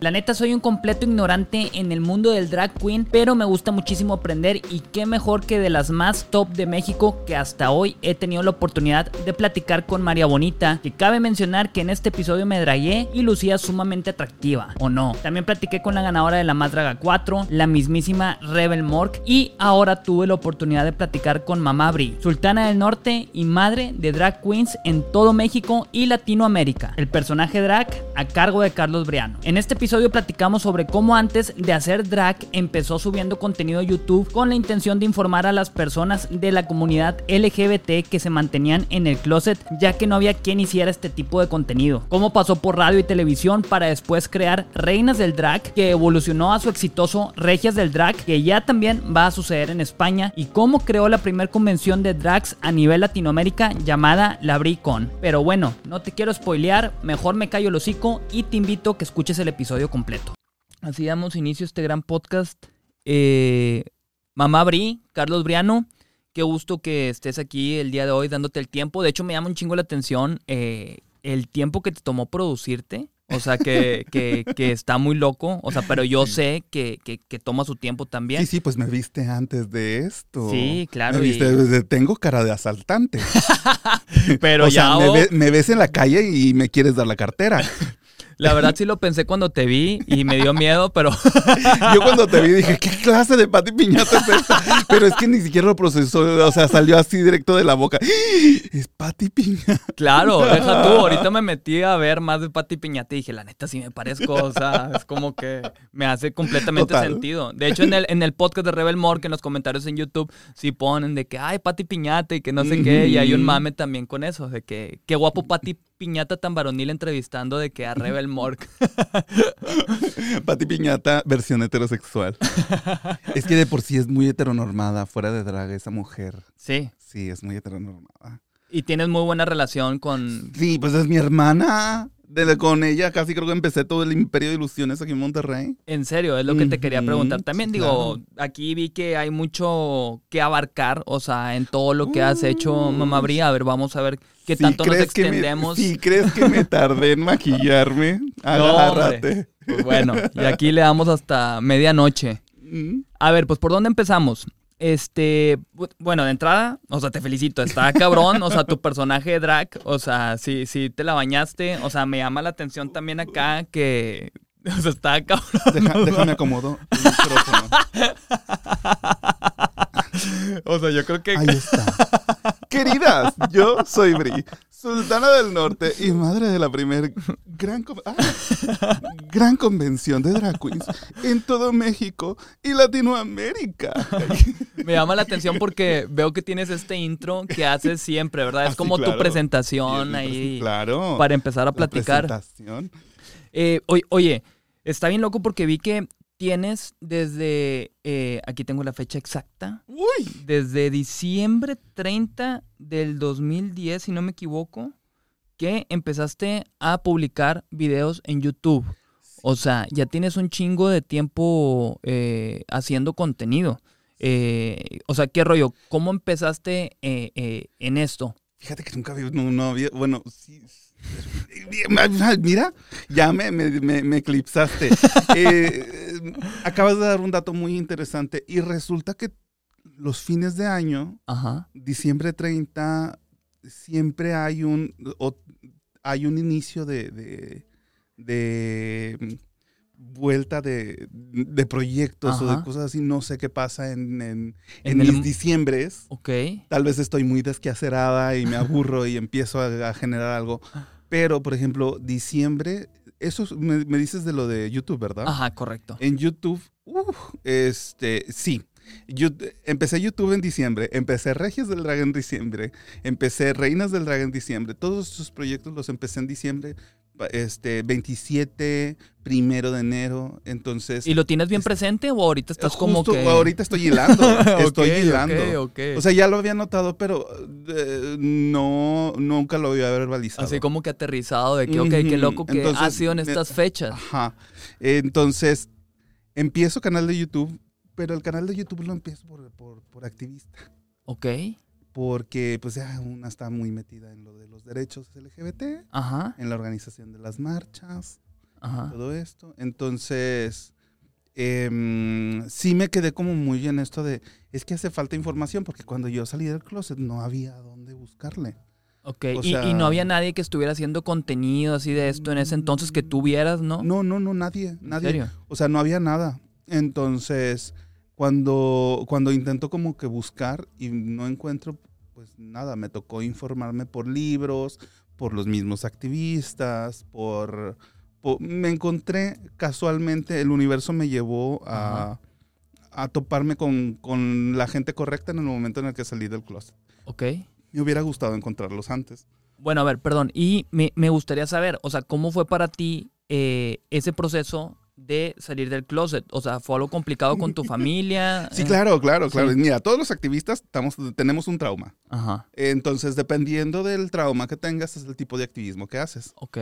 la neta soy un completo ignorante en el mundo del drag queen, pero me gusta muchísimo aprender y qué mejor que de las más top de México que hasta hoy he tenido la oportunidad de platicar con María Bonita, que cabe mencionar que en este episodio me dragué y lucía sumamente atractiva, ¿o no? También platiqué con la ganadora de la Más Draga 4, la mismísima Rebel Mork, y ahora tuve la oportunidad de platicar con Mamá Bri, sultana del norte y madre de drag queens en todo México y Latinoamérica. El personaje drag a cargo de Carlos Briano. Este episodio platicamos sobre cómo antes de hacer drag empezó subiendo contenido YouTube con la intención de informar a las personas de la comunidad LGBT que se mantenían en el closet ya que no había quien hiciera este tipo de contenido. Cómo pasó por radio y televisión para después crear Reinas del Drag que evolucionó a su exitoso Regias del Drag que ya también va a suceder en España y cómo creó la primera convención de drags a nivel Latinoamérica llamada La Bricon. Pero bueno, no te quiero spoilear, mejor me callo el hocico y te invito a que escuches el episodio completo. Así damos inicio a este gran podcast. Eh, Mamá Bri, Carlos Briano, qué gusto que estés aquí el día de hoy dándote el tiempo. De hecho, me llama un chingo la atención eh, el tiempo que te tomó producirte. O sea, que, que, que, está muy loco. O sea, pero yo sé que, que, toma su tiempo también. Sí, sí, pues me viste antes de esto. Sí, claro. Me viste, tengo cara de asaltante. pero o ya. Sea, me, ves en la calle y me quieres dar la cartera. La verdad sí lo pensé cuando te vi y me dio miedo, pero... Yo cuando te vi dije, ¿qué clase de pati piñata es esta? Pero es que ni siquiera lo procesó, o sea, salió así directo de la boca. Es pati piñata. Claro, deja tú, ahorita me metí a ver más de pati piñata y dije, la neta sí me parezco, o sea, es como que me hace completamente sentido. De hecho, en el, en el podcast de Rebel que en los comentarios en YouTube sí ponen de que, ay, pati piñata y que no sé qué, y hay un mame también con eso, de que, qué guapo pati Piñata tan varonil entrevistando de que a Rebel Mork. Pati Piñata, versión heterosexual. es que de por sí es muy heteronormada, fuera de drag, esa mujer. Sí. Sí, es muy heteronormada. Y tienes muy buena relación con. Sí, pues es mi hermana con ella casi creo que empecé todo el imperio de ilusiones aquí en Monterrey. En serio, es lo que te quería preguntar. También digo, aquí vi que hay mucho que abarcar, o sea, en todo lo que has hecho, Mamá Bría. A ver, vamos a ver qué tanto nos extendemos. Si crees que me tardé en maquillarme, agárrate. pues bueno, y aquí le damos hasta medianoche. Mm. A ver, pues ¿por dónde empezamos? Este, bueno, de entrada, o sea, te felicito, está cabrón, o sea, tu personaje drag, o sea, sí, sí te la bañaste, o sea, me llama la atención también acá que, o sea, está cabrón. déjame acomodo el micrófono. o sea, yo creo que... Ahí está. Queridas, yo soy Bri, sultana del norte y madre de la primer gran, ah, gran convención de drag queens en todo México y Latinoamérica. Me llama la atención porque veo que tienes este intro que haces siempre, ¿verdad? Es ah, como tu presentación ahí. Claro. Para empezar a platicar. presentación. Eh, oye, está bien loco porque vi que tienes desde, eh, aquí tengo la fecha exacta, Uy. desde diciembre 30 del 2010, si no me equivoco, que empezaste a publicar videos en YouTube. O sea, ya tienes un chingo de tiempo eh, haciendo contenido. Eh, o sea, ¿qué rollo? ¿Cómo empezaste en esto? Fíjate que nunca había, no, había, bueno, sí, Mira, ya me, me, eclipsaste. Eh, acabas de dar un dato muy interesante y resulta que los fines de año, diciembre 30, siempre hay un, hay un inicio de, de, vuelta de, proyectos o de cosas así. No sé qué pasa en, en, en, mis diciembres. Ok. Tal vez estoy muy desquacerada y me aburro y empiezo a generar algo. Pero, por ejemplo, diciembre, eso me, dices de lo de YouTube, ¿verdad? Ajá, correcto. En YouTube, este, sí. Yo empecé YouTube en diciembre, empecé Regias del Dragón en diciembre, empecé Reinas del Dragón en diciembre. Todos esos proyectos los empecé en diciembre, este 27, primero de enero, entonces... ¿Y lo tienes bien presente o ahorita estás como que...? ahorita estoy hilando, estoy hilando. o sea, ya lo había notado, pero eh, no, nunca lo había verbalizado. Así como que aterrizado de que, ok, qué loco que ha sido en estas fechas. Ajá. Entonces, empiezo canal de YouTube, pero el canal de YouTube lo empiezo por, por, por activista. Ok porque pues ya una está muy metida en lo de los derechos LGBT, Ajá. en la organización de las marchas, todo esto. Entonces, eh, sí me quedé como muy en esto de, es que hace falta información, porque cuando yo salí del closet no había dónde buscarle. Ok, y, no había nadie que estuviera haciendo contenido así de esto en ese entonces que tuvieras, ¿no? No, no, no, nadie, nadie. O sea, no había nada. Entonces, cuando, cuando intento como que buscar y no encuentro, pues nada, me tocó informarme por libros, por los mismos activistas, por me encontré casualmente, el universo me llevó a, toparme con, la gente correcta en el momento en el que salí del closet. Ok. Me hubiera gustado encontrarlos antes. Bueno, a ver, perdón. Y me, gustaría saber, o sea, ¿cómo fue para ti eh, ese proceso de salir del closet? O sea, ¿fue algo complicado con tu familia? Sí, claro, claro, claro. Mira, todos los activistas estamos, tenemos un trauma. Ajá. Entonces, dependiendo del trauma que tengas, es el tipo de activismo que haces. Ok.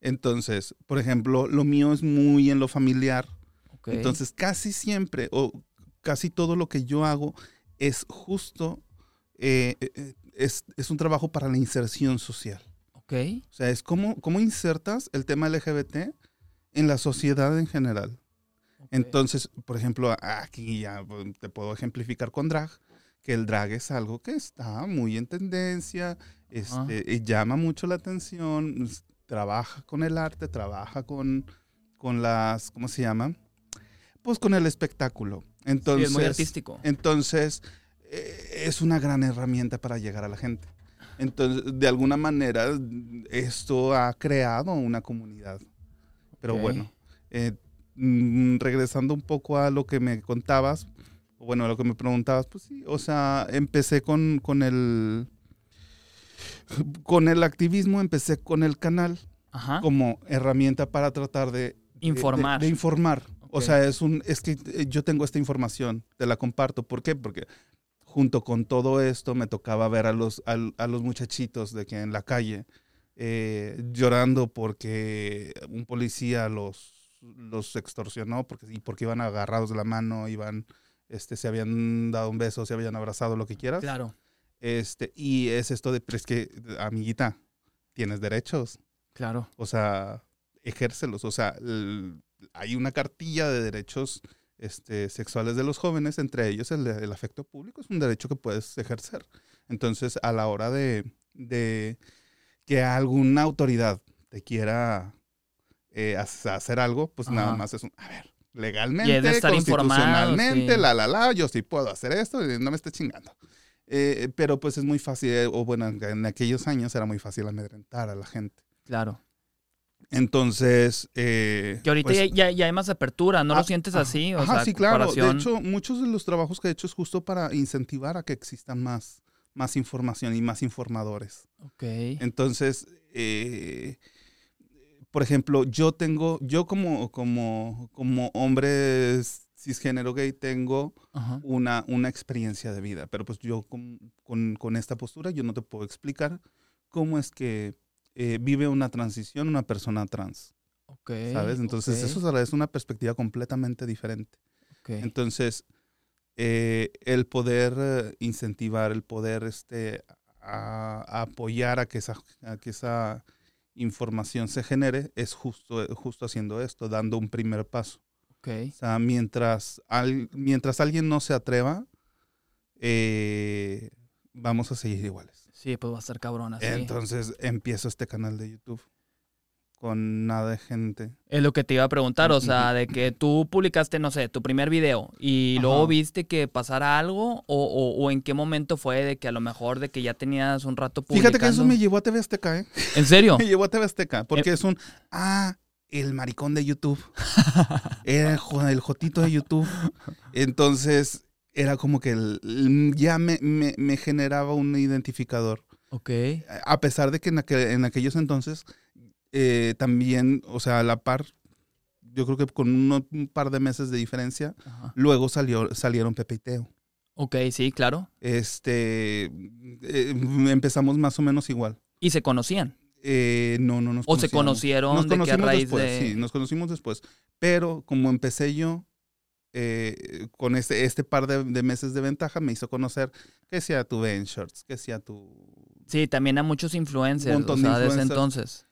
Entonces, por ejemplo, lo mío es muy en lo familiar. Entonces, casi siempre o casi todo lo que yo hago es justo, eh, eh, eh, es, un trabajo para la inserción social. Ok. O sea, es cómo, cómo insertas el tema LGBT en la sociedad en general. Entonces, por ejemplo, aquí ya te puedo ejemplificar con drag, que el drag es algo que está muy en tendencia, este, llama mucho la atención, trabaja con el arte, trabaja con, con las, ¿cómo se llama? Pues con el espectáculo. Entonces, es muy artístico. Entonces, eh, es una gran herramienta para llegar a la gente. Entonces, de alguna manera, esto ha creado una comunidad. Pero bueno, eh, mm, regresando un poco a lo que me contabas, bueno, a lo que me preguntabas, pues sí, o sea, empecé con, con el con el activismo empecé con el canal como herramienta para tratar de informar. De, informar. O sea, es un es que yo tengo esta información, te la comparto. ¿Por qué? Porque junto con todo esto me tocaba ver a los, a, los muchachitos de que en la calle eh, llorando porque un policía los, los extorsionó porque, y porque iban agarrados de la mano, iban, este, se habían dado un beso, se habían abrazado, lo que quieras. Claro. Este, y es esto de, pero es que, amiguita, tienes derechos. Claro. O sea, ejércelos. O sea, hay una cartilla de derechos este, sexuales de los jóvenes, entre ellos el, el, afecto público es un derecho que puedes ejercer. Entonces, a la hora de, de que alguna autoridad te quiera eh, hacer algo, pues nada más es un, a ver, legalmente, constitucionalmente, la, la, la, yo sí puedo hacer esto no me esté chingando. Eh, pero pues es muy fácil, eh, o bueno, en, aquellos años era muy fácil amedrentar a la gente. Claro. Entonces. Eh, que ahorita pues ya, ya, hay más apertura, ¿no lo ah, sientes así? O ajá, sí, claro. De hecho, muchos de los trabajos que he hecho es justo para incentivar a que existan más, más información y más informadores. Ok. Entonces, por ejemplo, yo tengo, yo como, como, como hombre cisgénero gay tengo una, una experiencia de vida, pero pues yo con, esta postura yo no te puedo explicar cómo es que eh, vive una transición una persona trans. ¿Sabes? Entonces eso es una perspectiva completamente diferente. Entonces, eh, el poder eh, incentivar, el poder este, apoyar a que, esa, a que esa información se genere es justo, justo haciendo esto, dando un primer paso. O sea, mientras, mientras alguien no se atreva, eh, vamos a seguir iguales. Sí, pues va a ser cabrón así. Entonces empiezo este canal de YouTube con nada de gente. Es lo que te iba a preguntar, o sea, de que tú publicaste, no sé, tu primer video y luego viste que pasara algo o, o, en qué momento fue de que a lo mejor de que ya tenías un rato publicando. Fíjate que eso me llevó a TV Azteca, ¿eh? ¿En serio? me llevó a TV Azteca, porque eh, es un, ah, el maricón de YouTube. Era el, jotito de YouTube. Entonces, era como que ya me, generaba un identificador. Ok. A pesar de que en, aquellos entonces eh, también, o sea, a la par, yo creo que con un par de meses de diferencia, luego salió, salieron Pepe y Teo. Ok, sí, claro. Este, eh, empezamos más o menos igual. ¿Y se conocían? Eh, no, no nos ¿O se conocieron de a raíz después, Sí, nos conocimos después. Pero como empecé yo eh, con este, este par de, meses de ventaja, me hizo conocer que sea tu Ventures, que sea tu... Sí, también a muchos influencers, o sea, desde entonces.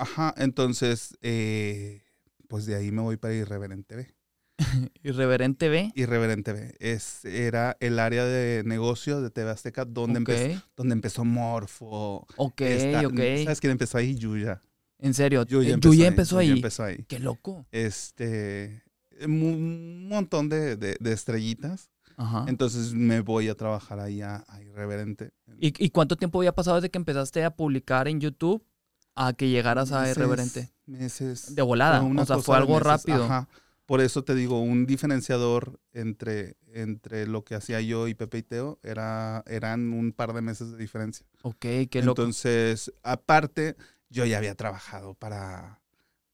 Ajá, entonces, eh, pues de ahí me voy para Irreverente B. Irreverente B. Irreverente B. Es, era el área de negocio de TV Azteca donde, empezó, donde empezó Morfo. Ok, ok. ¿Sabes quién empezó ahí? Yuya. ¿En serio? Yuya empezó, empezó, ahí, empezó ahí. Qué loco. Este, un montón de, de, estrellitas. Ajá. Entonces me voy a trabajar ahí a, Irreverente. ¿Y, ¿Y, cuánto tiempo había pasado desde que empezaste a publicar en YouTube a que llegaras a Irreverente? Meses. De volada. O sea, fue algo rápido. Ajá. Por eso te digo, un diferenciador entre, entre lo que hacía yo y Pepe y Teo era, eran un par de meses de diferencia. Ok, qué loco. Entonces, aparte, yo ya había trabajado para,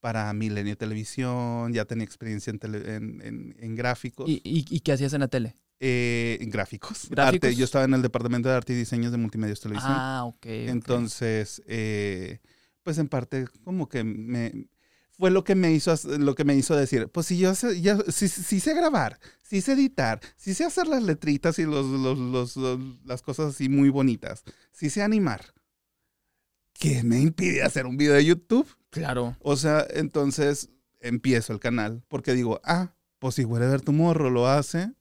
para Milenio Televisión, ya tenía experiencia en, en, gráficos. ¿Y, ¿Y, qué hacías en la tele? Eh, en gráficos. ¿Gráficos? Yo estaba en el departamento de arte y diseños de multimedia televisión. Ah, ok. Entonces, eh, pues en parte como que me, fue lo que me hizo lo que me hizo decir, pues si yo sé, ya, si, sé grabar, si sé editar, si sé hacer las letritas y los, los, las cosas así muy bonitas, si sé animar, ¿qué me impide hacer un video de YouTube? Claro. O sea, entonces empiezo el canal porque digo, ah, pues si ver tu morro lo hace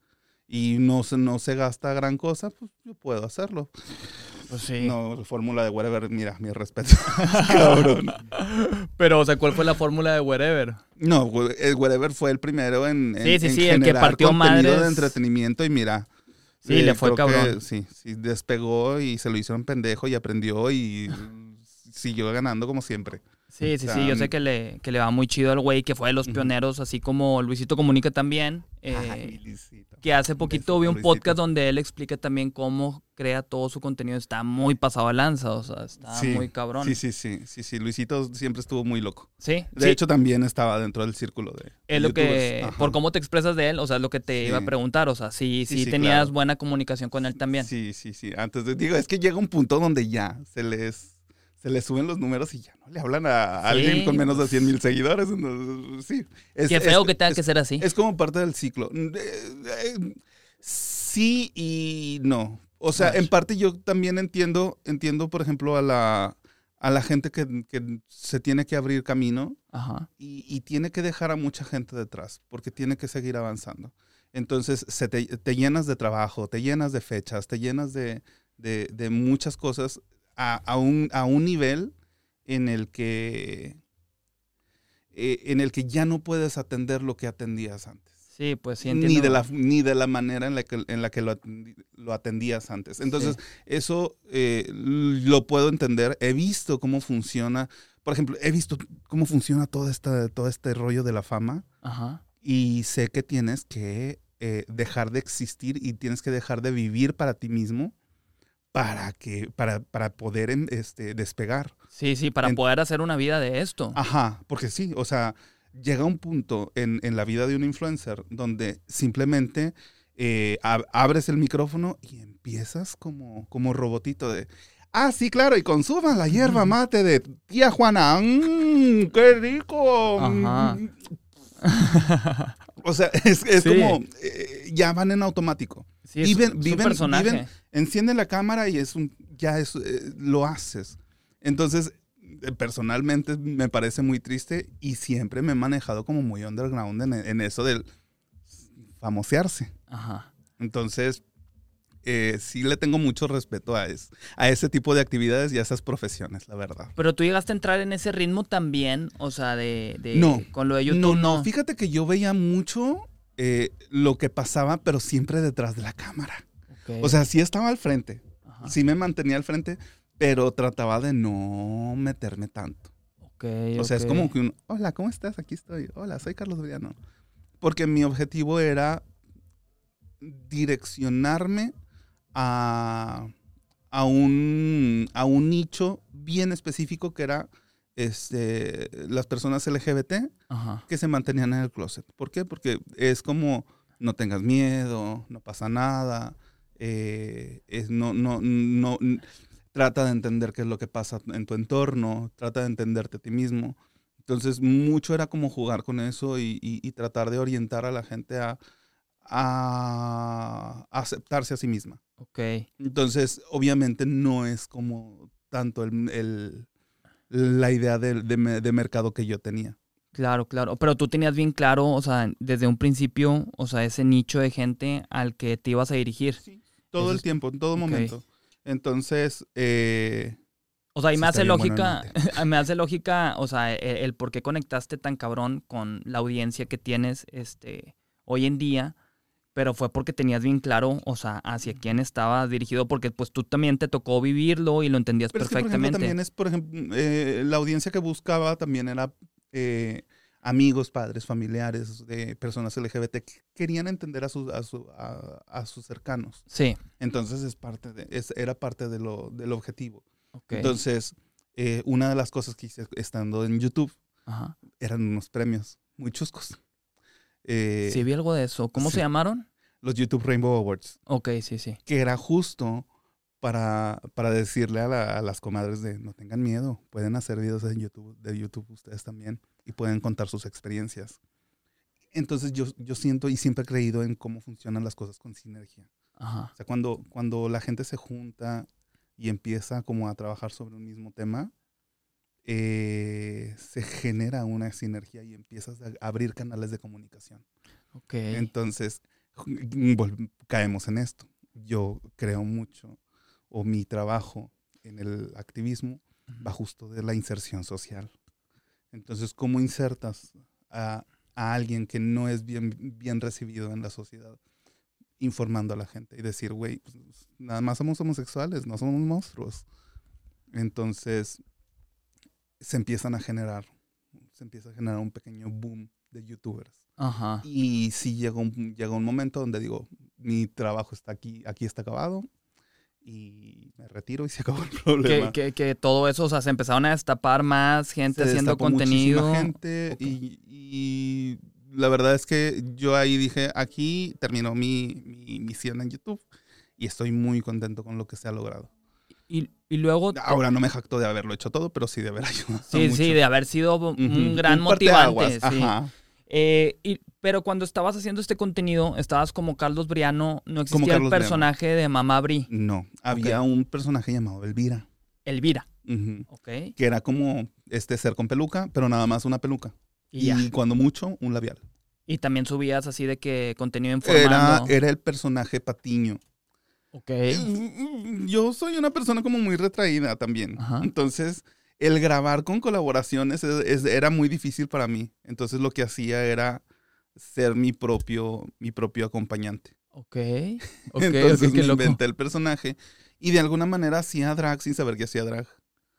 y no se, no se gasta gran cosa, pues yo puedo hacerlo. Pues sí. No, fórmula de whatever, mira, mi respeto. Cabrón. Pero, o sea, ¿cuál fue la fórmula de whatever? No, el whatever fue el primero en, sí, sí, sí, el que partió contenido de entretenimiento y mira. Sí, le eh, fue cabrón. sí, sí, despegó y se lo hicieron pendejo y aprendió y siguió ganando como siempre. Sí, sí, sí, yo sé que le, que le va muy chido al güey, que fue de los pioneros, así como Luisito Comunica también. Eh, que hace poquito vi un podcast donde él explica también cómo crea todo su contenido. Está muy pasado a lanza, o sea, está muy cabrón. Sí, sí, sí, sí, sí, Luisito siempre estuvo muy loco. Sí. De hecho, también estaba dentro del círculo de... Es lo que, por cómo te expresas de él, o sea, es lo que te iba a preguntar, o sea, sí, sí, tenías buena comunicación con él también. Sí, sí, sí. Antes de, digo, es que llega un punto donde ya se les se le suben los números y ya no le hablan a alguien con menos de 100 mil seguidores. sí. Es, Qué feo que tenga que ser así. Es como parte del ciclo. Sí y no. O sea, en parte yo también entiendo, entiendo, por ejemplo, a la, a la gente que, se tiene que abrir camino Y, tiene que dejar a mucha gente detrás, porque tiene que seguir avanzando. Entonces, se te, llenas de trabajo, te llenas de fechas, te llenas de, de muchas cosas a, un, a un nivel en el que eh, en el que ya no puedes atender lo que atendías antes. Sí, pues sí Ni de la, ni de la manera en la que, en la que lo, lo atendías antes. Entonces, eso eh, lo puedo entender. He visto cómo funciona. Por ejemplo, he visto cómo funciona todo, esta, todo este rollo de la fama. Ajá. Y sé que tienes que eh, dejar de existir y tienes que dejar de vivir para ti mismo para que para, para poder este, despegar. Sí, sí, para poder hacer una vida de esto. Ajá, porque sí, o sea, llega un punto en, la vida de un influencer donde simplemente eh, abres el micrófono y empiezas como, como robotito de... Ah, sí, claro, y consuman la hierba mate de tía Juana. ¡Mmm, ¡Qué rico! Ajá. o sea, es, como... Eh, ya van en automático. Sí, viven, viven, viven, encienden la cámara y es un, ya es, eh, lo haces. Entonces, eh, personalmente me parece muy triste y siempre me he manejado como muy underground en, eso del famosearse. Ajá. Entonces, eh, sí le tengo mucho respeto a, a ese tipo de actividades y a esas profesiones, la verdad. Pero tú llegaste a entrar en ese ritmo también, o sea, de, no, con lo de YouTube. No, no, fíjate que yo veía mucho eh, lo que pasaba, pero siempre detrás de la cámara. O sea, sí estaba al frente, sí me mantenía al frente, pero trataba de no meterme tanto. Okay, o sea, es como que un, hola, ¿cómo estás? Aquí estoy. Hola, soy Carlos Briano. Porque mi objetivo era direccionarme a, a, un, a un nicho bien específico que era este, las personas LGBT que se mantenían en el closet. ¿Por qué? Porque es como no tengas miedo, no pasa nada, eh, es, no, no, no, trata de entender qué es lo que pasa en tu entorno, trata de entenderte a ti mismo. Entonces, mucho era como jugar con eso y, tratar de orientar a la gente a, a, aceptarse a sí misma. Ok. Entonces, obviamente no es como tanto el, la idea de, de, mercado que yo tenía. Claro, claro. Pero tú tenías bien claro, o sea, desde un principio, o sea, ese nicho de gente al que te ibas a dirigir. Sí, todo el tiempo, en todo momento. Entonces, eh, o sea, y me hace lógica, me hace lógica, o sea, el, el, por qué conectaste tan cabrón con la audiencia que tienes este, hoy en día pero fue porque tenías bien claro, o sea, hacia quién estaba dirigido, porque pues tú también te tocó vivirlo y lo entendías perfectamente. también es, por ejemplo, eh, la audiencia que buscaba también era eh, amigos, padres, familiares de personas LGBT que querían entender a, sus a, a, sus cercanos. Sí. Entonces es parte de, es, era parte de lo, del objetivo. Entonces, eh, una de las cosas que hice estando en YouTube eran unos premios muy chuscos. Eh, sí, vi algo de eso. ¿Cómo se llamaron? Los YouTube Rainbow Awards. Ok, sí, sí. Que era justo para, para decirle a, las comadres de no tengan miedo, pueden hacer videos en YouTube, de YouTube ustedes también y pueden contar sus experiencias. Entonces yo, yo siento y siempre he creído en cómo funcionan las cosas con sinergia. Ajá. O sea, cuando, cuando la gente se junta y empieza como a trabajar sobre un mismo tema, eh, se genera una sinergia y empiezas a abrir canales de comunicación. Okay. Entonces, caemos en esto. Yo creo mucho, o mi trabajo en el activismo va justo de la inserción social. Entonces, ¿cómo insertas a, a, alguien que no es bien, bien recibido en la sociedad? Informando a la gente y decir, güey, pues, nada más somos homosexuales, no somos monstruos. Entonces, se empiezan a generar, se empieza a generar un pequeño boom de youtubers. Ajá. Y sí llega un, llega un momento donde digo, mi trabajo está aquí, aquí está acabado y me retiro y se acabó el problema. Que, que, todo eso, o sea, se empezaron a destapar más gente haciendo contenido. gente y, y, la verdad es que yo ahí dije, aquí terminó mi, mi misión en YouTube y estoy muy contento con lo que se ha logrado. Y, luego... Ahora no me jacto de haberlo hecho todo, pero sí de haber ayudado. Sí, sí, de haber sido un gran motivante. Sí. Eh, y, pero cuando estabas haciendo este contenido, estabas como Carlos Briano, no existía el personaje de Mamá Bri. No, había un personaje llamado Elvira. Elvira. Ok. Que era como este ser con peluca, pero nada más una peluca. Y, cuando mucho, un labial. Y también subías así de que contenido informando. Era, era el personaje Patiño. Ok. Yo soy una persona como muy retraída también. Entonces, el grabar con colaboraciones era muy difícil para mí. Entonces, lo que hacía era ser mi propio, mi propio acompañante. Ok. okay Entonces, me inventé el personaje y de alguna manera hacía drag sin saber que hacía drag.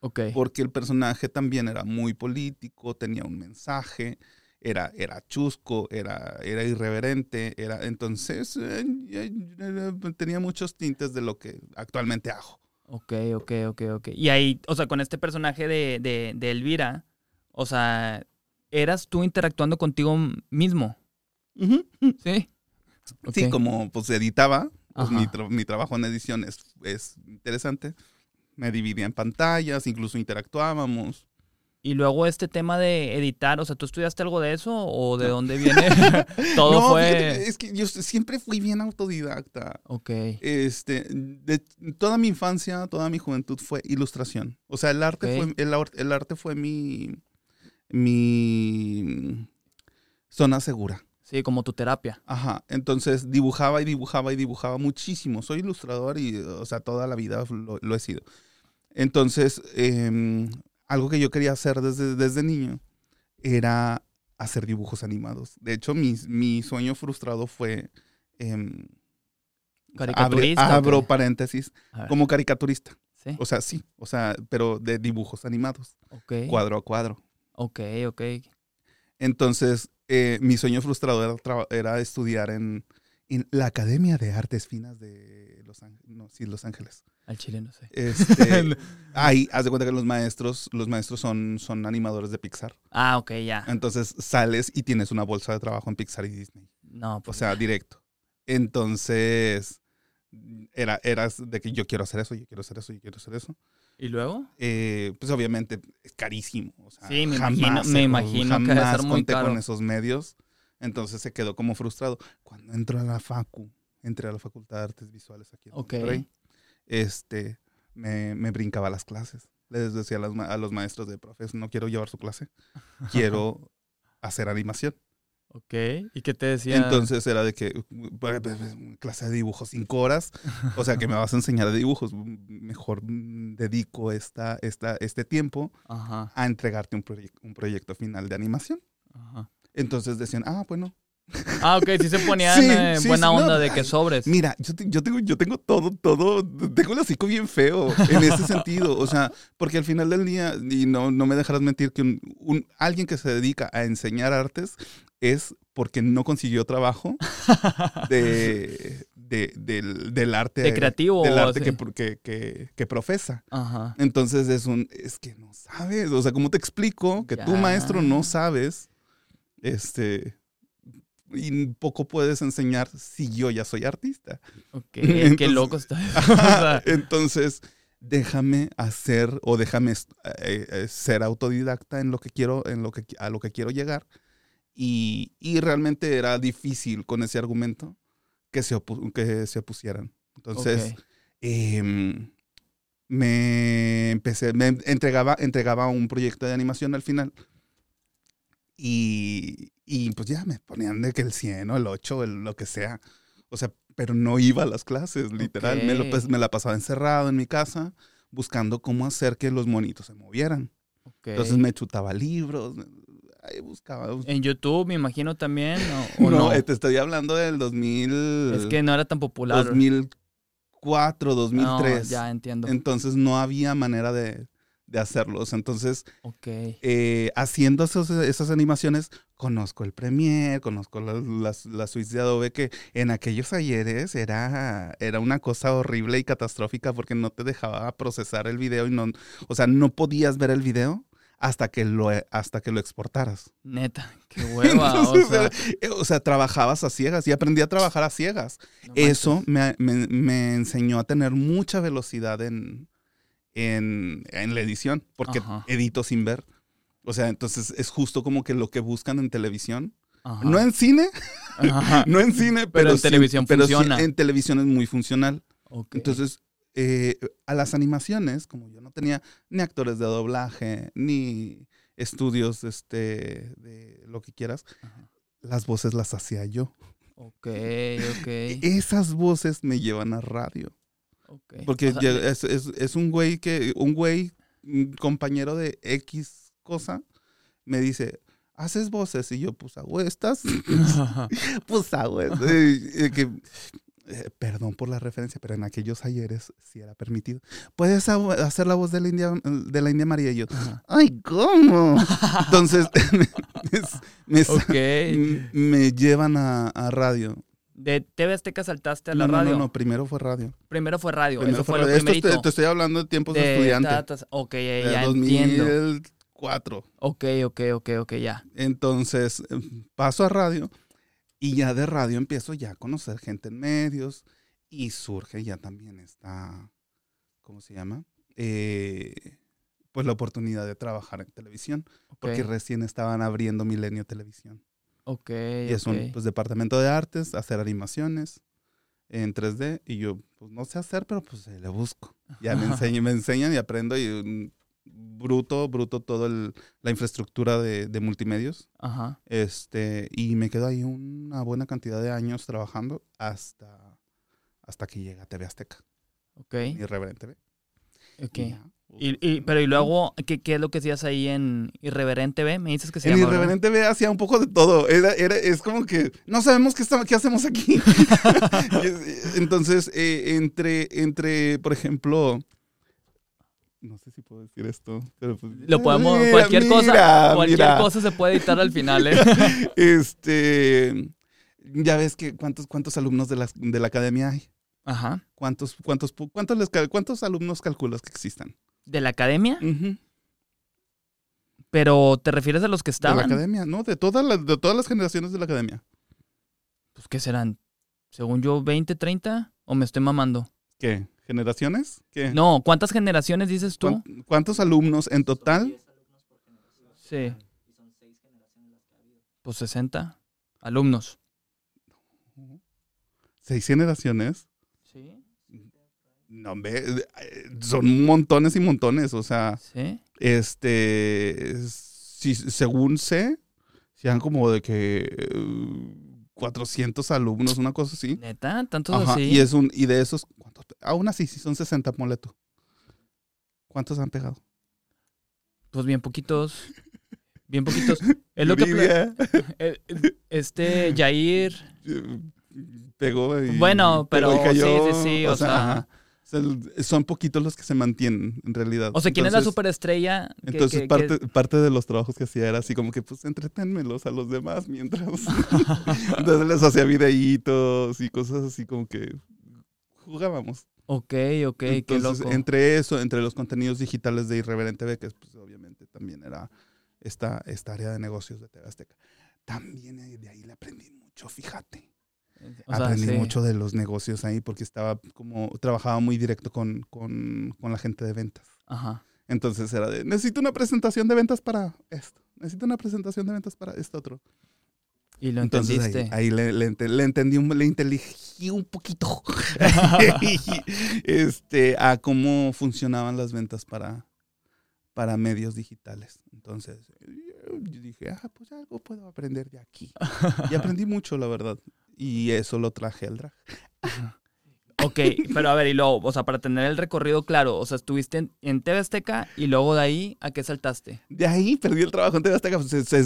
Ok. Porque el personaje también era muy político, tenía un mensaje era, era chusco, era, era irreverente, era, entonces eh, tenía muchos tintes de lo que actualmente hago. Ok, ok, ok, ok. Y ahí, o sea, con este personaje de, de, Elvira, o sea, ¿eras tú interactuando contigo mismo? Sí. Sí, como pues editaba, pues, mi, mi, trabajo en edición es, es interesante. Me dividía en pantallas, incluso interactuábamos. Y luego este tema de editar, o sea, ¿tú estudiaste algo de eso o de dónde viene? Todo no, fue... es que yo siempre fui bien autodidacta. Ok. Este, de toda mi infancia, toda mi juventud fue ilustración. O sea, el arte fue, el, arte fue mi, mi zona segura. Sí, como tu terapia. Ajá. Entonces dibujaba y dibujaba y dibujaba muchísimo. Soy ilustrador y, o sea, toda la vida lo, lo he sido. Entonces, eh, algo que yo quería hacer desde, desde niño era hacer dibujos animados. De hecho, mi, mi sueño frustrado fue... Eh, ¿Caricaturista? abro paréntesis, como caricaturista. O sea, sí, o sea, pero de dibujos animados. Cuadro a cuadro. Ok, ok. Entonces, eh, mi sueño frustrado era, era estudiar en, en, la Academia de Artes Finas de Los, no, sí, Los Ángeles. Al chile no sé. Este, ahí, haz de cuenta que los maestros, los maestros son, son animadores de Pixar. Ah, ok, ya. Entonces sales y tienes una bolsa de trabajo en Pixar y Disney. No, pues. O sea, directo. Entonces, era, eras de que yo quiero hacer eso, yo quiero hacer eso, yo quiero hacer eso. ¿Y luego? Eh, pues obviamente es carísimo. sí, me imagino, me imagino que debe ser muy conté con esos medios. Entonces se quedó como frustrado. Cuando entro a la FACU, entré a la Facultad de Artes Visuales aquí en okay este, me, me brincaba las clases. Les decía a, los maestros de profes, no quiero llevar su clase, quiero hacer animación. Ok, ¿y qué te decía? Entonces era de que, clase de dibujos, cinco horas, o sea que me vas a enseñar de dibujos, mejor dedico esta, esta, este tiempo a entregarte un, un proyecto final de animación. Entonces decían, ah, bueno, Ah, ok, sí se ponían eh, buena onda de que sobres. Mira, yo, yo, tengo, yo tengo todo, todo, tengo el hocico bien feo en ese sentido. O sea, porque al final del día, y no, no me dejarás mentir, que un, alguien que se dedica a enseñar artes es porque no consiguió trabajo de, del, arte. De creativo. Del arte que, que, que, profesa. Ajá. Entonces es un, es que no sabes. O sea, ¿cómo te explico que tú, maestro, no sabes? Este y poco puedes enseñar si yo ya soy artista. Ok, qué loco está. entonces, déjame hacer o déjame eh, eh, ser autodidacta en lo que quiero, en lo que, a lo que quiero llegar. Y, y realmente era difícil con ese argumento que se, que se opusieran. Entonces, em, me empecé, me entregaba, entregaba un proyecto de animación al final y, y pues ya me ponían de que el 100 o el 8 o lo que sea. O sea, pero no iba a las clases, literal. Me, lo, pues, me, la pasaba encerrado en mi casa buscando cómo hacer que los monitos se movieran. Entonces me chutaba libros, ahí buscaba. En YouTube, me imagino también. ¿o, no, te estoy hablando del 2000. Es que no era tan popular. 2004, 2003. ya entiendo. Entonces no había manera de, de hacerlos. Entonces, eh, haciendo esas animaciones, conozco el Premiere, conozco las, las, suites de Adobe, que en aquellos ayeres era, era una cosa horrible y catastrófica porque no te dejaba procesar el video y no, o sea, no podías ver el video hasta que lo, hasta que lo exportaras. Neta, qué hueva. Eh, o, sea. trabajabas a ciegas y aprendí a trabajar a ciegas. Eso me, me, enseñó a tener mucha velocidad en, en, la edición, porque edito sin ver. O sea, entonces es justo como que lo que buscan en televisión. No en cine, no en cine, pero, en televisión funciona. en televisión es muy funcional. Entonces, eh, a las animaciones, como yo no tenía ni actores de doblaje, ni estudios este, de lo que quieras, las voces las hacía yo. Ok, ok. Esas voces me llevan a radio. Porque es, un güey que, un güey, compañero de X cosa, me dice, ¿haces voces? Y yo, pues hago estas. pues hago que, eh, perdón por la referencia, pero en aquellos ayeres sí era permitido. ¿Puedes hacer la voz de la India, de la India María? Y yo, ¡ay, cómo! Entonces, me, llevan a, a radio. De TV Azteca saltaste a la radio. No, no, primero fue radio. Primero fue radio. Primero fue, radio. Esto te, estoy hablando de tiempos de, estudiante. ok, ya, 2004. Ok, ok, ok, ok, ya. Entonces, em, paso a radio y ya de radio empiezo ya a conocer gente en medios y surge ya también esta, ¿cómo se llama? Eh, pues la oportunidad de trabajar en televisión, porque recién estaban abriendo Milenio Televisión. Ok. Y es un pues, departamento de artes, hacer animaciones en 3D. Y yo, pues no sé hacer, pero pues le busco. Ya me enseñan, me enseñan y aprendo. Y bruto, bruto todo la infraestructura de, de, multimedios. Ajá. Este, y me quedo ahí una buena cantidad de años trabajando hasta, hasta que llega TV Azteca. Ok. Irreverente. Ok. Y, pero y luego, ¿qué, ¿qué, es lo que hacías ahí en Irreverente B? Me dices que se En Irreverente B hacía un poco de todo. Era, era, es como que no sabemos qué, qué hacemos aquí. Entonces, eh, entre, entre, por ejemplo, no sé si puedo decir esto, pero pues, Lo podemos, cualquier cosa, cualquier cosa se puede editar al final, ¿eh? este, ya ves que cuántos, cuántos alumnos de la, de la academia hay. Ajá. ¿Cuántos, cuántos, cuántos, les, cuántos alumnos calculas que existan? ¿De la academia? Pero, ¿te refieres a los que estaban? De la academia, ¿no? De todas las, de todas las generaciones de la academia. Pues, ¿qué serán? Según yo, ¿20, 30? ¿O me estoy mamando? ¿Qué? ¿Generaciones? ¿Qué? No, ¿cuántas generaciones dices tú? ¿Cuántos alumnos en total? Sí. Pues 60 alumnos. ¿Seis generaciones? No, son montones y montones, o sea. ¿Sí? Este, si, según sé, sean como de que 400 alumnos, una cosa así. ¿Neta? ¿Tantos así? Y, es un, y de esos, ¿cuántos? Aún así, si son 60, ponle ¿Cuántos han pegado? Pues bien poquitos. Bien poquitos. Es lo que. Eh, este, Jair. Pegó y. Bueno, pero. sí, sí, sí. O, sea son poquitos los que se mantienen, en realidad. O sea, ¿quién es la superestrella? entonces, parte, parte de los trabajos que hacía era así como que, pues, entreténmelos a los demás mientras. entonces les hacía videitos y cosas así como que jugábamos. Ok, ok, qué loco. Entre eso, entre los contenidos digitales de Irreverente B, que pues, obviamente también era esta, esta área de negocios de TV Azteca. También de ahí le aprendí mucho, fíjate. Aprendí mucho de los negocios ahí porque estaba como, trabajaba muy directo con, con, con la gente de ventas. Ajá. Entonces era de, necesito una presentación de ventas para esto, necesito una presentación de ventas para esto otro. Y lo entendiste. ahí, le, le, entendí, le inteligí un poquito este, a cómo funcionaban las ventas para, para medios digitales. Entonces, yo dije, ah, pues algo puedo aprender de aquí. Y aprendí mucho, la verdad. Y eso lo traje al drag. Ok, pero a ver, y luego, o sea, para tener el recorrido claro, o sea, estuviste en, en TV Azteca y luego de ahí, ¿a qué saltaste? De ahí perdí el trabajo en TV Azteca, pues, se,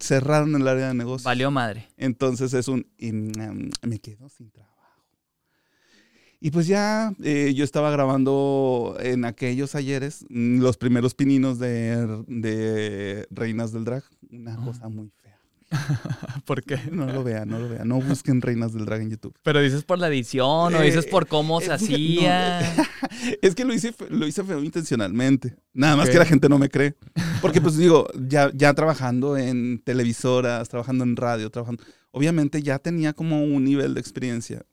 cerraron el área de negocio. Valió madre. Entonces es un, mm, me quedo sin trabajo. Y pues ya eh, yo estaba grabando en aquellos ayeres mm, los primeros pininos de, de Reinas del Drag, una cosa muy. ¿Por qué? No lo vean, no lo vean. No busquen Reinas del Drag en YouTube. Pero dices por la edición o dices por cómo se hacía. es que lo hice, lo hice feo intencionalmente. Nada más que la gente no me cree. Porque pues digo, ya, ya trabajando en televisoras, trabajando en radio, trabajando... Obviamente ya tenía como un nivel de experiencia.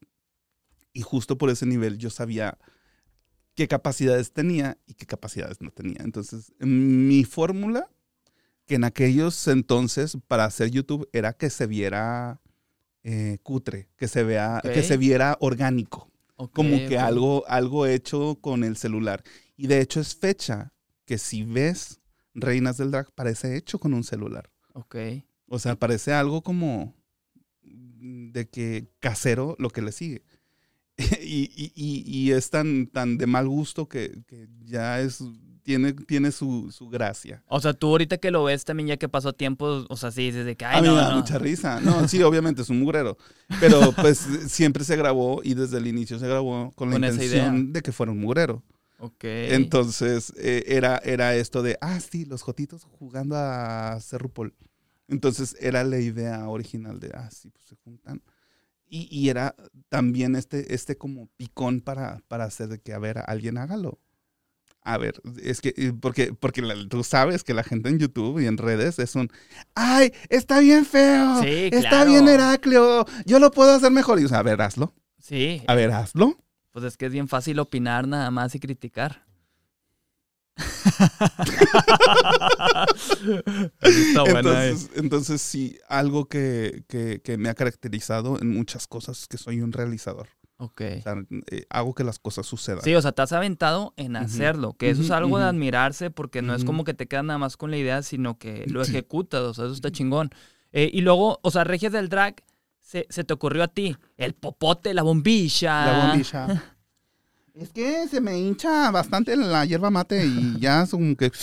Y justo por ese nivel yo sabía qué capacidades tenía y qué capacidades no tenía. Entonces, mi fórmula que en aquellos entonces para hacer YouTube era que se viera eh, cutre, que se vea, que se viera orgánico, como que algo, algo hecho con el celular. Y de hecho es fecha que si ves Reinas del Drag parece hecho con un celular. Ok. O sea, parece algo como de que casero lo que le sigue. y, y, es tan, tan de mal gusto que, que ya es tiene, tiene su, su, gracia. O sea, tú ahorita que lo ves también ya que pasó tiempo, o sea, sí, desde que, ay, A mí me da mucha risa. No, sí, obviamente es un mugrero. Pero pues siempre se grabó y desde el inicio se grabó con la intención de que fuera un mugrero. Ok. Entonces eh, era, era esto de, ah, sí, los jotitos jugando a Cerrupol. Entonces era la idea original de, ah, sí, pues se juntan. Y, y, era también este, este como picón para, para hacer de que, a ver, alguien hágalo. A ver, es que, eh, porque, porque tú sabes que la gente en YouTube y en redes es un, ay, está bien feo, sí, está bien Heraclio, yo lo puedo hacer mejor. Y, o sea, a ver, hazlo. Sí. A ver, hazlo. Pues es que es bien fácil opinar nada más y criticar. está buena, entonces, entonces, sí, algo que, que, que me ha caracterizado en muchas cosas es que soy un realizador. Ok. Eh, hago que las cosas sucedan. Sí, o sea, te has aventado en hacerlo, que eso es algo de admirarse porque no es como que te quedas nada más con la idea, sino que lo ejecutas, o sea, eso está chingón. Eh, y luego, o sea, Regias del Drag, se, te ocurrió a ti, el popote, la bombilla. La bombilla. es que se me hincha bastante la hierba mate y ya es como que...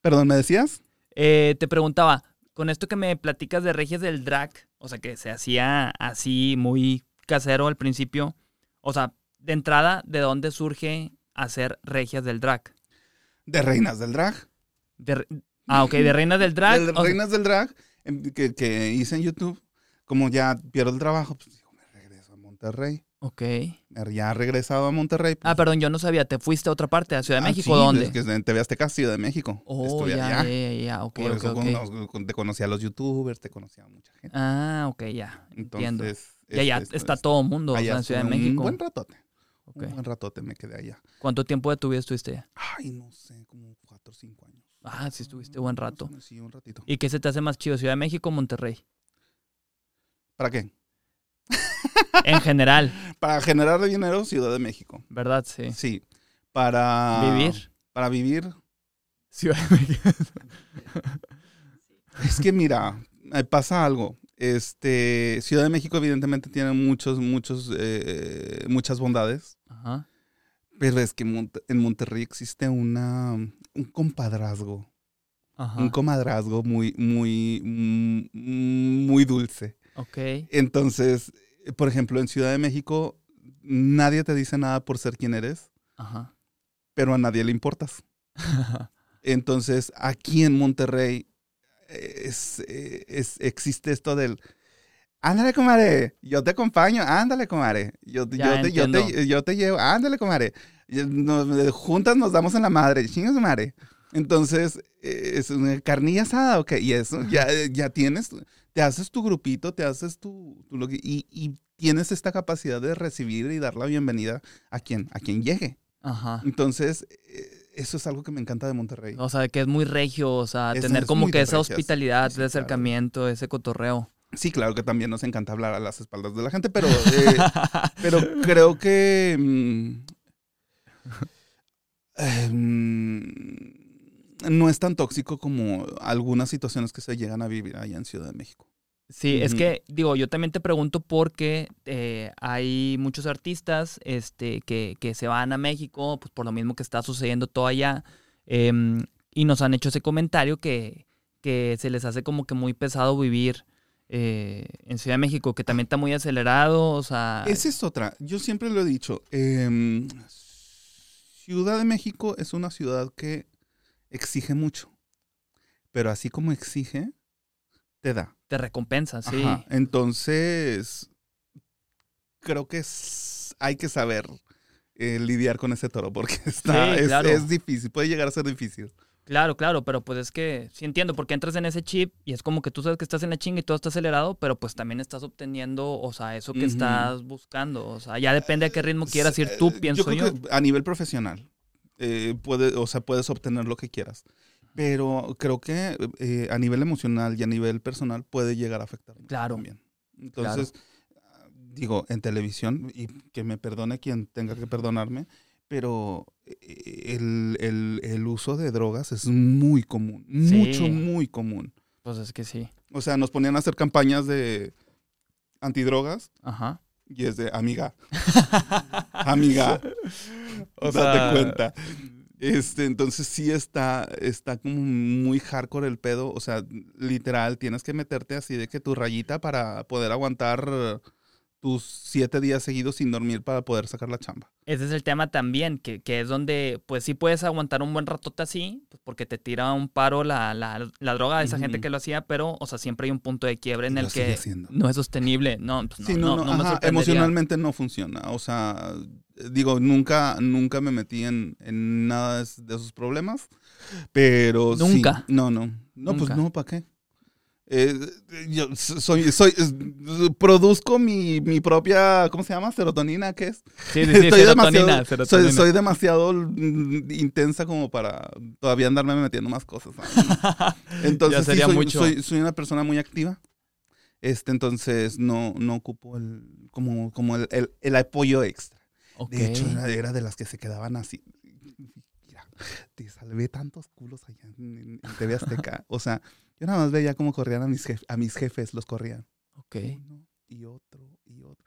Perdón, ¿me decías? Eh, te preguntaba, con esto que me platicas de Regias del Drag, o sea, que se hacía así muy casero al principio, o sea, de entrada, ¿de dónde surge hacer Regias del Drag? De Reinas del Drag. ah, ok, de Reinas del Drag. De Reinas del Drag, em, que, que, hice en YouTube. Como ya pierdo el trabajo, pues digo, me regreso a Monterrey. Ok. Ya ha regresado a Monterrey. Pues. ah, perdón, yo no sabía. ¿Te fuiste a otra parte, a Ciudad de ah, México? Sí, ¿Dónde? Es que en TV Azteca, Ciudad de México. Oh, ya, ya, ya, ok, Por eso te conocía a los youtubers, te conocía a mucha gente. Ah, ok, ya. Entiendo. Entonces, ya, ya está todo el mundo en Ciudad de México. Un buen ratote. Un buen ratote me quedé allá. ¿Cuánto tiempo de tu vida estuviste allá? Ay, no sé, como cuatro o cinco años. Ah, sí estuviste buen rato. Sí, un ratito. ¿Y qué se te hace más chido, Ciudad de México o Monterrey? ¿Para qué? En general. Para generar dinero, Ciudad de México. ¿Verdad? Sí. Sí. Para... Vivir. Para vivir. Ciudad de México. es que mira, pasa algo. Este, Ciudad de México evidentemente tiene muchos, muchos, eh, muchas bondades. Ajá. Pero es que en Monterrey existe una, un compadrazgo. Ajá. Un comadrazgo muy, muy, mm, muy dulce. Ok. Entonces, por ejemplo, en Ciudad de México, nadie te dice nada por ser quien eres. Ajá. Pero a nadie le importas. Entonces, aquí en Monterrey es, existe esto del, ándale, comadre, yo te acompaño, ándale, comadre, yo, yo, te, yo, te, yo, te, llevo, ándale, comadre. Nos, juntas nos damos en la madre, chingas madre. Entonces, es una carnilla asada, ok, y eso, ya, ya tienes, te haces tu grupito, te haces tu, tu y, y, tienes esta capacidad de recibir y dar la bienvenida a quien, a quien llegue. Ajá. Entonces, eh, eso es algo que me encanta de Monterrey. O sea, que es muy regio, o sea, tener como que esa hospitalidad, de acercamiento, ese cotorreo. Sí, claro que también nos encanta hablar a las espaldas de la gente, pero, eh, pero creo que mm, em, no es tan tóxico como algunas situaciones que se llegan a vivir allá en Ciudad de México. Sí, es que, digo, yo también te pregunto porque eh, hay muchos artistas este, que, que, se van a México, pues por lo mismo que está sucediendo todo allá, em, y nos han hecho ese comentario que, que se les hace como que muy pesado vivir eh, en Ciudad de México, que también está muy acelerado, o sea... Esa es otra, yo siempre lo he dicho, em, Ciudad de México es una ciudad que exige mucho, pero así como exige, te da. Te recompensa, sí. Entonces, creo que hay que saber eh, lidiar con ese toro porque está, es, difícil, puede llegar a ser difícil. Claro, claro, pero pues es que sí entiendo, porque entras en ese chip y es como que tú sabes que estás en la chinga y todo está acelerado, pero pues también estás obteniendo, o sea, eso que estás buscando. O sea, ya depende a qué ritmo quieras ir tú, pienso yo. a nivel profesional, eh, puede, o sea, puedes obtener lo que quieras. Pero creo que eh, a nivel emocional y a nivel personal puede llegar a afectar claro. también. Entonces, digo, en televisión, y que me perdone quien tenga que perdonarme, pero eh, el, uso de drogas es muy común, mucho, muy común. Pues es que sí. O sea, nos ponían a hacer campañas de antidrogas. Ajá. Y es de amiga. amiga. O Date cuenta. Este, entonces sí está, está como muy hardcore el pedo. O sea, literal, tienes que meterte así de que tu rayita para poder aguantar tus siete días seguidos sin dormir para poder sacar la chamba. Ese es el tema también, que, que es donde, pues sí puedes aguantar un buen ratote así, pues porque te tira un paro la, la, la droga de esa gente que lo hacía, pero, o sea, siempre hay un punto de quiebre en el que no es sostenible. No, pues, no, no, no, emocionalmente no funciona. O sea, digo, nunca, nunca me metí en, en nada de esos problemas, pero ¿Nunca? no, no. No, pues no, ¿para qué? Eh, yo soy, soy, produzco mi, mi, propia, ¿cómo se llama? Serotonina, ¿qué es? Sí, sí, sí serotonina, Soy, soy, demasiado intensa como para todavía andarme metiendo más cosas. Entonces, sería soy, mucho. Soy, una persona muy activa. Este, entonces no, no ocupo el, como, como el, el, apoyo extra. De hecho, era, de las que se quedaban así. te salvé tantos culos allá en, en TV Azteca. O sea, yo nada más veía cómo corrían a mis, a mis jefes, los corrían. Ok. Uno y otro y otro.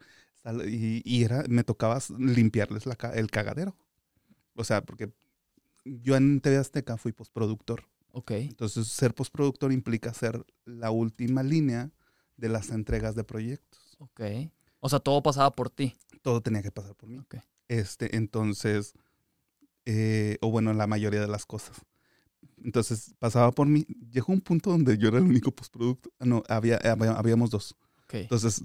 Y, era, me tocaba limpiarles la, el cagadero. O sea, porque yo en TV Azteca fui postproductor. Ok. Entonces, ser postproductor implica ser la última línea de las entregas de proyectos. Ok. O sea, todo pasaba por ti. Todo tenía que pasar por mí. Ok. Este, entonces, eh, o bueno, la mayoría de las cosas. Entonces pasaba por mí. Llegó un punto donde yo era el único postproducto. Ah, no, había, habíamos dos. Entonces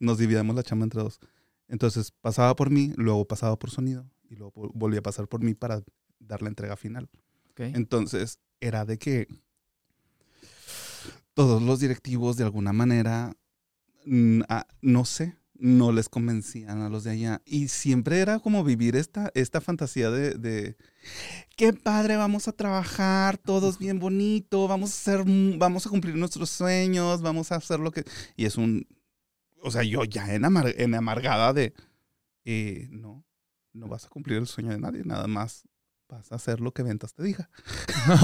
nos dividíamos la chamba entre dos. Entonces pasaba por mí, luego pasaba por sonido y luego volvía a pasar por mí para dar la entrega final. Entonces era de que todos los directivos de alguna manera, ah, no sé, no les convencían a los de allá. Y siempre era como vivir esta, esta fantasía de, de, qué padre, vamos a trabajar, todos bien bonito, vamos a hacer, vamos a cumplir nuestros sueños, vamos a hacer lo que... Y es un... o sea, yo ya en, en amargada de, eh, no, no vas a cumplir el sueño de nadie, nada más vas a hacer lo que ventas te diga. vas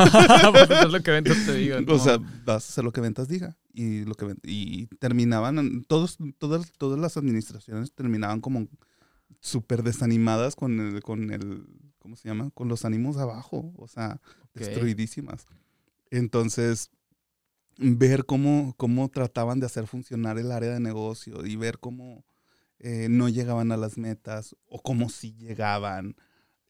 a hacer lo que ventas te diga. O sea, vas a hacer lo que ventas diga. Y, lo que, y terminaban, todos, todas, todas las administraciones terminaban como súper desanimadas con el, con el, ¿cómo se llama? Con los ánimos abajo, o sea, destruidísimas. Entonces, ver cómo, cómo trataban de hacer funcionar el área de negocio y ver cómo eh, no llegaban a las metas o cómo sí llegaban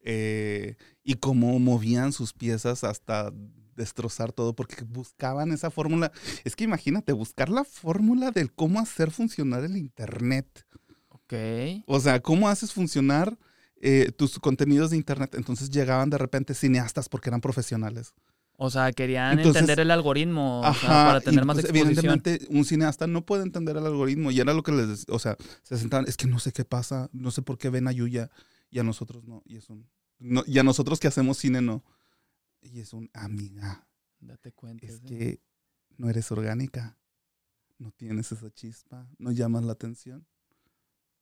eh, y cómo movían sus piezas hasta destrozar todo porque buscaban esa fórmula. Es que imagínate, buscar la fórmula del cómo hacer funcionar el Internet. Ok. O sea, cómo haces funcionar eh, tus contenidos de Internet. Entonces llegaban de repente cineastas porque eran profesionales. O sea, querían entender el algoritmo para tener más exposición. Evidentemente, un cineasta no puede entender el algoritmo. Y era lo que les... O sea, se sentaban, es que no sé qué pasa, no sé por qué ven a Yuya y a nosotros no. Y, es un, no, y a nosotros que hacemos cine no. Y es un, amiga. Date cuenta. Es que no eres orgánica. No tienes esa chispa. No llamas la atención.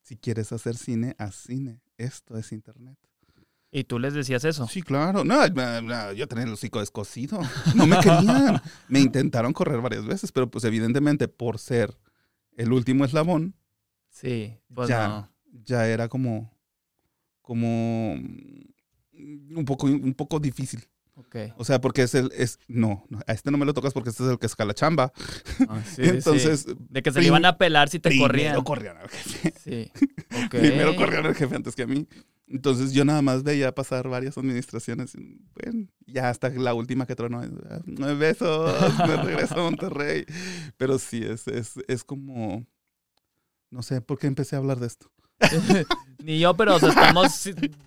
Si quieres hacer cine, haz cine. Esto es internet. ¿Y tú les decías eso? Sí, claro. No, yo tenía el hocico descosido. No me querían. me intentaron correr varias veces, pero pues evidentemente por ser el último eslabón. Sí, pues ya, ya era como, como un poco, un poco difícil. Okay. O sea, porque es el, es, no, a este no me lo tocas porque este es el que escala chamba. Ah, sí, Entonces. De que se le iban a pelar si te corrían. Primero corrían al jefe. Sí. primero corrían al jefe antes que a mí. Entonces yo nada más veía pasar varias administraciones. Bueno, ya hasta la última que tronó. Nueve besos, me regreso a Monterrey. Pero sí, es, es, es como. No sé por qué empecé a hablar de esto. Ni yo, pero estamos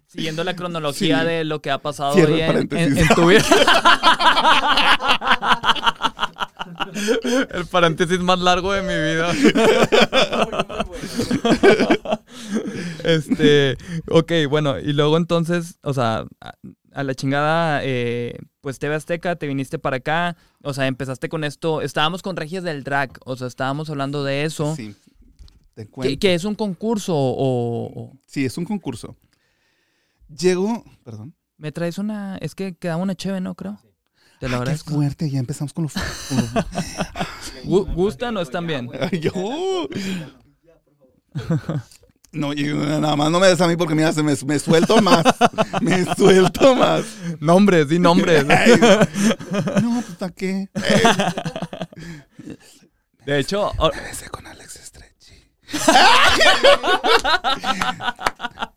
siguiendo la cronología de lo que ha pasado hoy en, en, tu vida. el paréntesis más largo de mi vida. este, ok, bueno, y luego entonces, o sea, a, la chingada, eh, pues TV Azteca, te viniste para acá, o sea, empezaste con esto, estábamos con Regias del Drag, o sea, estábamos hablando de eso. Sí. Te ¿Que, es un concurso o, Sí, es un concurso. Llego, perdón. Me traes una, es que quedaba una chévere, ¿no? Creo. Te lo Qué fuerte, ya empezamos con los... ¿Gustan o están bien? Yo... No, nada más no me des a mí porque mira, se me, me suelto más. me suelto más. Nombres, di nombres. no, pues ¿a qué? De hecho, besé con Alex.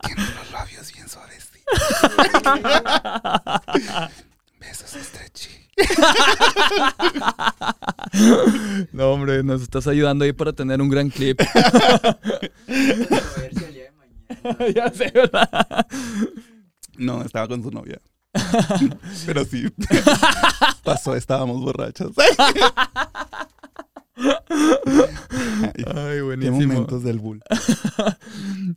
Tiene los labios bien suaves. Besos Stretchy. no, hombre, nos estás ayudando ahí para tener un gran clip. ya sé, ¿verdad? No, estaba con su novia. Pero sí. Pasó, estábamos borrachos. Ay, buenísimo. Qué momentos del bull.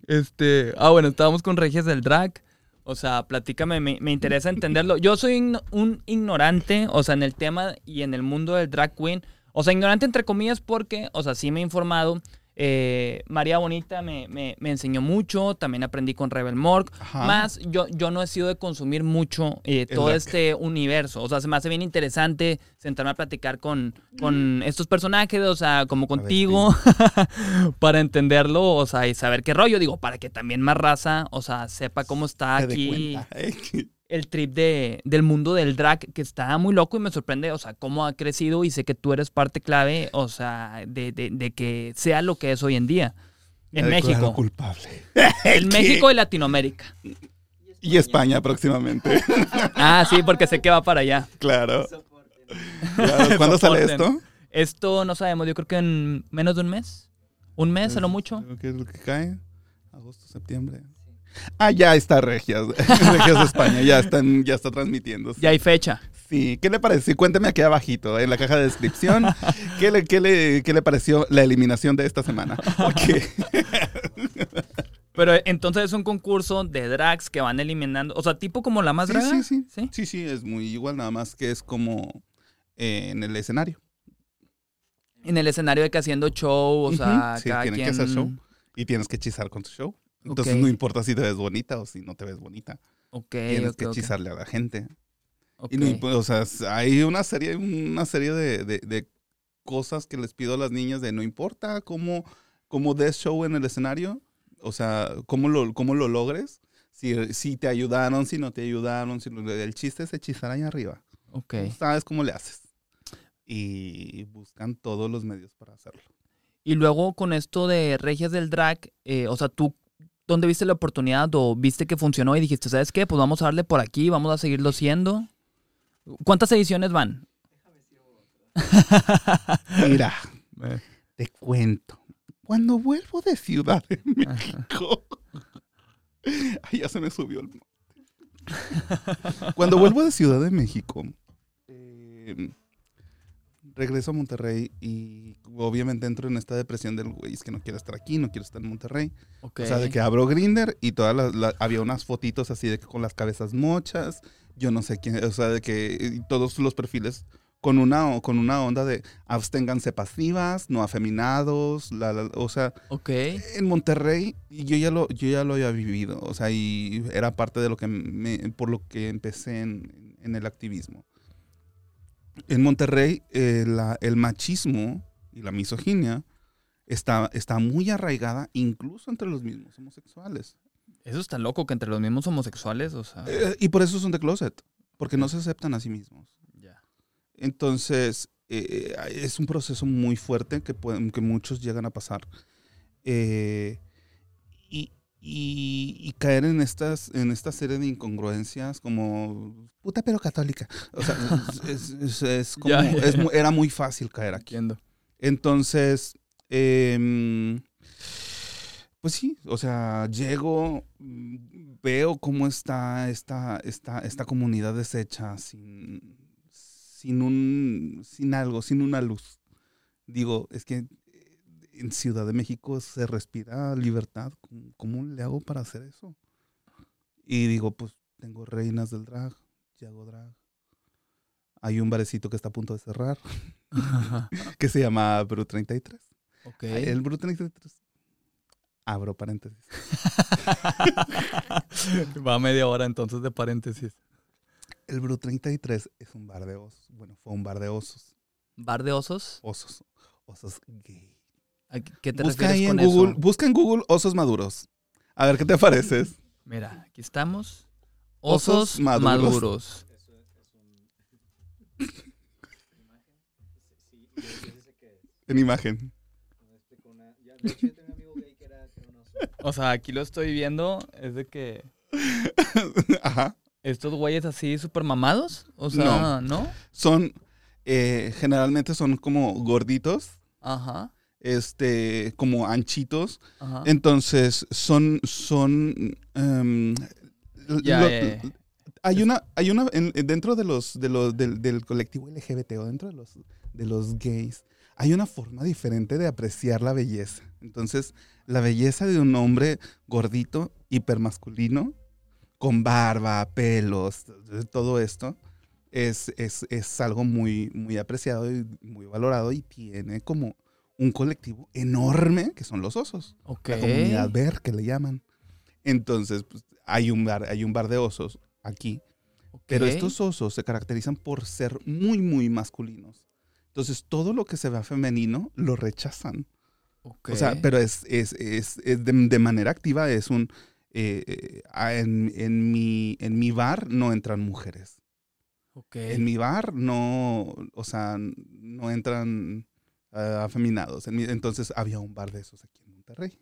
Este, ah, bueno, estábamos con Regias del Drag. O sea, platícame, me, me, interesa entenderlo. Yo soy un ignorante, o sea, en el tema y en el mundo del drag queen. O sea, ignorante entre comillas porque, o sea, sí me he informado eh, María Bonita me, enseñó mucho, también aprendí con Rebel Morg. Más, yo, yo no he sido de consumir mucho eh, todo este universo. O sea, se me hace bien interesante sentarme a platicar con, con estos personajes, o sea, como contigo, para entenderlo, o sea, y saber qué rollo. Digo, para que también más raza, o sea, sepa cómo está aquí. ¿eh? El trip de, del mundo del drag que está muy loco y me sorprende, o sea, cómo ha crecido y sé que tú eres parte clave, o sea, de, de, que sea lo que es hoy en día. En México. culpable. En México y Latinoamérica. Y España próximamente. Ah, sí, porque sé que va para allá. Claro. ¿Cuándo sale esto? Esto no sabemos, yo creo que en menos de un mes. Un mes, a lo mucho. Creo que es lo que cae. Agosto, septiembre. Ah, ya está Regias. Regias de España, ya, están, ya está transmitiendo. Ya hay fecha. Sí, ¿qué le parece? Cuénteme aquí abajito, en la caja de descripción, ¿qué le, qué le, qué le pareció la eliminación de esta semana? Pero entonces es un concurso de drags que van eliminando, o sea, tipo como la más sí, Sí, sí, sí. Sí, sí, es muy igual, nada más que es como eh, en el escenario. En el escenario de que haciendo show, o sea, sí, tienen que hacer show. Y tienes que hechizar con tu show. Entonces no importa si te ves bonita o si no te ves bonita. Ok. Tienes que hechizarle a la gente. Y no, o sea, hay una serie, una serie de, cosas que les pido a las niñas de no importa cómo, cómo des show en el escenario, o sea, cómo lo, cómo lo logres, si, si te ayudaron, si no te ayudaron, si, el chiste es hechizar ahí arriba. Ok. sabes cómo le haces. Y buscan todos los medios para hacerlo. Y luego con esto de Regias del Drag, eh, o sea, tú, ¿dónde viste la oportunidad o viste que funcionó y dijiste, ¿sabes qué? Pues vamos a darle por aquí, vamos a seguirlo siendo. ¿Cuántas ediciones van? Mira, te cuento. Cuando vuelvo de Ciudad de México, ay, ya se me subió el. Cuando vuelvo de Ciudad de México, eh, regreso a Monterrey y obviamente entro en esta depresión del güey, es que no quiero estar aquí, no quiero estar en Monterrey. O sea, de que abro Grinder y todas las, había unas fotitos así de que con las cabezas mochas, yo no sé quién, o sea, de que todos los perfiles con una, con una onda de absténganse pasivas, no afeminados, la, o sea, okay. en Monterrey yo ya lo yo ya lo había vivido, o sea, y era parte de lo que me, por lo que empecé en, en el activismo en Monterrey eh, el machismo y la misoginia está, está muy arraigada incluso entre los mismos homosexuales. Eso está loco que entre los mismos homosexuales, o sea... Eh, y por eso son de closet, porque no se aceptan a sí mismos. Ya. Entonces, eh, es un proceso muy fuerte que, que muchos llegan a pasar. y, y, caer en estas en esta serie de incongruencias como puta pero católica. O sea, es, como, era muy fácil caer aquí. Entonces, em, pues sí, o sea, llego, veo cómo está esta, esta, esta comunidad deshecha sin, sin, un, sin algo, sin una luz. Digo, es que en Ciudad de México se respira libertad. ¿Cómo, le hago para hacer eso? Y digo, pues tengo reinas del drag, y hago drag. Hay un barecito que está a punto de cerrar, que se llama Bru 33. Okay. El Bru 33. Abro paréntesis. Va a media hora entonces de paréntesis. El Bru 33 es un bar de osos. Bueno, fue un bar de osos. ¿Bar de osos? Osos. Osos gay. ¿Qué te busca refieres con en Google, Busca en Google osos maduros. A ver qué te pareces. Mira, aquí estamos. Osos, maduros. en imagen. O sea, aquí lo estoy viendo, es de que... Ajá. ¿Estos güeyes así súper mamados? O sea, ¿no? Son, eh, generalmente son como gorditos. Ajá este, como anchitos. Entonces, son, son, em, hay una, hay una, dentro de los, de los, del, colectivo LGBT o dentro de los, de los gays, hay una forma diferente de apreciar la belleza. Entonces, la belleza de un hombre gordito, hipermasculino, con barba, pelos, todo esto, es, es, es, algo muy, muy apreciado y muy valorado y tiene como un colectivo enorme que son los osos. La comunidad ver que le llaman. Entonces, pues, hay, un bar, hay un bar de osos aquí. Pero estos osos se caracterizan por ser muy, muy masculinos. Entonces, todo lo que se vea femenino lo rechazan. O sea, pero es, es, es, de, manera activa, es un... Eh, eh, en, en, mi, en mi bar no entran mujeres. En mi bar no, o sea, no entran uh, afeminados. Entonces había un bar de esos aquí en Monterrey.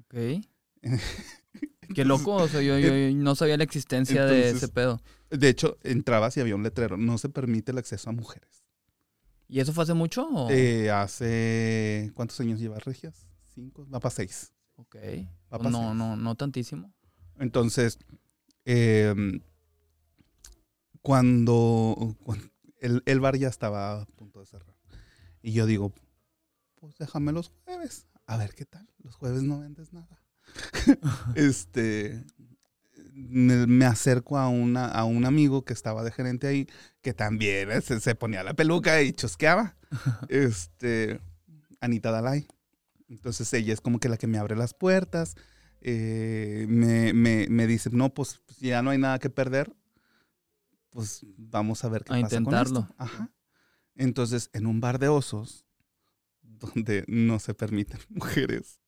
Ok. Qué loco, o sea, yo, no sabía la existencia de ese pedo. De hecho, entrabas y había un letrero, no se permite el acceso a mujeres. ¿Y eso fue hace mucho? Eh, hace, ¿cuántos años lleva Regias? Cinco, va para seis. Ok. no, no, no tantísimo. Entonces, em, cuando, el, el, bar ya estaba a punto de cerrar. Y yo digo, pues déjame los jueves. A ver qué tal. Los jueves no vendes nada. este, me acerco a, una, a un amigo que estaba de gerente ahí, que también se, ponía la peluca y chosqueaba. este, Anita Dalai. Entonces ella es como que la que me abre las puertas, eh, me, me, dice, no, pues, pues ya no hay nada que perder, pues vamos a ver qué a pasa intentarlo. con Ajá. Entonces, en un bar de osos, donde no se permiten mujeres,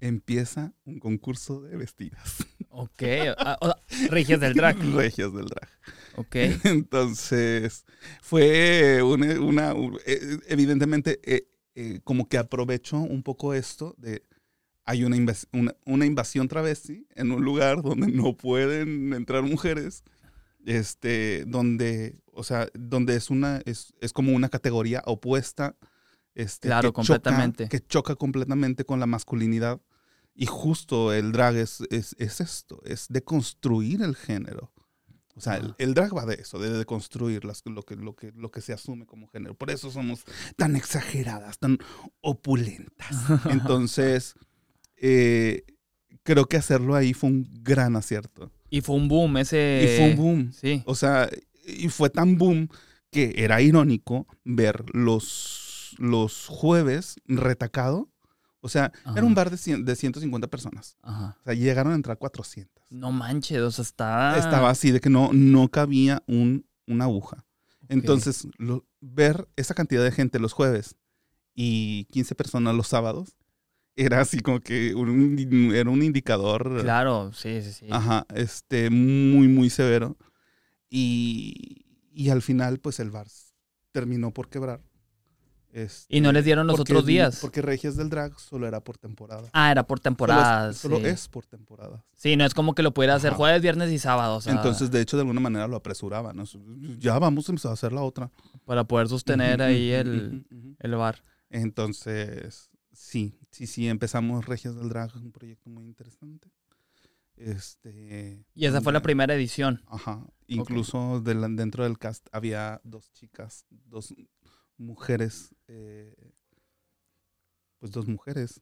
empieza un concurso de vestidas. Ok, ah, regias del drag. Regias del drag. Ok. Entonces, fue una, eh, evidentemente, eh, eh, como que aprovechó un poco esto de, hay una, una, invasión travesti en un lugar donde no pueden entrar mujeres, este, donde, o sea, donde es una, es, es como una categoría opuesta. Este, claro, completamente. que choca completamente con la masculinidad. Y justo el drag es, es, es esto, es deconstruir el género. O sea, el, drag va de eso, de deconstruir las, lo, que, lo, que, lo que se asume como género. Por eso somos tan exageradas, tan opulentas. Entonces, eh, creo que hacerlo ahí fue un gran acierto. Y fue un boom ese... Y fue un boom. Sí. O sea, y fue tan boom que era irónico ver los, los jueves retacado o sea, era un bar de, de 150 personas. Ajá. O sea, llegaron a entrar 400. No manches, o sea, estaba... Estaba así de que no, no cabía un, una aguja. Entonces, ver esa cantidad de gente los jueves y 15 personas los sábados, era así como que un, era un indicador. Claro, sí, sí, sí. Ajá, este, muy, muy severo. Y, y al final, pues el bar terminó por quebrar y no les dieron los otros días. Porque Regias del Drag solo era por temporada. Ah, era por temporada. Solo, es por temporada. Sí, no es como que lo pudiera hacer jueves, viernes y sábado. Entonces, de hecho, de alguna manera lo apresuraban. Ya vamos a empezar a hacer la otra. Para poder sostener ahí el, el bar. Entonces, sí, sí, sí, empezamos Regias del Drag, un proyecto muy interesante. Este, y esa fue la primera edición. Ajá. Incluso dentro del cast había dos chicas, dos mujeres, eh, pues dos mujeres.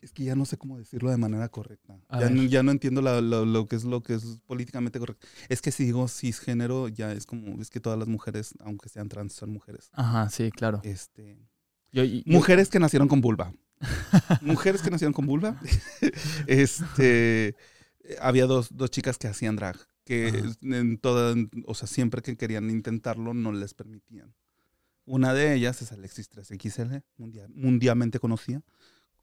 Es que ya no sé cómo decirlo de manera correcta. Ya no, ya no, entiendo lo, que es lo que es políticamente correcto. Es que si digo cisgénero, ya es como, es que todas las mujeres, aunque sean trans, son mujeres. Ajá, sí, claro. Este, mujeres que nacieron con vulva. mujeres que nacieron con vulva. este, había dos, dos chicas que hacían drag que en toda, o sea, siempre que querían intentarlo no les permitían. Una de ellas es Alexis 3XL, mundialmente conocida.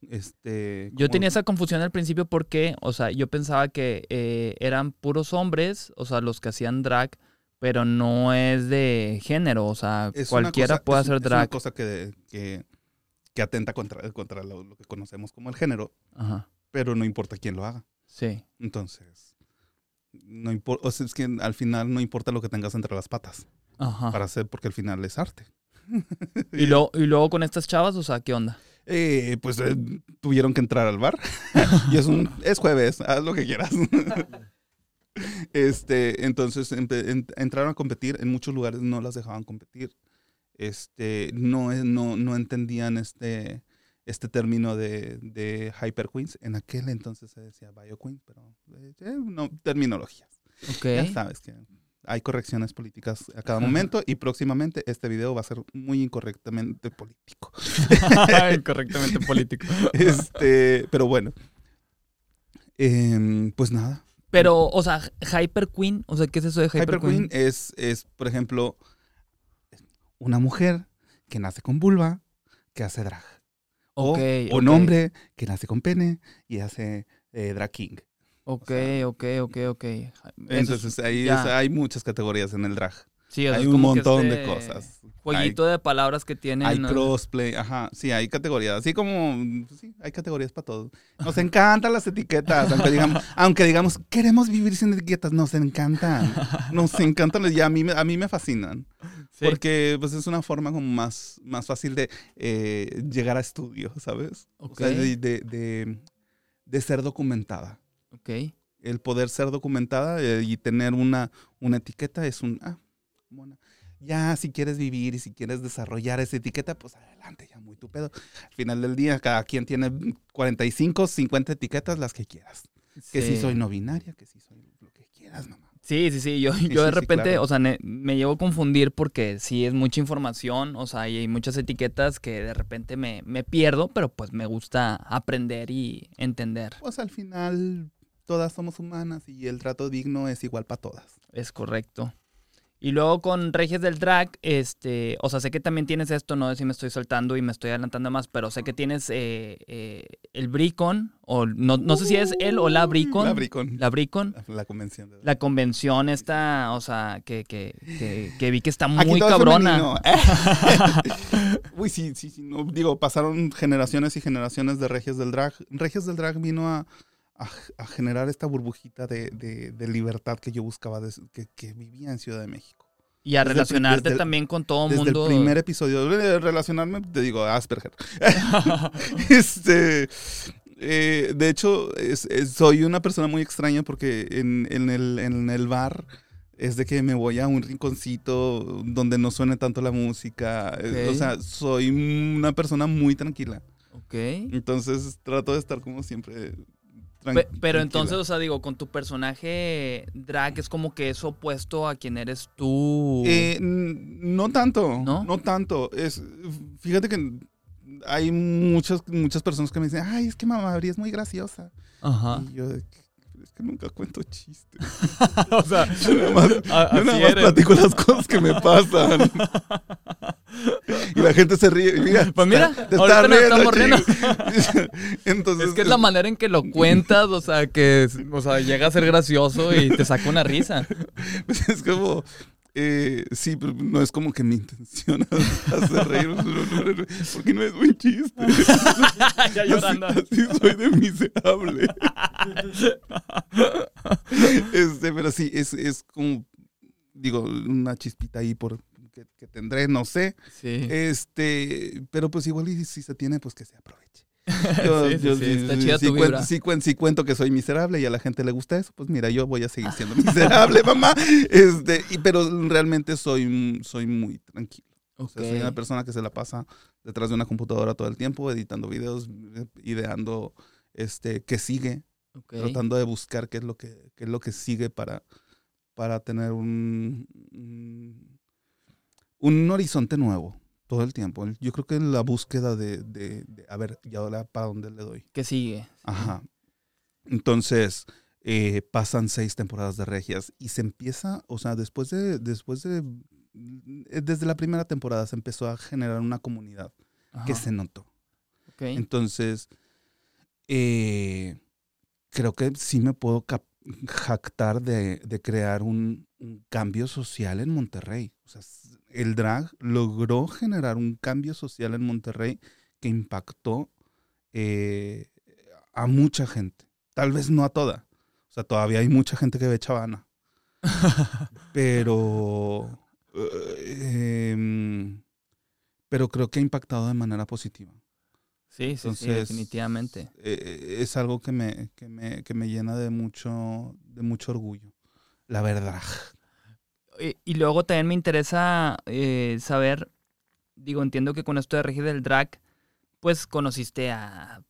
Este, yo tenía esa confusión al principio porque, o sea, yo pensaba que eh, eran puros hombres, o sea, los que hacían drag, pero no es de género, o sea, cualquiera puede hacer drag. Es una cosa que, que, atenta contra, contra lo, que conocemos como el género, pero no importa quién lo haga. Sí. Entonces, no importa, o sea, es que al final no importa lo que tengas entre las patas. Ajá. Para hacer, porque al final es arte. ¿Y, luego, y luego con estas chavas, o sea, ¿qué onda? Eh, pues eh, tuvieron que entrar al bar. y es un es jueves, haz lo que quieras. este, entonces entraron a competir, en muchos lugares no las dejaban competir. Este, no, no, no entendían este, este término de, de Hyper Queens. En aquel entonces se decía Bio Queens, pero eh, no, terminologías. Ya sabes que hay correcciones políticas a cada momento y próximamente este video va a ser muy incorrectamente político. incorrectamente político. este, pero bueno. Em, pues nada. Pero, o sea, Hyper Queen, o sea, ¿qué es eso de Hyper, Hyper Queen? es, es, por ejemplo, una mujer que nace con vulva, que hace drag. o, un hombre que nace con pene y hace eh, drag king. Ok, ok, ok, ok. Entonces ahí hay muchas categorías en el drag. Sí, hay un montón de este cosas. Jueguito de palabras que tienen. Hay crossplay, ajá. Sí, hay categorías. Así como, sí, hay categorías para todo. Nos encantan las etiquetas. Aunque digamos, aunque digamos, queremos vivir sin etiquetas, nos encantan. Nos encantan y a mí, a mí me fascinan. Porque pues es una forma como más, más fácil de eh, llegar a estudio, ¿sabes? O sea, de, de, de ser documentada. Ok. El poder ser documentada eh, y tener una, una etiqueta es un, ah, bueno, ya si quieres vivir y si quieres desarrollar esa etiqueta, pues adelante, ya muy tu pedo. Al final del día, cada quien tiene 45, 50 etiquetas, las que quieras. Que si soy no binaria, que si soy lo que quieras, mamá. Sí, sí, sí. Yo, yo de repente, o sea, me, llevo a confundir porque sí es mucha información, o sea, y hay muchas etiquetas que de repente me, me pierdo, pero pues me gusta aprender y entender. Pues al final todas somos humanas y el trato digno es igual para todas. Es correcto. Y luego con Regias del Drag, este, o sea, sé que también tienes esto, no sé si me estoy soltando y me estoy adelantando más, pero sé que tienes eh, eh, el Bricon, o no, no sé si es él o la Bricon. La Bricon. La Bricon. La, convención. La convención esta, o sea, que, que, que, vi que está muy cabrona. Uy, sí, sí, sí, no, digo, pasaron generaciones y generaciones de Regias del Drag. Regias del Drag vino a a, generar esta burbujita de, libertad que yo buscaba, que, vivía en Ciudad de México. Y a relacionarte también con todo el mundo. Desde el primer episodio, relacionarme, te digo, Asperger. este, eh, de hecho, soy una persona muy extraña porque en, el, en el bar es de que me voy a un rinconcito donde no suene tanto la música. O sea, soy una persona muy tranquila. Ok. Entonces trato de estar como siempre pero entonces, o sea, digo, con tu personaje drag es como que es opuesto a quien eres tú. Eh, no tanto, ¿No? no tanto. Es, fíjate que hay muchas, muchas personas que me dicen, ay, es que Mamá es muy graciosa. Ajá. Y yo, es que nunca cuento chistes. o sea, yo nada más, yo nada más platico las cosas que me pasan. y la gente se ríe. Mira, pues mira, te está riendo, Entonces, es que es la manera en que lo cuentas, o sea, que o sea, llega a ser gracioso y te saca una risa. Pues es como, eh, sí, pero no es como que mi intención hacer reír, porque no es un chiste. ya llorando. Así, soy de miserable. este, pero sí, es, es como, digo, una chispita ahí por que, tendré, no sé. Sí. Este, pero pues igual y si se tiene, pues que se aproveche. Yo, si, cuento, que soy miserable y a la gente le gusta eso, pues mira, yo voy a seguir siendo miserable, mamá. Este, y, pero realmente soy, soy muy tranquilo. soy una persona que se la pasa detrás de una computadora todo el tiempo, editando videos, ideando este, qué sigue, tratando de buscar qué es lo que, qué es lo que sigue para, para tener un, un horizonte nuevo todo el tiempo. Yo creo que la búsqueda de, de, a ver, ¿y ahora para dónde le doy? ¿Qué sigue? Ajá. Entonces, eh, pasan seis temporadas de regias y se empieza, o sea, después de, después de, eh, desde la primera temporada se empezó a generar una comunidad que se notó. Okay. Entonces, eh, creo que sí me puedo jactar de, de crear un, un, cambio social en Monterrey. O sea, el drag logró generar un cambio social en Monterrey que impactó eh, a mucha gente. Tal vez no a toda. O sea, todavía hay mucha gente que ve chavana. pero. Em, pero creo que ha impactado de manera positiva. Sí, sí, sí definitivamente. Eh, es algo que me, que me, que me llena de mucho, de mucho orgullo. La verdad. Y, luego también me interesa eh, saber, digo, entiendo que con esto de Regis del Drag, pues conociste a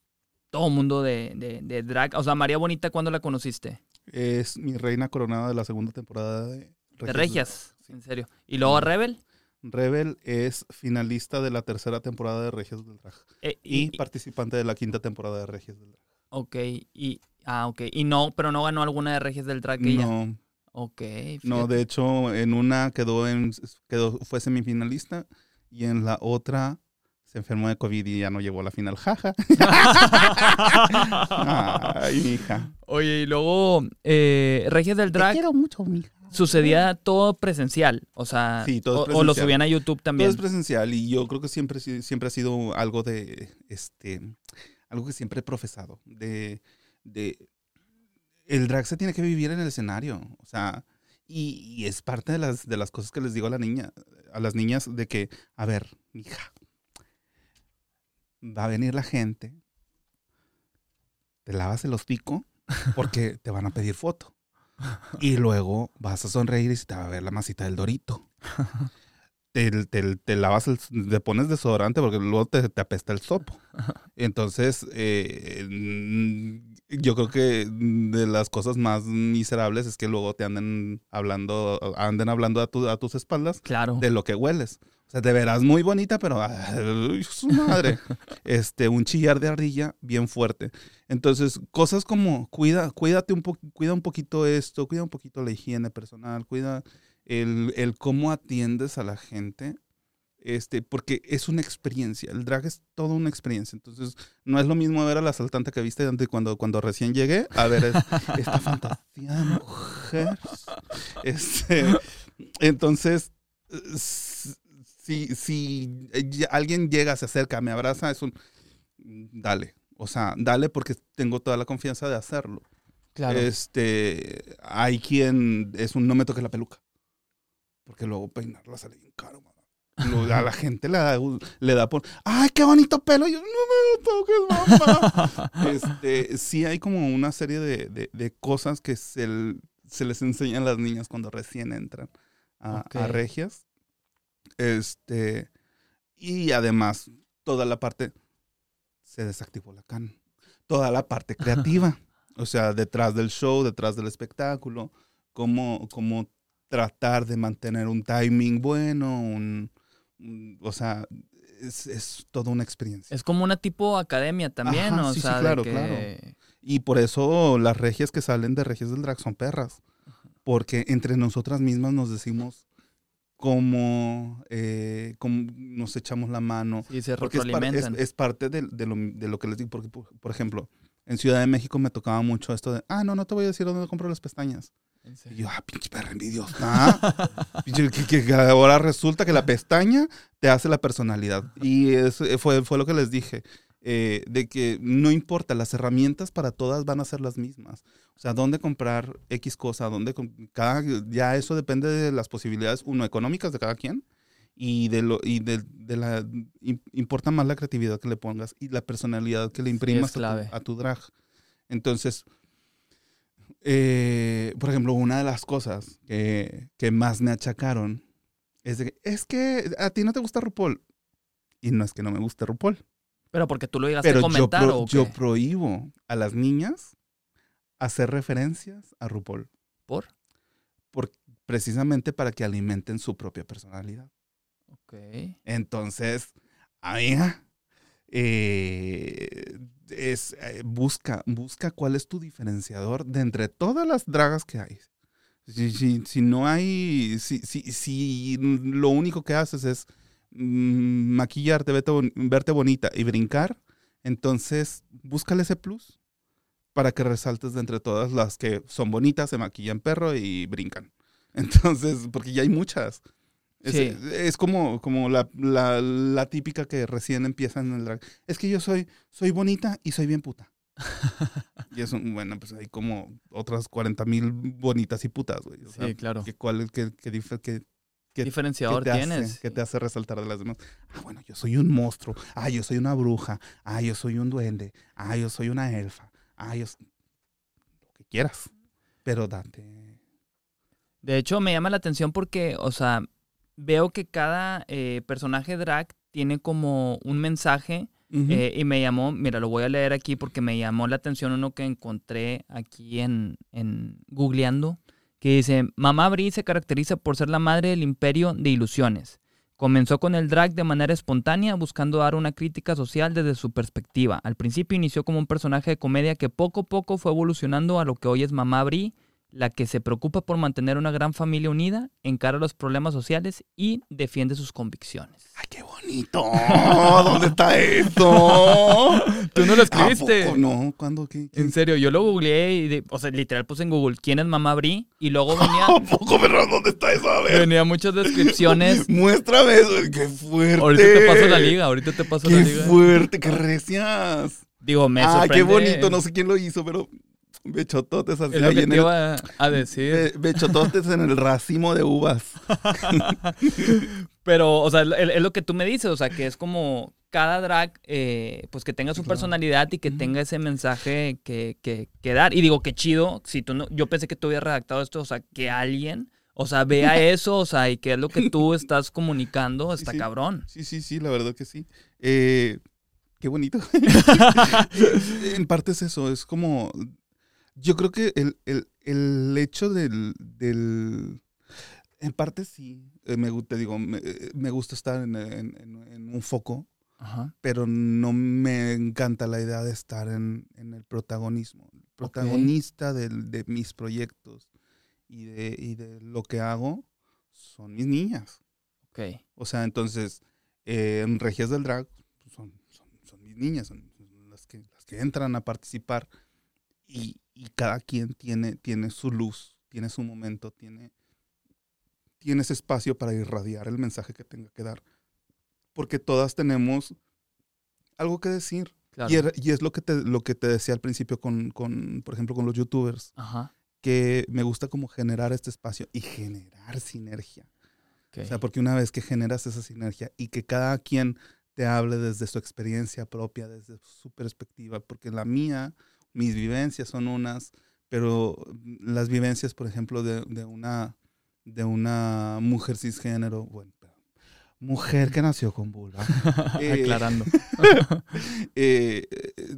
todo mundo de, de, drag. O sea, María Bonita, ¿cuándo la conociste? Es mi reina coronada de la segunda temporada de Regias. De Regias, en serio. ¿Y luego Rebel? Rebel es finalista de la tercera temporada de Regias del Drag. Eh, y, participante de la quinta temporada de Regias del Drag. Ok, y... Ah, ok. Y no, pero no ganó alguna de Regias del Drag ella. No, Ok. No, de hecho, en una quedó en quedó, fue semifinalista y en la otra se enfermó de COVID y ya no llegó a la final. Jaja. Ay, hija. Oye, y luego, eh, Regias del Drag. Te quiero mucho, mija. Sucedía todo presencial, o sea, o, lo subían a YouTube también. Todo es presencial y yo creo que siempre, siempre ha sido algo de, este, algo que siempre he profesado, de, de el drag se tiene que vivir en el escenario. O sea, y, es parte de las, de las cosas que les digo a la niña, a las niñas, de que, a ver, hija, va a venir la gente, te lavas el hocico porque te van a pedir foto. Y luego vas a sonreír y te va a ver la masita del dorito. te, te, lavas, el, te pones desodorante porque luego te, te apesta el sopo. Entonces, eh, yo creo que de las cosas más miserables es que luego te anden hablando, anden hablando a, tu, a tus espaldas claro. de lo que hueles. O sea, te verás muy bonita, pero su madre. este, un chillar de ardilla bien fuerte. Entonces, cosas como cuida, cuídate un cuida un poquito esto, cuida un poquito la higiene personal, cuida el, el cómo atiendes a la gente, este, porque es una experiencia. El drag es toda una experiencia. Entonces, no es lo mismo ver a la asaltante que viste antes cuando, cuando recién llegué, a ver esta fantasía mujer. Este, entonces, si, si alguien llega, se acerca, me abraza, es un dale. O sea, dale porque tengo toda la confianza de hacerlo. Claro. Este, hay quien es un no me toque la peluca porque luego peinarla sale bien caro, a la gente le da, le da por, ¡ay, qué bonito pelo! yo, no me toques, mamá. este, sí hay como una serie de, de, cosas que se, se, les enseñan a las niñas cuando recién entran a, a, regias. Este, y además, toda la parte, se desactivó la can. Toda la parte creativa. o sea, detrás del show, detrás del espectáculo, cómo, cómo tratar de mantener un timing bueno, un, o sea, es, es, toda una experiencia. Es como una tipo academia también, ¿no? Sí, sí, claro, claro. Y por eso las regias que salen de regias del drag son perras. Porque entre nosotras mismas nos decimos cómo, eh, nos echamos la mano. Y se porque es, es, parte de, de, lo, de, lo, que les digo. Porque, por ejemplo, en Ciudad de México me tocaba mucho esto de, ah, no, no te voy a decir dónde compro las pestañas. Y yo, ah, pinche perra envidiosa. que, ahora resulta que la pestaña te hace la personalidad. Y eso eh, fue, fue lo que les dije. Eh, de que no importa, las herramientas para todas van a ser las mismas. O sea, dónde comprar X cosa, dónde cada, ya eso depende de las posibilidades, uno, económicas de cada quien, y de lo, y de, la importa más la creatividad que le pongas y la personalidad que le imprimas a, tu, drag. Entonces, eh, por ejemplo, una de las cosas que, más me achacaron es de que, es que a ti no te gusta RuPaul. Y no es que no me guste RuPaul. Pero porque tú lo llegaste a comentar yo, yo prohíbo a las niñas hacer referencias a RuPaul. ¿Por? Por, precisamente para que alimenten su propia personalidad. Ok. Entonces, amiga, eh, eh, busca, busca cuál es tu diferenciador de entre todas las dragas que hay. Si, no hay, si, lo único que haces es mm, maquillarte, verte, bonita y brincar, entonces búscale ese plus para que resaltes de entre todas las que son bonitas, se maquillan perro y brincan. Entonces, porque ya hay muchas. Es, como, como la, la, típica que recién empieza en el drag. Es que yo soy, soy bonita y soy bien puta. y es un, bueno, pues hay como otras 40 mil bonitas y putas, güey. sí, claro. Que, ¿Cuál que, ¿Qué diferenciador tienes? que te hace resaltar de las demás. Ah, bueno, yo soy un monstruo. Ah, yo soy una bruja. Ah, yo soy un duende. Ah, yo soy una elfa. Ah, yo... Lo que quieras. Pero date. De hecho, me llama la atención porque, o sea, veo que cada eh, personaje drag tiene como un mensaje eh, y me llamó, mira, lo voy a leer aquí porque me llamó la atención uno que encontré aquí en, en googleando, que dice, Mamá Bri se caracteriza por ser la madre del imperio de ilusiones. Comenzó con el drag de manera espontánea, buscando dar una crítica social desde su perspectiva. Al principio inició como un personaje de comedia que poco a poco fue evolucionando a lo que hoy es Mamá Bri, la que se preocupa por mantener una gran familia unida, encara los problemas sociales y defiende sus convicciones. ¡Ay, qué bonito! ¿Dónde está esto? ¿Tú no lo escribiste? poco? No, ¿cuándo? Qué, En serio, yo lo googleé y, o sea, literal puse en Google, ¿quién es Mamá Bri? Y luego venía... ¿A poco, verdad? ¿Dónde está eso? A ver. Venía muchas descripciones. Muéstrame eso, qué fuerte. Ahorita te paso la liga, ahorita te paso la liga. Qué fuerte, qué recias. Digo, me sorprende. Ah, qué bonito, no sé quién lo hizo, pero Bechototes así. Es lo que te iba a decir. bechototes en el racimo de uvas. Pero, o sea, es lo que tú me dices, o sea, que es como cada drag, eh, pues que tenga su personalidad y que tenga ese mensaje que, que, que, dar. Y digo, qué chido, si tú no, yo pensé que tú habías redactado esto, o sea, que alguien O sea, vea eso, o sea, y qué es lo que tú estás comunicando, está cabrón. Sí, sí, sí, la verdad que sí. Eh, qué bonito. en parte es eso, es como, yo creo que el, hecho del, en parte sí, eh, me, te digo, me, eh, gusta estar en, un foco, pero no me encanta la idea de estar en, el protagonismo. protagonista de mis proyectos y de, y de lo que hago son mis niñas. Ok. O sea, entonces, eh, en Regias del Drag pues, son, son, mis niñas, son las que, las que entran a participar y, y, cada quien tiene, tiene su luz, tiene su momento, tiene, tiene ese espacio para irradiar el mensaje que tenga que dar. Porque todas tenemos algo que decir. Y, y, es lo que, te, lo que te decía al principio con, con, por ejemplo, con los youtubers. Ajá que me gusta como generar este espacio y generar sinergia. O sea, porque una vez que generas esa sinergia y que cada quien te hable desde su experiencia propia, desde su perspectiva, porque la mía, mis vivencias son unas, pero las vivencias, por ejemplo, de, de una, de una mujer cisgénero, bueno, mujer que nació con vulva. Eh, Aclarando. Eh, eh,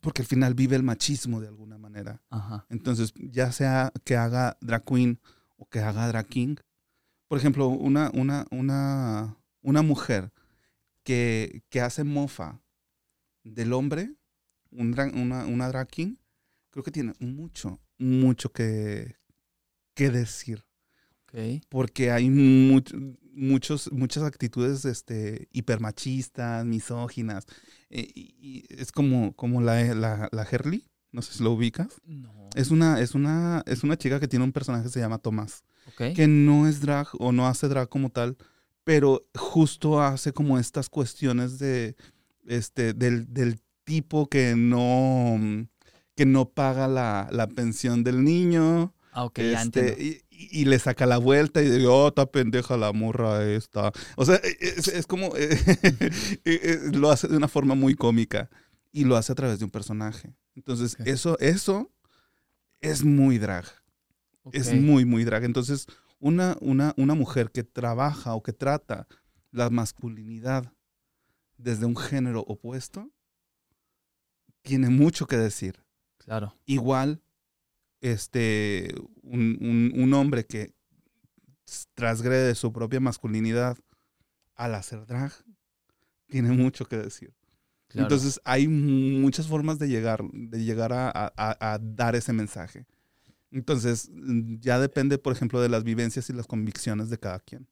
porque al final vive el machismo de alguna manera. Entonces, ya sea que haga drag queen o que haga drag king, por ejemplo, una, una, una, una mujer que, que hace mofa del hombre, una, una drag king, creo que tiene mucho, mucho que, que decir. Porque hay muchos, muchas actitudes este, hipermachistas, misóginas. Eh, y, es como, como la, la, la Herly, no sé si lo ubicas. No. Es una, es una, es una chica que tiene un personaje que se llama Tomás. Que no es drag o no hace drag como tal, pero justo hace como estas cuestiones de, este, del, del tipo que no, que no paga la, la pensión del niño. Ah, ok, este, y, le saca la vuelta y digo, oh, está pendeja la morra esta. O sea, e, e, es, como, e, lo hace de una forma muy cómica y lo hace a través de un personaje. Entonces, eso, eso es muy drag. Es muy, muy drag. Entonces, una, una, una mujer que trabaja o que trata la masculinidad desde un género opuesto, tiene mucho que decir. Claro. Igual este, un, hombre que transgrede su propia masculinidad al hacer drag, tiene mucho que decir. Entonces hay muchas formas de llegar, de llegar a, dar ese mensaje. Entonces ya depende, por ejemplo, de las vivencias y las convicciones de cada quien.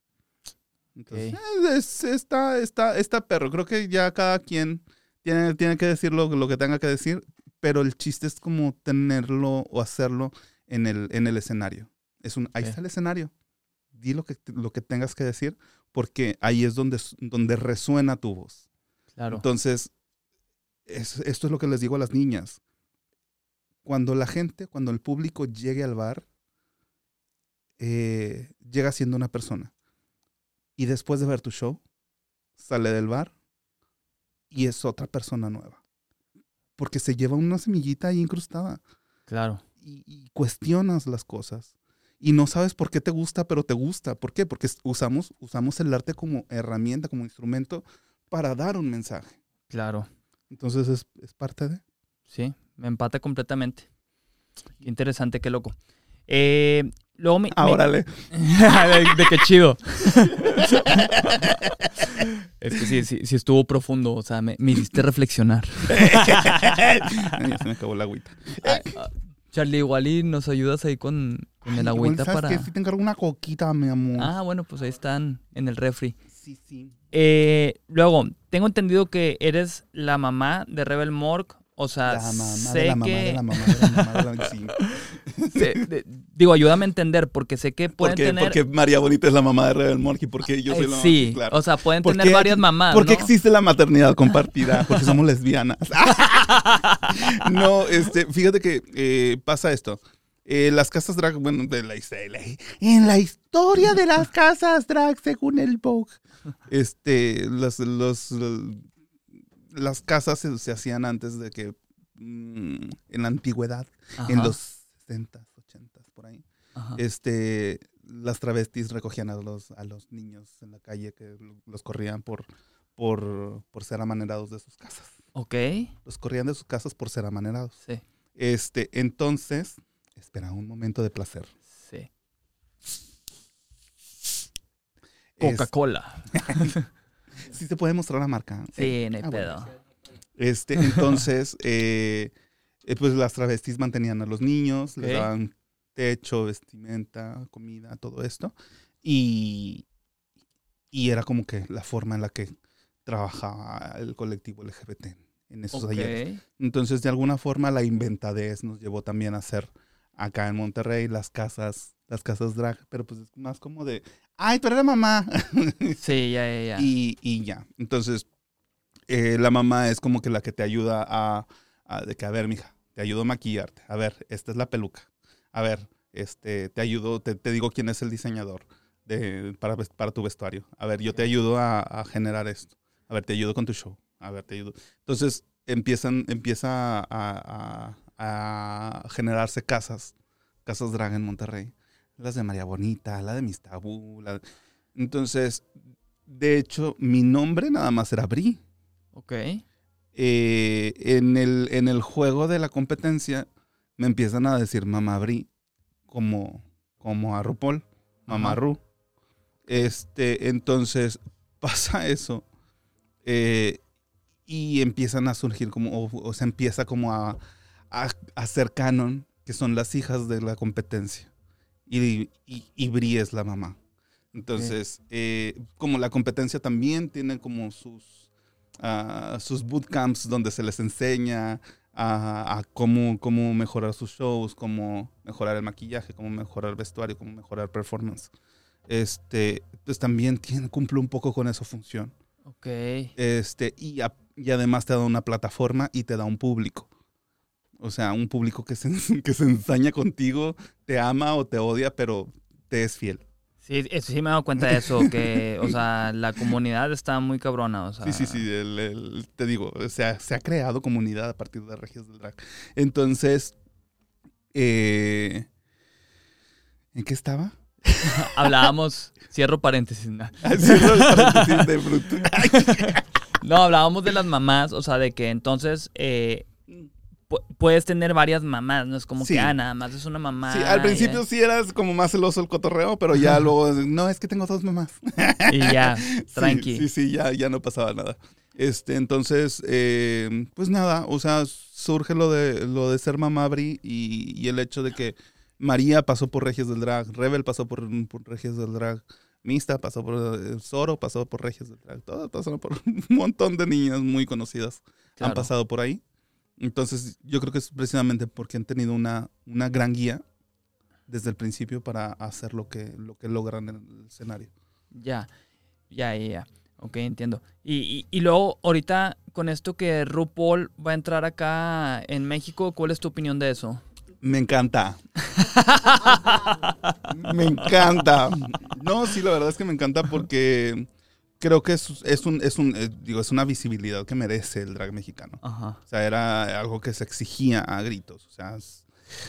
Entonces, eh, está, está, está perro. Creo que ya cada quien tiene, tiene que decir lo, lo que tenga que decir pero el chiste es como tenerlo o hacerlo en el, en el escenario. Es un, ahí está el escenario. Di lo que, lo que tengas que decir, porque ahí es donde, donde resuena tu voz. Claro. Entonces, esto es lo que les digo a las niñas. Cuando la gente, cuando el público llegue al bar, eh, llega siendo una persona. Y después de ver tu show, sale del bar y es otra persona nueva porque se lleva una semillita ahí incrustada. Claro. Y, cuestionas las cosas. Y no sabes por qué te gusta, pero te gusta. ¿Por qué? Porque usamos, usamos el arte como herramienta, como instrumento para dar un mensaje. Claro. Entonces es, es parte de. Sí, me empata completamente. Qué interesante, qué loco. Eh, luego me. Ah, órale. de, qué chido. es que sí, sí, sí, estuvo profundo. O sea, me, me hiciste reflexionar. ya se me acabó la agüita. Ah, ah, Charlie, igual y nos ayudas ahí con, con el agüita ¿sabes para. Que si te encargo una coquita, mi amor. Ah, bueno, pues ahí están en el refri. Sí, sí. Eh, luego, tengo entendido que eres la mamá de Rebel Morg o sea, la mamá sé de la mamá que... de la mamá de la mamá de la digo, ayúdame a entender, porque sé que pueden porque, tener... Porque María Bonita es la mamá de Rebel Morgi, porque yo soy la Sí, claro. o sea, pueden tener varias mamás, Porque existe la maternidad compartida, porque somos lesbianas. no, este, fíjate que eh, pasa esto. Eh, las casas drag, bueno, de la, en la historia de las casas drag, según el Vogue, este, los, los las casas se, hacían antes de que, mm, en la antigüedad, en los 60, 80, por ahí, este, las travestis recogían a los, a los niños en la calle que los corrían por, por, por ser amanerados de sus casas. Ok. Los corrían de sus casas por ser amanerados. Sí. Este, entonces, espera un momento de placer. Sí. Coca-Cola. sí se puede mostrar la marca. Sí, el ah, pedo. Este, entonces, eh, eh, pues las travestis mantenían a los niños, les daban techo, vestimenta, comida, todo esto. Y, y era como que la forma en la que trabajaba el colectivo LGBT en esos talleres. Entonces, de alguna forma, la inventadez nos llevó también a hacer acá en Monterrey las casas, las casas drag, pero pues es más como de, ay, tú eres mamá. Sí, ya, ya, ya. Y, y ya. Entonces, eh, la mamá es como que la que te ayuda a, a, de que, a ver, mija, te ayudo a maquillarte. A ver, esta es la peluca. A ver, este, te ayudo, te, te digo quién es el diseñador de, para, para tu vestuario. A ver, yo te ayudo a, a generar esto a ver, te ayudo con tu show, a ver, te ayudo. Entonces empiezan, empieza a, generarse casas, casas drag en Monterrey. Las de María Bonita, la de Mistabú. Entonces, de hecho, mi nombre nada más era Bri. Ok. Eh, en, el, en el juego de la competencia me empiezan a decir Mamá Bri como, como a RuPaul, Mamá Ru. Este, entonces pasa eso eh, y empiezan a surgir como, o, se empieza como a, a, hacer canon, que son las hijas de la competencia. Y, y, es la mamá. Entonces, eh, como la competencia también tiene como sus, uh, sus bootcamps donde se les enseña a, a, cómo, cómo mejorar sus shows, cómo mejorar el maquillaje, cómo mejorar el vestuario, cómo mejorar performance. Este, pues también tiene, cumple un poco con esa función. Ok. Este, y, y además te da una plataforma y te da un público. O sea, un público que se, que se ensaña contigo, te ama o te odia, pero te es fiel. Sí, sí me he dado cuenta de eso, que, o sea, la comunidad está muy cabrona, o sea. Sí, sí, sí, te digo, o sea, se ha creado comunidad a partir de Regios del Drag. Entonces, eh, ¿en qué estaba? hablábamos, cierro paréntesis. No. cierro paréntesis de no, hablábamos de las mamás, o sea, de que entonces eh, puedes tener varias mamás, no es como que, ah, nada más es una mamá. Sí, al principio sí eras como más celoso el cotorreo, pero ya luego, no, es que tengo dos mamás. y ya, tranqui. Sí, sí, ya, ya no pasaba nada. Este, entonces, eh, pues nada, o sea, surge lo de, lo de ser mamá Bri y, y el hecho de que María pasó por Regios del Drag, Rebel pasó por, por Regios del Drag, Mista pasó por eh, Zoro, pasó por Regios del Drag, todas pasaron por un montón de niñas muy conocidas. Han pasado por ahí. Entonces, yo creo que es precisamente porque han tenido una, una gran guía desde el principio para hacer lo que, lo que logran en el escenario. Ya, ya, ya. Ok, entiendo. Y, y, luego, ahorita, con esto que RuPaul va a entrar acá en México, ¿cuál es tu opinión de eso? Me encanta. me encanta. No, sí, la verdad es que me encanta porque creo que es, un, es, un, eh, digo, es una visibilidad que merece el drag mexicano. O sea, era algo que se exigía a gritos. O sea,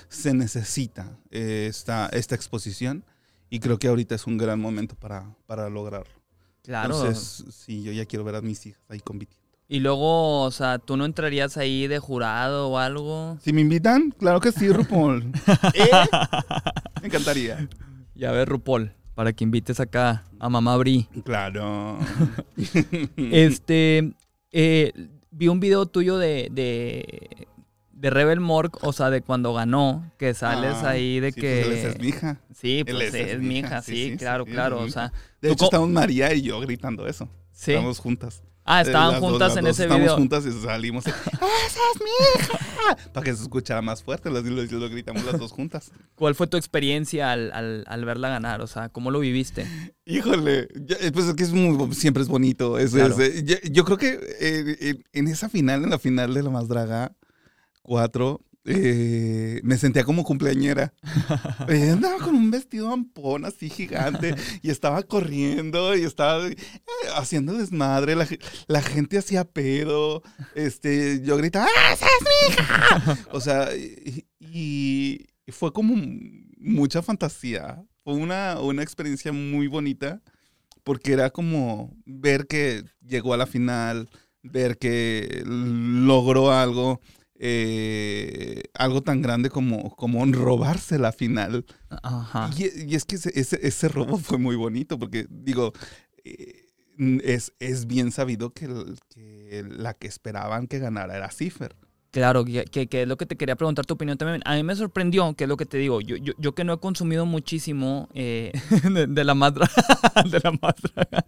se necesita esta, esta exposición y creo que ahorita es un gran momento para, para lograrlo. Claro. Entonces, sí, yo ya quiero ver a mis hijas ahí compitiendo. Y luego, o sea, ¿tú no entrarías ahí de jurado o algo? Si me invitan, claro que sí, RuPaul. ¿Eh? Me encantaría. Ya ver, RuPaul, para que invites acá a Mamá Bri. Claro. este, eh, vi un video tuyo de, de, de Rebel Morg, o sea, de cuando ganó, que sales ah, ahí de que... Pues él es mi hija. Sí, pues es, mi hija, sí, claro, claro, o sea... De hecho, estamos María y yo gritando eso. Sí. Estamos juntas. Ah, estaban juntas en ese video. Estábamos juntas y salimos. ¡Esa es mi hija! Para que se escuchara más fuerte, lo, lo, gritamos las dos juntas. ¿Cuál fue tu experiencia al, al, verla ganar? O sea, ¿cómo lo viviste? Híjole, pues es que es muy, siempre es bonito. Eh, yo, creo que eh, en esa final, en la final de la Más Draga 4, eh, me sentía como cumpleañera. Eh, andaba con un vestido ampón así gigante y estaba corriendo y estaba eh, haciendo desmadre. La, gente hacía pedo. Este, yo gritaba, ¡Ah, esa es mi hija! O sea, y, fue como mucha fantasía. fue una, una experiencia muy bonita porque era como ver que llegó a la final, ver que logró algo, eh, algo tan grande como, como robarse la final. Y, es que ese, ese, robo fue muy bonito porque, digo, eh, es, es, bien sabido que, que, la que esperaban que ganara era Cipher. Claro, que, que, es lo que te quería preguntar tu opinión también. A mí me sorprendió, que es lo que te digo, yo, yo, yo que no he consumido muchísimo eh, de, la madra, de la madra.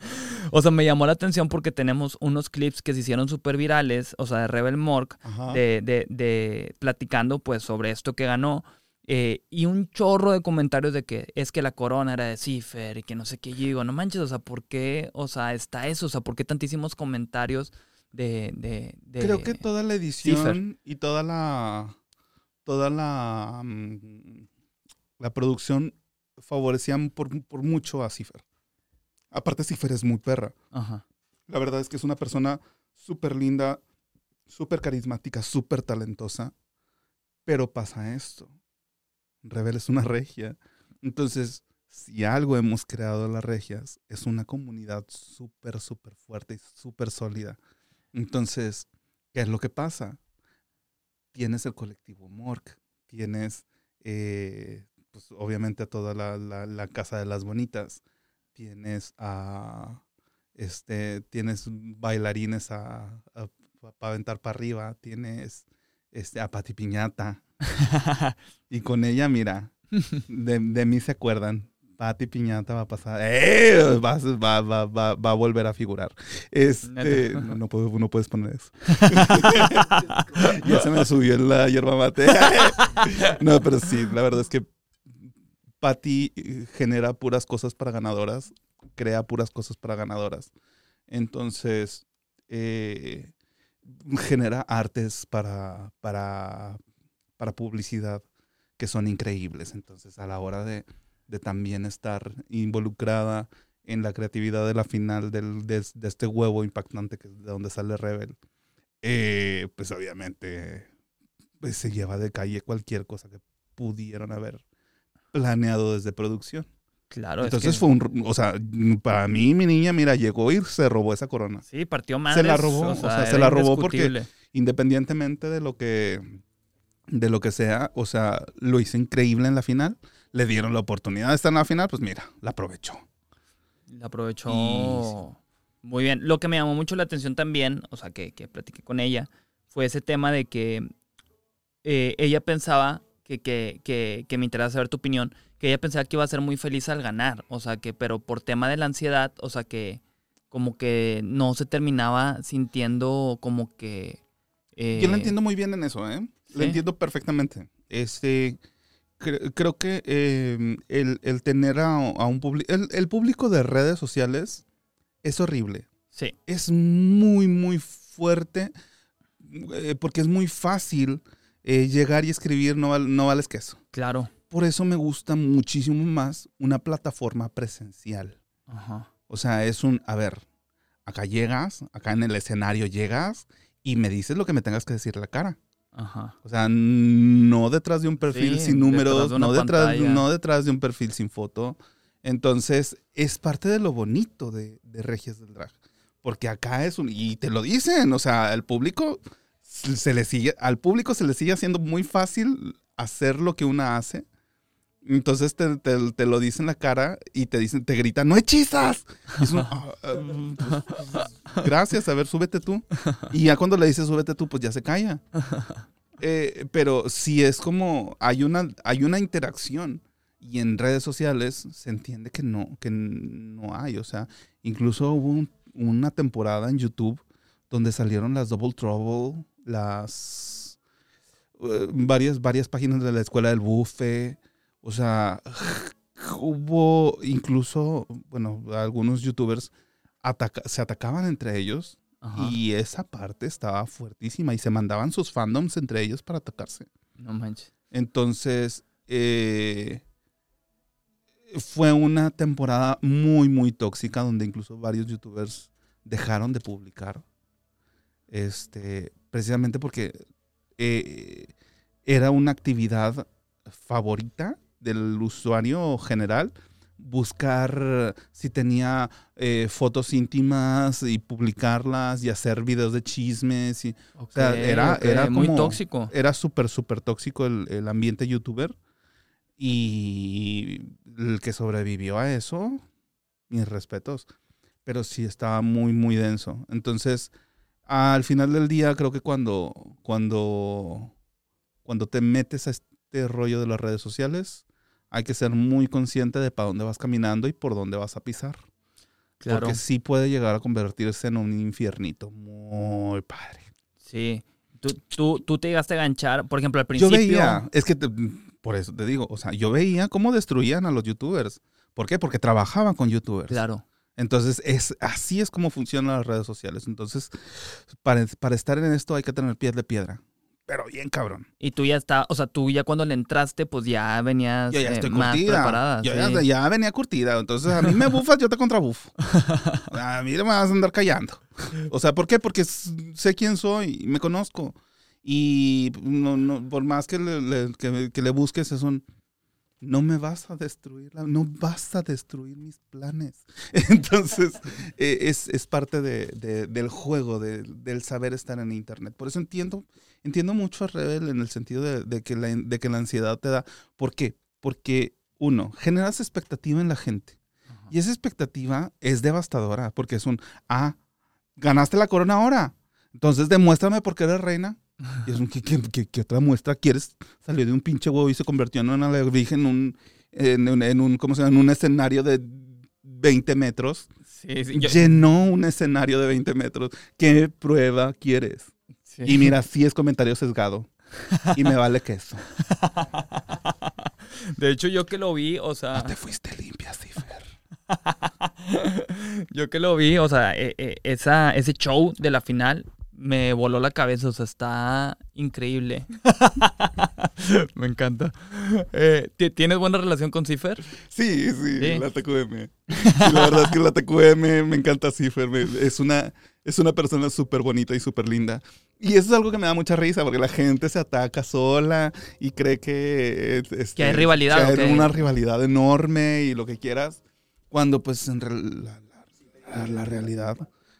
O sea, me llamó la atención porque tenemos unos clips que se hicieron súper virales, o sea, de Rebel Mork, de, de, de, platicando pues sobre esto que ganó. Eh, y un chorro de comentarios de que es que la corona era de Cipher y que no sé qué. Yo digo, no manches, o sea, ¿por qué? O sea, está eso, o sea, ¿por qué tantísimos comentarios? De, Creo que toda la edición y toda la. Toda la. Mm, la producción favorecían por, mucho a Cipher. Aparte, Cipher es muy perra. La verdad es que es una persona súper linda, súper carismática, súper talentosa. Pero pasa esto. Rebel es una regia. Entonces, si algo hemos creado las regias, es una comunidad súper, súper fuerte y súper sólida. Entonces, ¿qué es lo que pasa? Tienes el colectivo Mork, tienes, eh, pues obviamente a toda la, Casa de las Bonitas, tienes a, este, tienes bailarines a, para aventar para arriba, tienes este, a Pati Piñata. y con ella, mira, de, de mí se acuerdan. Pati Piñata va a pasar. ¡Eh! Va, va, va, va, a volver a figurar. Este, no, no, puedo, no puedes poner eso. ya se me subió en la hierba mate. no, pero sí, la verdad es que Pati genera puras cosas para ganadoras, crea puras cosas para ganadoras. Entonces, eh, genera artes para, para, para publicidad que son increíbles. Entonces, a la hora de de también estar involucrada en la creatividad de la final del, de, este huevo impactante que es de donde sale Rebel, eh, pues obviamente pues se lleva de calle cualquier cosa que pudieran haber planeado desde producción. Claro. Entonces fue un, o sea, para mí mi niña, mira, llegó y se robó esa corona. Sí, partió mal. Se la robó, o sea, se la robó porque independientemente de lo que de lo que sea, o sea, lo hizo increíble en la final le dieron la oportunidad de estar en la final, pues mira, la aprovechó. La aprovechó muy bien. Lo que me llamó mucho la atención también, o sea, que, que platiqué con ella, fue ese tema de que eh, ella pensaba que, que, que, que, me interesa saber tu opinión, que ella pensaba que iba a ser muy feliz al ganar, o sea, que, pero por tema de la ansiedad, o sea, que como que no se terminaba sintiendo como que... Yo lo eh, entiendo muy bien en eso, ¿eh? Lo entiendo perfectamente. Este, creo que em, el, tener a, un público, el, público de redes sociales es horrible. Sí. Es muy, muy fuerte eh, porque es muy fácil eh, llegar y escribir no, no vales queso. Claro. Por eso me gusta muchísimo más una plataforma presencial. Ajá. O sea, es un, a ver, acá llegas, acá en el escenario llegas y me dices lo que me tengas que decir la cara. O sea, no detrás de un perfil sin números, no, detrás, no detrás de un perfil sin foto. Entonces, es parte de lo bonito de, de Regias del Drag. Porque acá es un. Y te lo dicen, o sea, el público se le sigue. Al público se le sigue haciendo muy fácil hacer lo que una hace. Entonces te, te, lo dicen en la cara y te dicen, te gritan, ¡no hechizas! Ah, ah, pues, gracias, a ver, súbete tú. Y ya cuando le dices súbete tú, pues ya se calla. Eh, pero si es como, hay una, hay una interacción y en redes sociales se entiende que no, que no hay. O sea, incluso hubo una temporada en YouTube donde salieron las Double Trouble, las... Eh, varias, varias páginas de la escuela del buffet o sea, hubo incluso, bueno, algunos youtubers se atacaban entre ellos y esa parte estaba fuertísima y se mandaban sus fandoms entre ellos para atacarse. No manches. Entonces, eh, fue una temporada muy, muy tóxica donde incluso varios youtubers dejaron de publicar. Este, precisamente porque eh, era una actividad favorita del usuario general buscar si tenía eh, fotos íntimas y publicarlas y hacer videos de chismes. Y, o sea, era, era muy tóxico. Era súper, súper tóxico el, ambiente youtuber. Y el que sobrevivió a eso, mis respetos. Pero sí estaba muy, muy denso. Entonces, al final del día, creo que cuando, cuando, cuando te metes a este rollo de las redes sociales, hay que ser muy consciente de para dónde vas caminando y por dónde vas a pisar. Claro. Porque sí puede llegar a convertirse en un infiernito muy padre. Sí. Tú, tú, tú te llegaste a ganchar, por ejemplo, al principio. Yo veía, es que por eso te digo, o sea, yo veía cómo destruían a los youtubers. ¿Por qué? Porque trabajaban con youtubers. Claro. Entonces, es, así es como funcionan las redes sociales. Entonces, para, para estar en esto hay que tener pies de piedra pero bien cabrón. Y tú ya está, o sea, tú ya cuando le entraste, pues ya venías yo ya estoy eh, más preparada. Yo ya, venía curtida. Entonces, a mí me bufas, yo te contrabufo. a mí me vas a andar callando. O sea, ¿por qué? Porque sé quién soy me conozco. Y no, no, por más que le, que le busques, es un no me vas a destruir, no vas a destruir mis planes. Entonces, eh, es, parte del juego, del saber estar en Internet. Por eso entiendo, entiendo mucho a Rebel en el sentido de, que la, de que la ansiedad te da. ¿Por qué? Porque, uno, generas expectativa en la gente. Y esa expectativa es devastadora, porque es un, ah, ganaste la corona ahora. Entonces demuéstrame por qué eres reina. Y es un, ¿qué, otra muestra quieres? Salió de un pinche huevo y se convirtió en una virgen en un, en, un, ¿cómo se llama? En un escenario de 20 metros. Sí, sí, Llenó un escenario de 20 metros. ¿Qué prueba quieres? Y mira, sí es comentario sesgado. Y me vale queso. De hecho, yo que lo vi, o sea... No te fuiste limpia, Cifer. yo que lo vi, o sea, e, e, esa, ese show de la final me voló la cabeza, o sea, está increíble. me encanta. Eh, ¿Tienes buena relación con Cifer? Sí, sí, la TQM. la verdad es que la TQM me encanta Cifer. Es una, es una persona súper bonita y súper linda. Y eso es algo que me da mucha risa, porque la gente se ataca sola y cree que... que hay rivalidad. Que hay una rivalidad enorme y lo que quieras, cuando pues en la realidad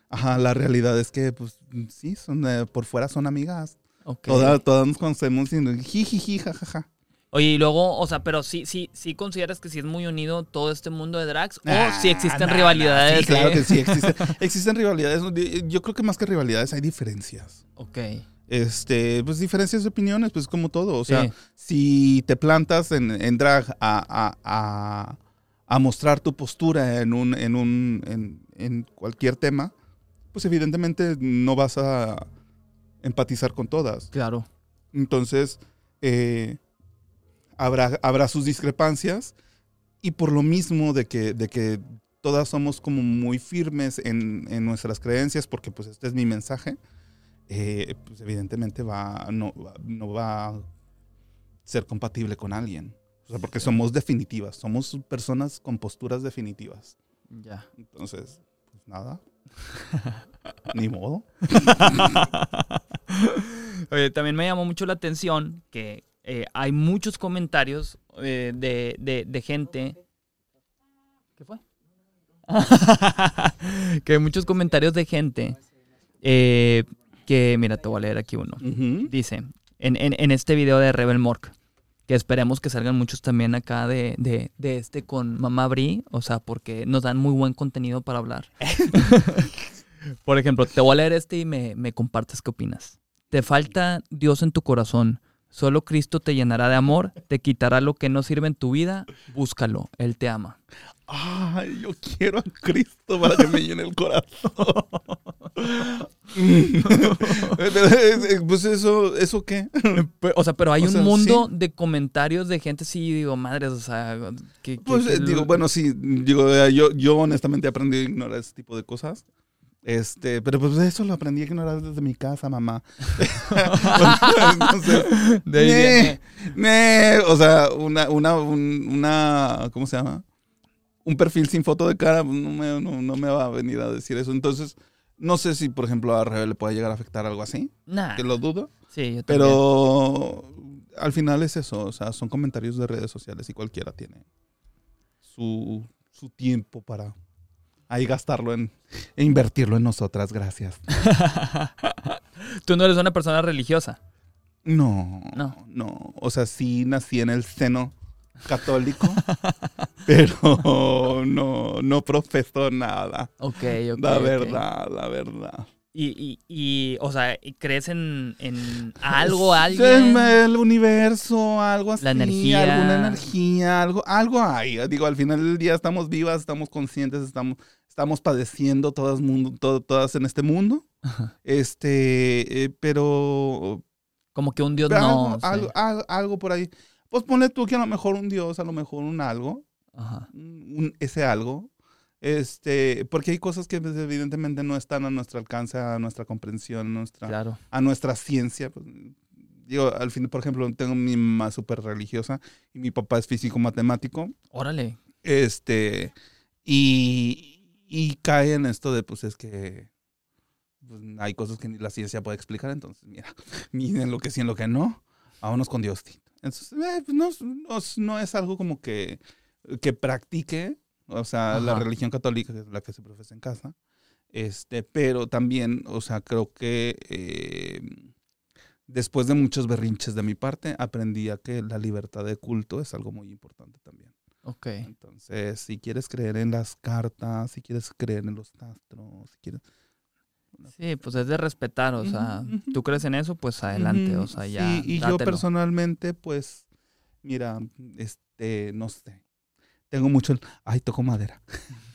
Ajá, la realidad es que, pues, sí, son por fuera son amigas. Todas, todas nos conocemos y jiji, jajaja. Oye, y luego, o sea, pero sí, sí, sí consideras que sí es muy unido todo este mundo de drags, o sí existen rivalidades. Sí, claro que sí, existen, existen rivalidades. Yo creo que más que rivalidades hay diferencias. Ok. Este, pues diferencias de opiniones, pues como todo. O sea, si te plantas en, en drag a, a, a, a, mostrar tu postura en un, en un, en, en cualquier tema, pues evidentemente no vas a empatizar con todas. Claro. Entonces, eh, habrá, habrá sus discrepancias y por lo mismo de que, de que todas somos como muy firmes en, nuestras creencias, porque pues este es mi mensaje, eh, pues evidentemente va, no, no va a ser compatible con alguien. O sea, porque somos definitivas, somos personas con posturas definitivas. Ya. Entonces, pues nada. Ni modo. Oye, también me llamó mucho la atención que eh, hay muchos comentarios eh, de, gente. ¿Qué fue? que hay muchos comentarios de gente eh, que, mira, te voy a leer aquí uno. Dice, en, en, este video de Rebel Mork, que esperemos que salgan muchos también acá de, de, este con Mamá Bri, o sea, porque nos dan muy buen contenido para hablar. Por ejemplo, te voy a leer este y me, me compartes qué opinas. Te falta Dios en tu corazón. Solo Cristo te llenará de amor, te quitará lo que no sirve en tu vida. Búscalo, Él te ama. Ay, yo quiero a Cristo para que me llene el corazón. pues eso, ¿eso qué? o sea, pero hay un mundo de comentarios de gente, sí, digo, madres, o sea, que... pues eh, digo, bueno, sí, digo, yo, yo honestamente aprendí a ignorar ese tipo de cosas. Este, pero pues eso lo aprendí a ignorar desde mi casa, mamá. Entonces, de ahí o sea, una, una, una, ¿cómo se llama? Un perfil sin foto de cara, no me, no, me va a venir a decir eso. Entonces, no sé si, por ejemplo, a Rebel le puede llegar a afectar algo así. Nah. Que lo dudo. Sí, yo Pero al final es eso, o sea, son comentarios de redes sociales y cualquiera tiene su, su tiempo para ahí gastarlo en e invertirlo en nosotras, gracias. ¿Tú no eres una persona religiosa? No, no, no. O sea, sí nací en el seno católico, pero no, no profeso nada. Ok, ok. La verdad, la verdad. Y, y, y, o sea, ¿crees en, en algo, alguien? El universo, algo así. La energía. Alguna energía, algo, algo hay. Digo, al final del día estamos vivas, estamos conscientes, estamos, estamos padeciendo todas, mundo, todas en este mundo. Este, eh, pero... Como que un Dios no. Algo, algo, por ahí. Pues ponle tú que a lo mejor un Dios, a lo mejor un algo. Ajá. Un, ese algo este, porque hay cosas que pues, evidentemente no están a nuestro alcance, a nuestra comprensión, a nuestra, a nuestra ciencia. Pues, yo, al fin, por ejemplo, tengo mi mamá súper religiosa y mi papá es físico matemático. Órale. Este, y, y cae en esto de, pues es que pues, hay cosas que ni la ciencia puede explicar, entonces, mira, miren lo que sí en lo que no, vámonos con Dios. Entonces, eh, pues, no, no, no, es algo como que, que practique, o sea, la religión católica, que es la que se profesa en casa. Este, pero también, o sea, creo que eh, después de muchos berrinches de mi parte, aprendí a que la libertad de culto es algo muy importante también. Ok. Entonces, si quieres creer en las cartas, si quieres creer en los astros, si quieres... Sí, pues es de respetar, o sea, tú crees en eso, pues adelante, o sea, ya. Sí, y yo personalmente, pues, mira, este, no sé, tengo mucho el, ay, toco madera.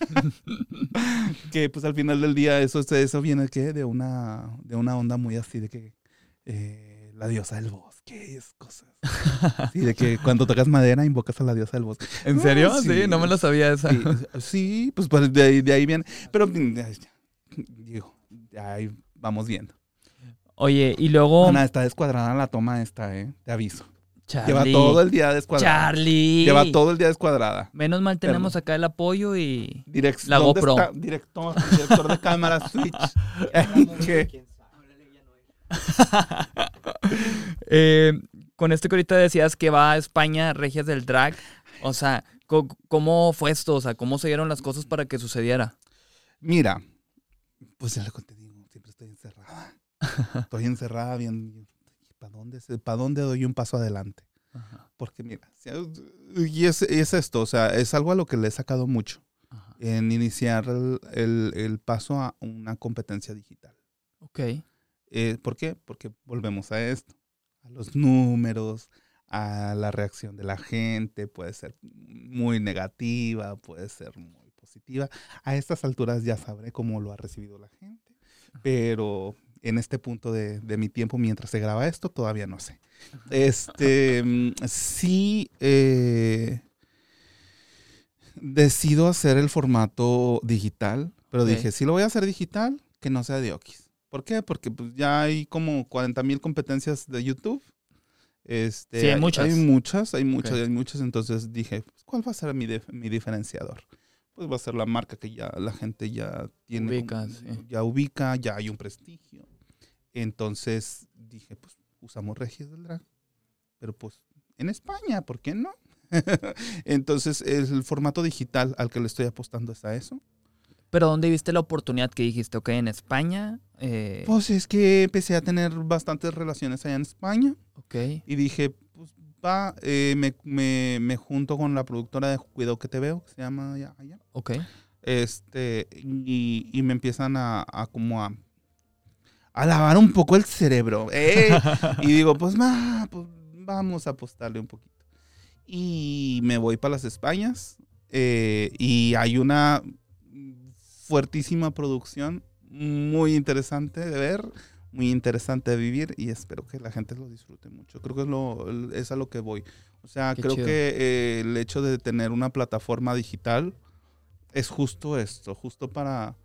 que pues al final del día eso, eso viene ¿qué? de una, de una onda muy así de que eh, la diosa del bosque es cosas. Sí, de que cuando tocas madera invocas a la diosa del bosque. ¿En serio? sí, no me lo sabía esa. Sí, pues, pues de, ahí, de ahí viene. Pero mm, digo, ahí vamos viendo. Oye, y luego. Ana, está descuadrada la toma esta, ¿eh? Te aviso. Lleva todo el día descuadrada. Charlie. Lleva todo el día descuadrada. Menos mal tenemos acá el apoyo y la GoPro. Director, director de cámara Switch. eh, con esto que ahorita decías que va a España, Regias del Drag. O sea, ¿cómo fue esto? O sea, ¿cómo se dieron las cosas para que sucediera? Mira, pues ya lo que te digo, siempre estoy encerrada. Estoy encerrada bien, ¿para dónde, ¿para dónde doy un paso adelante? Porque mira, y es, esto, o sea, es algo a lo que le he sacado mucho en iniciar el, paso a una competencia digital. Ok. Eh, ¿Por qué? Porque volvemos a esto, a los números, a la reacción de la gente, puede ser muy negativa, puede ser muy positiva. A estas alturas ya sabré cómo lo ha recibido la gente, pero en este punto de, mi tiempo mientras se graba esto, todavía no sé. Este, mm, sí, eh, decido hacer el formato digital, pero dije, si lo voy a hacer digital, que no sea de Okis. ¿Por qué? Porque pues, ya hay como 40 mil competencias de YouTube. Este, sí, hay, muchas. Hay muchas, hay muchas, hay muchas. Entonces dije, pues, ¿cuál va a ser mi, mi diferenciador? Pues va a ser la marca que ya la gente ya tiene. Ya ubica, ya hay un prestigio. Entonces dije, pues usamos Regis del Drag. Pero pues en España, ¿por qué no? Entonces el formato digital al que le estoy apostando es a eso. Pero ¿dónde viste la oportunidad que dijiste? Ok, en España. Eh... Pues es que empecé a tener bastantes relaciones allá en España. Ok. Y dije, pues va, eh, me, me, me, junto con la productora de Cuidado que te veo, que se llama allá. allá. Ok. Este, y, y me empiezan a, a como a a lavar un poco el cerebro. ¿eh? y digo, pues, pues, vamos a apostarle un poquito. Y me voy para las Españas eh, y hay una fuertísima producción, muy interesante de ver, muy interesante de vivir y espero que la gente lo disfrute mucho. Creo que es, lo, es a lo que voy. O sea, creo que eh, el hecho de tener una plataforma digital es justo esto, justo para,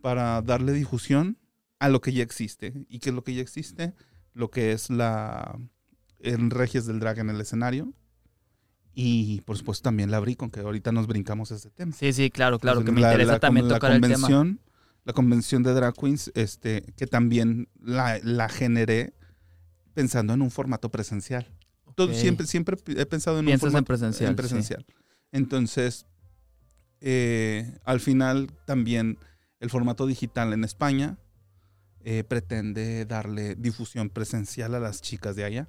para darle difusión a lo que ya existe. ¿Y qué es lo que ya existe? Lo que es la el Regias del Drag en el escenario. Y por supuesto también la abrí con que ahorita nos brincamos ese tema. Sí, sí, claro, claro, que me interesa también tocar el tema. La convención de drag queens, este, que también la, la generé pensando en un formato presencial. siempre, siempre he pensado en un formato en presencial. presencial. Entonces, eh, al final también el formato digital en España eh, pretende darle difusión presencial a las chicas de allá.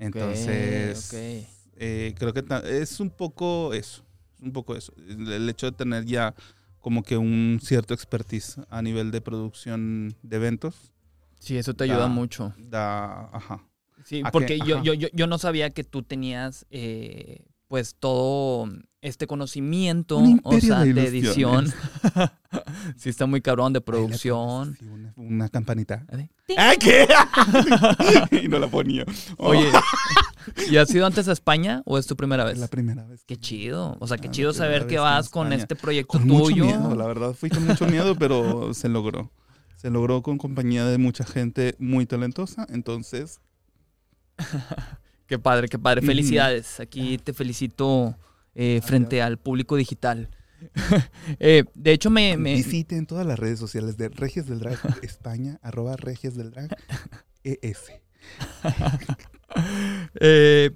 Entonces, eh, creo que es un poco eso, un poco eso. El hecho de tener ya como que un cierto expertise a nivel de producción de eventos. Sí, eso te ayuda mucho. Da, ajá. Sí, porque yo, yo, yo, no sabía que tú tenías eh, pues todo este conocimiento o sea, de, edición. sí, está muy cabrón de producción. una, campanita. ¿Ah, qué? y no la ponía. Oye, ¿y has ido antes a España o es tu primera vez? La primera vez. Qué chido. O sea, qué chido saber que vas con este proyecto con tuyo. Mucho miedo, la verdad. Fui con mucho miedo, pero se logró. Se logró con compañía de mucha gente muy talentosa. Entonces, qué padre, qué padre. Felicidades. Aquí te felicito eh, frente al público digital. Eh, de hecho, me, me, Visiten todas las redes sociales de Regias del Drag España, arroba Regias del Drag ES. Eh,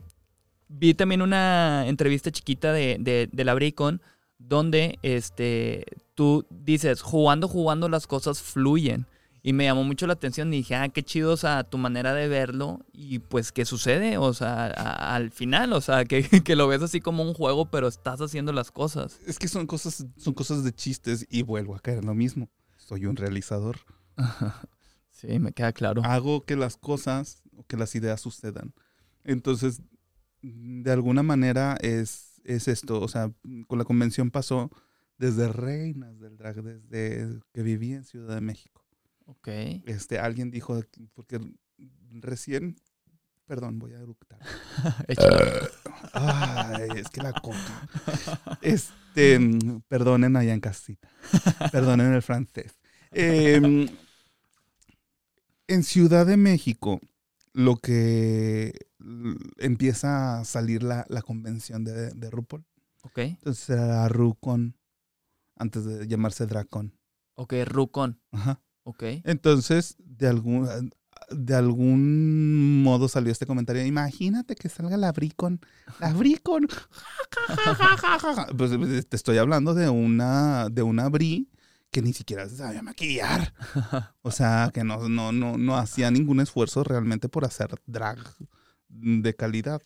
vi también una entrevista chiquita de, de, de la Bricon donde este, tú dices, jugando, jugando las cosas fluyen. Y me llamó mucho la atención y dije, ah, qué chido, o sea, tu manera de verlo y pues qué sucede, o sea, al final, o sea, que, que, lo ves así como un juego, pero estás haciendo las cosas. Es que son cosas, son cosas de chistes y vuelvo a caer en lo mismo. Soy un realizador. sí, me queda claro. Hago que las cosas o que las ideas sucedan. Entonces, de alguna manera es, es esto, o sea, con la convención pasó desde reinas del drag, desde que viví en Ciudad de México Ok. Este, alguien dijo, porque recién, perdón, voy a eructar. Ay, es que la coca. Este, perdonen allá en casita. Perdonen el francés. Em, en Ciudad de México, lo que empieza a salir la, convención de, de RuPaul. Ok. Entonces era RuCon, antes de llamarse Dracon. Ok, RuCon. Ajá. Ok. Entonces, de algún, de algún modo salió este comentario. Imagínate que salga la Bricon. La Bricon. pues eh, te estoy hablando de una, de una Bri que ni siquiera se sabía maquillar. O sea, que no, no, no, no hacía ningún esfuerzo realmente por hacer drag de calidad.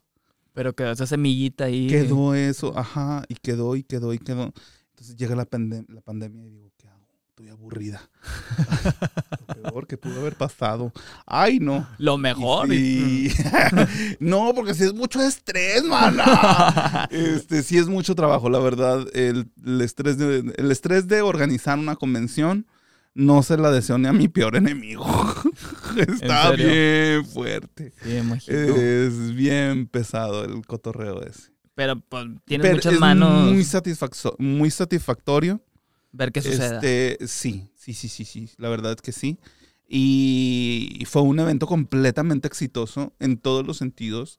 Pero quedó esa semillita ahí. Quedó eso, ajá, y quedó y quedó y quedó. Entonces llega la, la pandemia y digo, ¿qué hago? Estoy aburrida. Lo peor que pudo haber pasado. Ay, no. Lo mejor. no, porque si es mucho estrés, mana. Este, sí es mucho trabajo, la verdad. El, estrés de, el estrés de organizar una convención no se la deseo ni a mi peor enemigo. Está bien fuerte. Sí, es bien pesado el cotorreo ese. Pero pues, tienes muchas manos. Muy, muy satisfactorio ver qué sucede. Este, sí, sí, sí, sí, sí, la verdad es que sí. Y fue un evento completamente exitoso en todos los sentidos.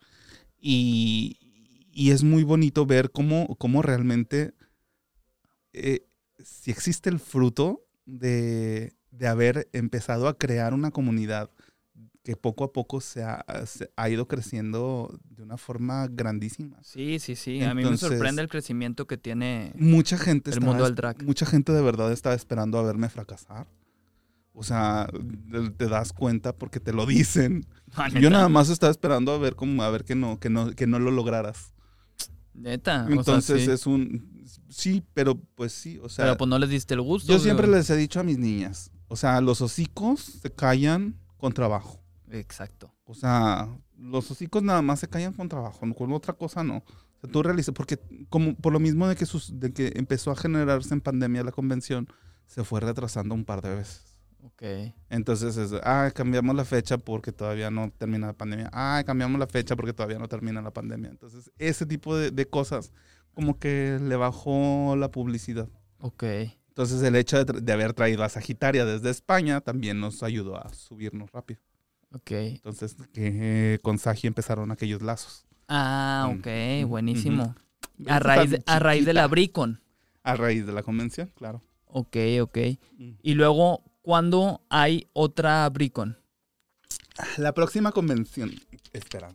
Y, es muy bonito ver cómo, cómo realmente, eh, si existe el fruto de, de haber empezado a crear una comunidad que poco a poco se ha, ha, ido creciendo de una forma grandísima. Sí, sí, sí. a mí me sorprende el crecimiento que tiene mucha gente el mundo del drag. Mucha gente de verdad estaba esperando a verme fracasar. O sea, te das cuenta porque te lo dicen. Yo nada más estaba esperando a ver cómo, a ver que no, que no, que no lo lograras. Neta. Entonces es un sí, pero pues sí, o sea. Pero pues no les diste el gusto. Yo siempre les he dicho a mis niñas, o sea, los hocicos se callan con trabajo. Exacto. O sea, los hocicos nada más se callan con trabajo, con otra cosa no. O sea, tú realizas, porque como por lo mismo de que, sus, de que empezó a generarse en pandemia la convención, se fue retrasando un par de veces. Ok. Entonces, es, ah, cambiamos la fecha porque todavía no termina la pandemia. Ah, cambiamos la fecha porque todavía no termina la pandemia. Entonces, ese tipo de, de cosas como que le bajó la publicidad. Ok. Entonces, el hecho de, de haber traído a Sagitaria desde España también nos ayudó a subirnos rápido. Ok. Entonces, que con Sagi empezaron aquellos lazos. Ah, ok, buenísimo. A raíz, de, a raíz de la Bricon. A raíz de la convención, claro. Ok, ok. Y luego, ¿cuándo hay otra Bricon? La próxima convención, espera.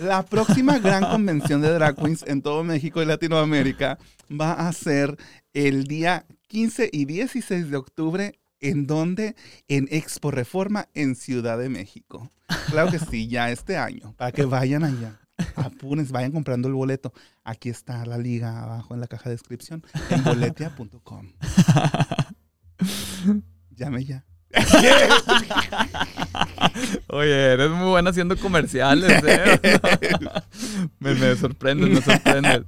La próxima gran convención de drag queens en todo México y Latinoamérica va a ser el día 15 y 16 de octubre. ¿En donde En Expo Reforma en Ciudad de México. Claro que sí, ya este año, para que vayan allá. Apúrense, vayan comprando el boleto. Aquí está la liga abajo en la caja de descripción, en boletia.com. Llame ya. Oye, eres muy buena haciendo comerciales, ¿eh? me, me sorprendes, me sorprendes.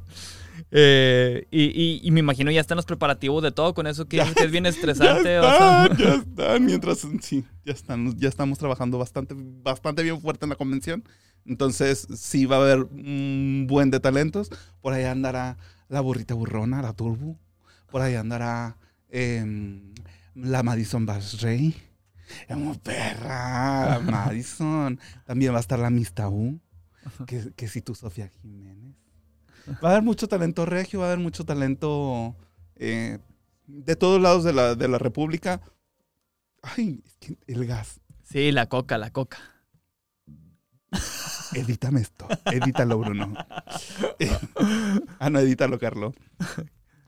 Eh, y, y, me imagino ya están los preparativos de todo con eso que, es bien estresante. Ya están, ya están. Mientras, sí, ya, están, ya estamos trabajando bastante, bastante bien fuerte en la convención. Entonces, sí va a haber un buen de talentos. Por ahí andará la burrita burrona, la turbo. Por ahí andará em, la Madison Basrey. Es perra, Madison. También va a estar la Miss que, que si tú, Sofía Jiménez. Va a haber mucho talento regio, va a haber mucho talento eh, de todos lados de la, de la República. Ay, el gas. Sí, la coca, la coca. Edítame esto. Edítalo, Bruno. ah, no, edítalo, Carlos.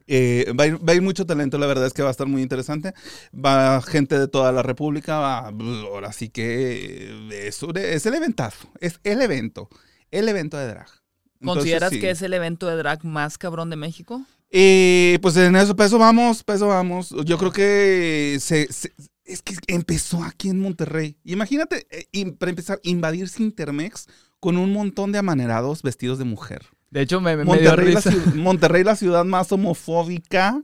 Eh, va, a ir, mucho talento, la verdad es que va a estar muy interesante. Va gente de toda la República, va, ahora sí que es, es el eventazo, es el evento, el evento de drag. ¿Consideras que es el evento de drag más cabrón de México? Eh, pues en eso, peso vamos, peso vamos. Yo creo que se, es que empezó aquí en Monterrey. Imagínate, eh, para empezar, invadir Intermex con un montón de amanerados vestidos de mujer. De hecho, me, me Monterrey, La, Monterrey, la ciudad más homofóbica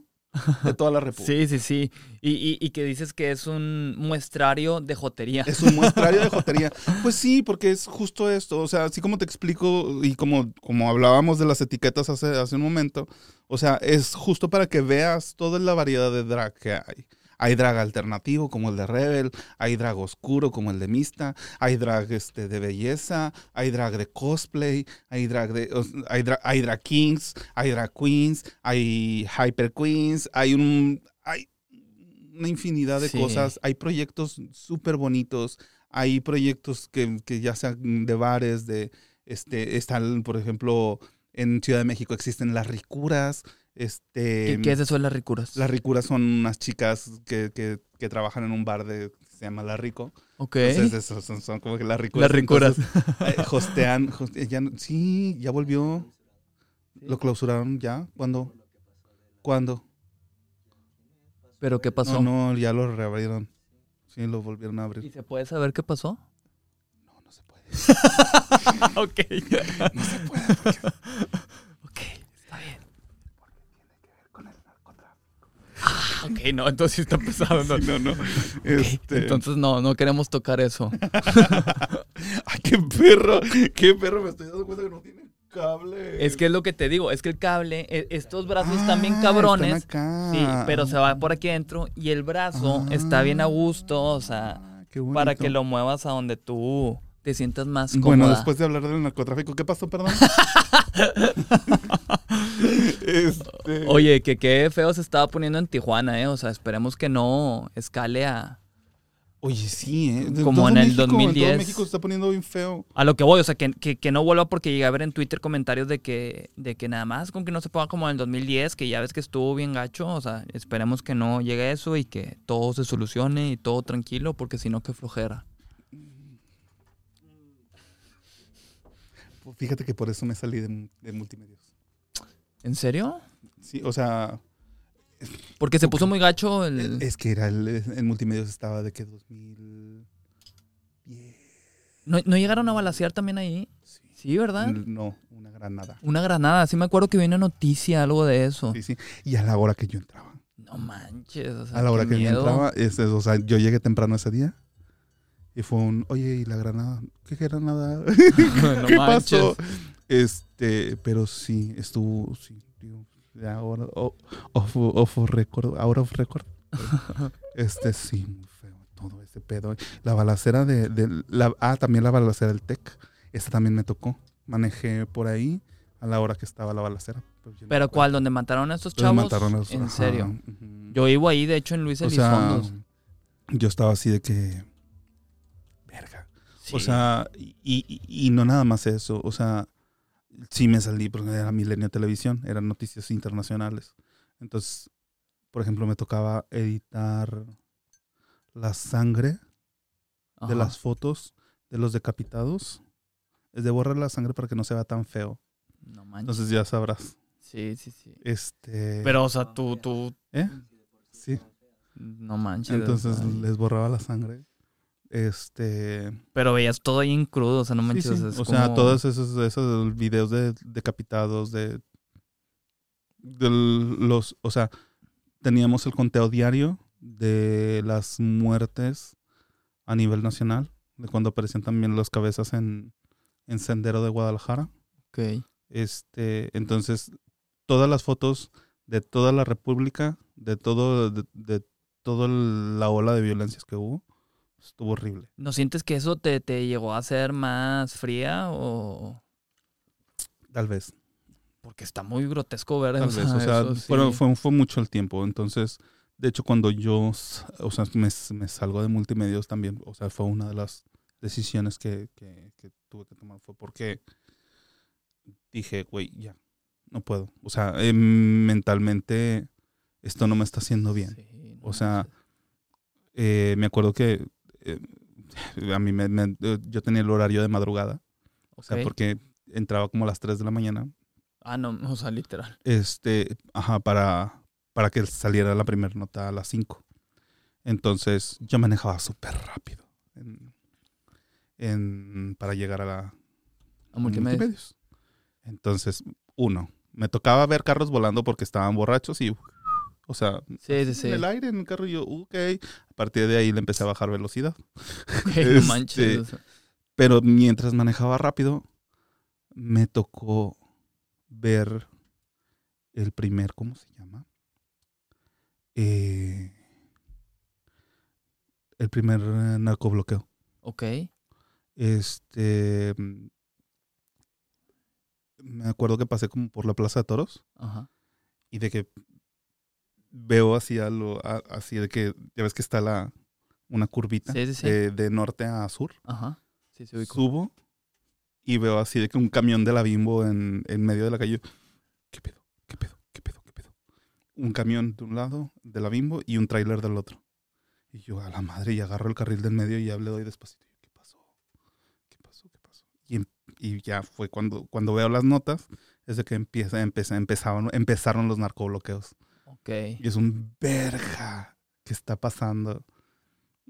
de toda la República. Sí, sí, sí. Y, y, que dices que es un muestrario de jotería. Es un muestrario de jotería. Pues sí, porque es justo esto. O sea, así como te explico y como, como hablábamos de las etiquetas hace, hace un momento, o sea, es justo para que veas toda la variedad de drag que hay. Hay drag alternativo como el de Rebel, hay drag oscuro como el de Mista, hay drag este, de belleza, hay drag de cosplay, hay drag de hay, hay drag kings, hay drag queens, hay hyper queens, hay un hay una infinidad de cosas, hay proyectos súper bonitos, hay proyectos que, que, ya sean de bares, de este están por ejemplo en Ciudad de México existen las ricuras, este, ¿Qué, es eso de las ricuras? Las ricuras son unas chicas que, que, que trabajan en un bar de se llama La Rico. Ok. Entonces, son, son, como que las ricuras. Las ricuras. Eh, hostean, ya, sí, ya volvió. Lo clausuraron ya. ¿Cuándo? ¿Cuándo? ¿Pero qué pasó? No, no, ya lo reabrieron. Sí, lo volvieron a abrir. ¿Y se puede saber qué pasó? No, no se puede. ok. no se puede. Ok, no, entonces sí está pesado. No, no, no. Este entonces no, no queremos tocar eso. Ay, qué perro, qué perro, me estoy dando cuenta que no tiene cable. Es que es lo que te digo, es que el cable, e, estos brazos están bien ah, cabrones. Sí, pero se va por aquí adentro y el brazo está bien a gusto, o sea, para que lo muevas a donde tú te sientas más cómoda. Bueno, después de hablar del narcotráfico, ¿qué pasó, perdón? Este, Oye, que qué feo se estaba poniendo en Tijuana, ¿eh? O sea, esperemos que no escale a... Oye, sí, ¿eh? Como en el 2010. México se está poniendo bien feo. A lo que voy, o sea, que, que, no vuelva porque llegué a ver en Twitter comentarios de que, de que nada más con que no se ponga como en el 2010, que ya ves que estuvo bien gacho. O sea, esperemos que no llegue a eso y que todo se solucione y todo tranquilo, porque si no, qué flojera. Fíjate que por eso me salí de, de multimedios. ¿En serio? Sí, o sea... Porque se puso muy gacho el... Es que era el, el multimedios estaba de que 2010. ¿No, ¿No llegaron a balasear también ahí? Sí. sí. ¿verdad? No, una granada. Una granada, sí me acuerdo que viene noticia, algo de eso. Sí, sí. Y a la hora que yo entraba. No manches. O sea, a la hora que yo entraba, es, o sea, yo llegué temprano ese día. Y fue un, oye, ¿y la granada? ¿Qué granada? ¿Qué pasó? Este, pero sí, estuvo, sí, digo, ahora, off, off record, ahora off record. este, sí, muy feo, todo ese pedo. La balacera de, de la, ah, también la balacera del TEC, esta también me tocó. Manejé por ahí a la hora que estaba la balacera. Pues ¿Pero cuál? ¿Donde mataron a estos chavos? Mataron a ¿En serio? Yo vivo ahí, de hecho, en Luis Elizondo. yo estaba así de que O sea, y, y, no nada más eso. O sea, sí me salí porque era Milenio Televisión, eran noticias internacionales. Entonces, por ejemplo, me tocaba editar la sangre de las fotos de los decapitados. Es de borrar la sangre para que no se vea tan feo. No manches. Entonces ya sabrás. Sí, sí, sí. Este. Pero, o sea, tú, tú. ¿Eh? Sí. No manches. Entonces les borraba la sangre. Este. Pero veías todo ahí en crudo, o sea, no manches. o sea, todos esos, esos videos de decapitados, de, de los. O sea, teníamos el conteo diario de las muertes a nivel nacional, de cuando aparecían también las cabezas en, en Sendero de Guadalajara. Ok. Este, entonces, todas las fotos de toda la República, de todo, de, de toda la ola de violencias que hubo, estuvo horrible. ¿No sientes que eso te, te llegó a ser más fría o...? Tal vez. Porque está muy grotesco ver Tal vez, o sea, fue, fue, mucho el tiempo. Entonces, de hecho, cuando yo, o sea, me, me, salgo de multimedios también, o sea, fue una de las decisiones que, que, que tuve que tomar. Fue porque dije, güey, ya, no puedo. O sea, eh, mentalmente esto no me está haciendo bien. o sea, eh, me acuerdo que eh, a mí me, yo tenía el horario de madrugada. O sea, porque entraba como a las 3 de la mañana. Ah, no, o sea, literal. Este, ajá, para, para que saliera la primera nota a las 5. Entonces, yo manejaba súper rápido en, para llegar a la... A multimedios. Entonces, uno, me tocaba ver carros volando porque estaban borrachos y o sea, en el aire en el carro y yo, ok. A partir de ahí le empecé a bajar velocidad. Okay, manches. Este, pero mientras manejaba rápido, me tocó ver el primer, ¿cómo se llama? Eh, el primer narcobloqueo. Ok. Este. Me acuerdo que pasé como por la Plaza de Toros. Ajá. Y de que veo así algo, así de que ya ves que está la una curvita De, norte a sur. Ajá. Subo y veo así de que un camión de la Bimbo en, en medio de la calle. ¿Qué pedo? ¿Qué pedo? ¿Qué pedo? ¿Qué pedo? Un camión de un lado de la Bimbo y un tráiler del otro. Y yo a la madre y agarro el carril del medio y ya le doy despacito. ¿Qué pasó? ¿Qué pasó? ¿Qué pasó? Y, em, y ya fue cuando, cuando veo las notas, es de que empieza, empieza, empezaron, empezaron los narcobloqueos. Y es un verga que está pasando.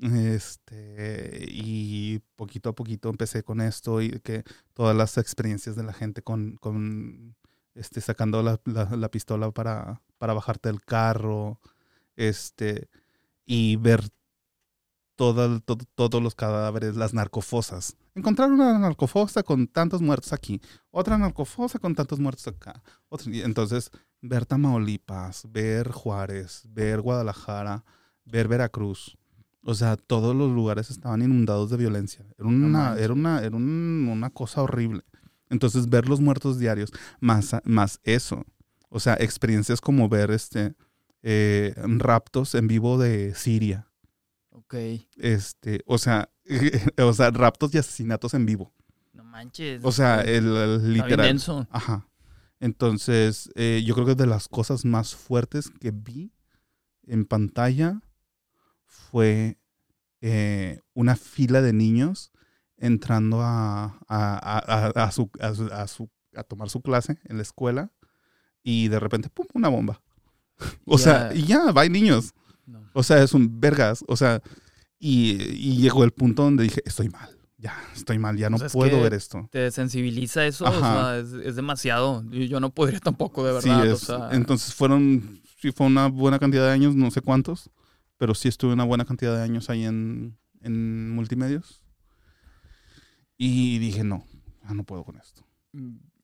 Este, y poquito a poquito empecé con esto y que todas las experiencias de la gente con, con este, sacando la, la, pistola para, para bajarte del carro, este, y ver todo, todos los cadáveres, las narcofosas. Encontrar una narcofosa con tantos muertos aquí, otra narcofosa con tantos muertos acá. entonces, ver Tamaulipas, ver Juárez, ver Guadalajara, ver Veracruz. O sea, todos los lugares estaban inundados de violencia. Era una, era una, era una cosa horrible. Entonces, ver los muertos diarios, más, más eso. O sea, experiencias como ver este eh, raptos en vivo de Siria. Ok. Este, o sea, o sea, raptos y asesinatos en vivo. No manches. O sea, el, el literal. Ajá. Entonces, eh, yo creo que de las cosas más fuertes que vi en pantalla fue eh, una fila de niños entrando a, a, su, a, tomar su clase en la escuela y de repente, ¡pum!, una bomba. o sea, y ya, va niños. O sea, es un vergas. O sea, y, y llegó el punto donde dije, estoy mal ya, estoy mal, ya no puedo ver esto. Te sensibiliza eso, o sea, es, demasiado. Yo no podría tampoco, de verdad. Sí, entonces fueron, sí fue una buena cantidad de años, no sé cuántos, pero sí estuve una buena cantidad de años ahí en, en multimedios. Y dije, no, ya no puedo con esto.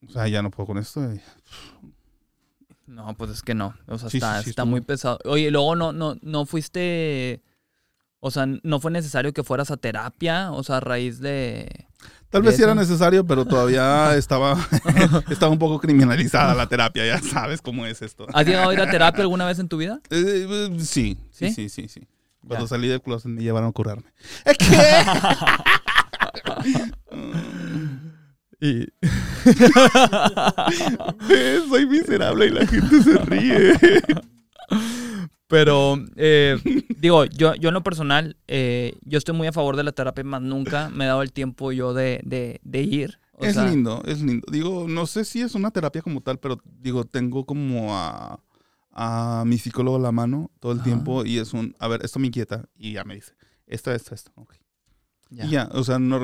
O sea, ya no puedo con esto. No, pues es que no. O sea, está, está muy pesado. Oye, luego no, no, no fuiste o sea, no fue necesario que fueras a terapia, o sea, a raíz de... Tal vez sí era necesario, pero todavía estaba, estaba un poco criminalizada la terapia, ya sabes cómo es esto. ¿Has llegado a ir a terapia alguna vez en tu vida? Eh, eh, sí, sí, sí, sí, sí. Cuando salí del closet me llevaron a curarme. ¿Qué? Y... Soy miserable y la gente se ríe. Pero, eh, digo, yo, yo en lo personal, eh, yo estoy muy a favor de la terapia, más nunca me he dado el tiempo yo de, de, ir. es lindo, es lindo. Digo, no sé si es una terapia como tal, pero digo, tengo como a, a mi psicólogo a la mano todo el tiempo y es un, a ver, esto me inquieta y ya me dice, esto, esto, esto, ok. Y ya, o sea, no,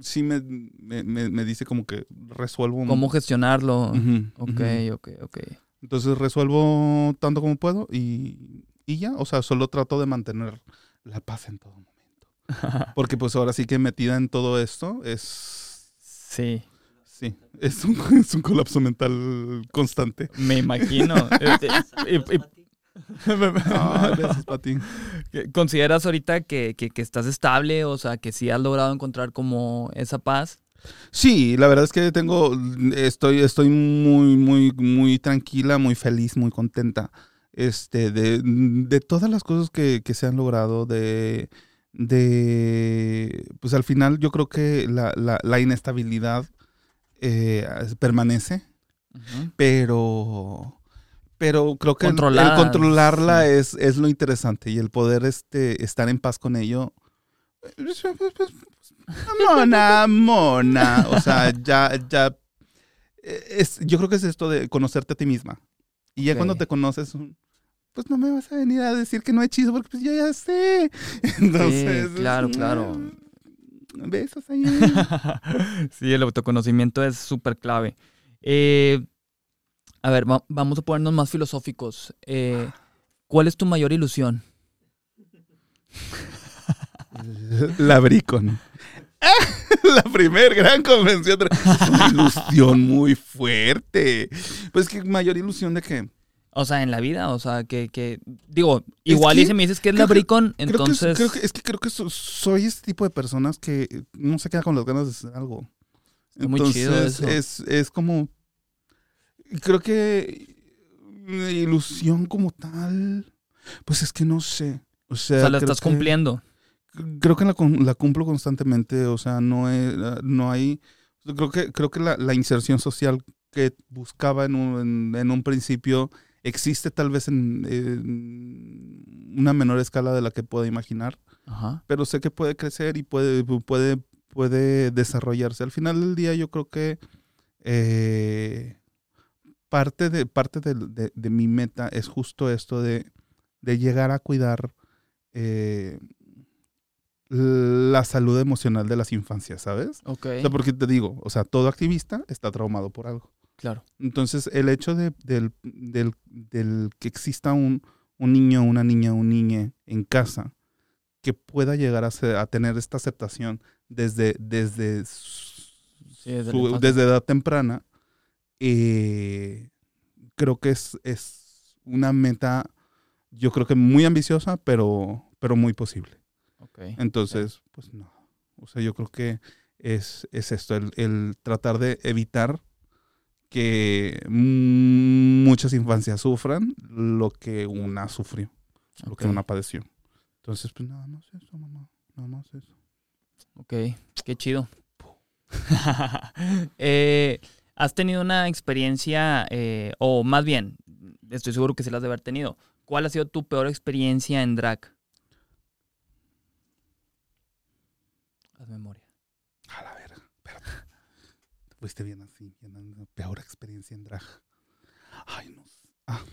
sí me, me, me, dice como que resuelvo. ¿Cómo gestionarlo? ok, ok, ok. Entonces resuelvo tanto como puedo y, y, ya, o sea, solo trato de mantener la paz en todo momento. Porque pues ahora sí que metida en todo esto es... Sí. Sí, es un, es un colapso mental constante. Me imagino. Este, ¿Consideras ahorita que, que, estás estable? O sea, que sí has logrado encontrar como esa paz. Sí, la verdad es que tengo, estoy, estoy muy, muy, muy tranquila, muy feliz, muy contenta. Este, de, de todas las cosas que, que, se han logrado, de, de, pues al final yo creo que la, la, la inestabilidad eh, permanece, pero pero creo que el, controlarla es, es lo interesante y el poder este, estar en paz con ello. Mona, mona. O sea, ya, ya. Es, yo creo que es esto de conocerte a ti misma. Y ya cuando te conoces, pues no me vas a venir a decir que no he hechizo porque pues yo ya sé. Entonces. claro, claro. Besos ahí. sí, el autoconocimiento es súper clave. Eh, a ver, vamos a ponernos más filosóficos. Eh, ¿Cuál es tu mayor ilusión? La Bricon. La primer gran convención. Es una ilusión muy fuerte. Pues que mayor ilusión de qué? O sea, en la vida, o sea, que, que digo, igual y si me dices que es la Bricon, entonces... creo que, es que creo que soy este tipo de personas que no se queda con las ganas de hacer algo. Muy chido eso. Es, es como... Creo que ilusión como tal, pues es que no sé. O sea, la estás cumpliendo. Creo que la, la, cumplo constantemente, o sea, no, no hay... Creo que, creo que la, la inserción social que buscaba en un, en un principio existe tal vez en, una menor escala de la que puedo imaginar, pero sé que puede crecer y puede, puede, puede desarrollarse. Al final del día yo creo que eh, parte, de, parte de, de, mi meta es justo esto de, de llegar a cuidar eh, la salud emocional de las infancias, ¿sabes? Ok. porque te digo, o sea, todo activista está traumado por algo. Claro. Entonces, el hecho de, del, del, del, que exista un, un niño, una niña, un niño en casa que pueda llegar a, a tener esta aceptación desde, desde, desde, edad temprana, eh, creo que es, es una meta, yo creo que muy ambiciosa, pero, pero muy posible. Okay. Entonces, pues no. O sea, yo creo que es, es esto, el, el tratar de evitar que muchas infancias sufran lo que una sufrió, lo que una padeció. Entonces, pues nada más eso, mamá, nada más eso. Ok, qué chido. Eh, ¿Has tenido una experiencia, eh, o más bien, estoy seguro que se las de haber tenido, ¿cuál ha sido tu peor experiencia en drag? Haz memoria. A la verga, espérate. fuiste bien así, bien, peor experiencia en drag. Ay, no. Ah,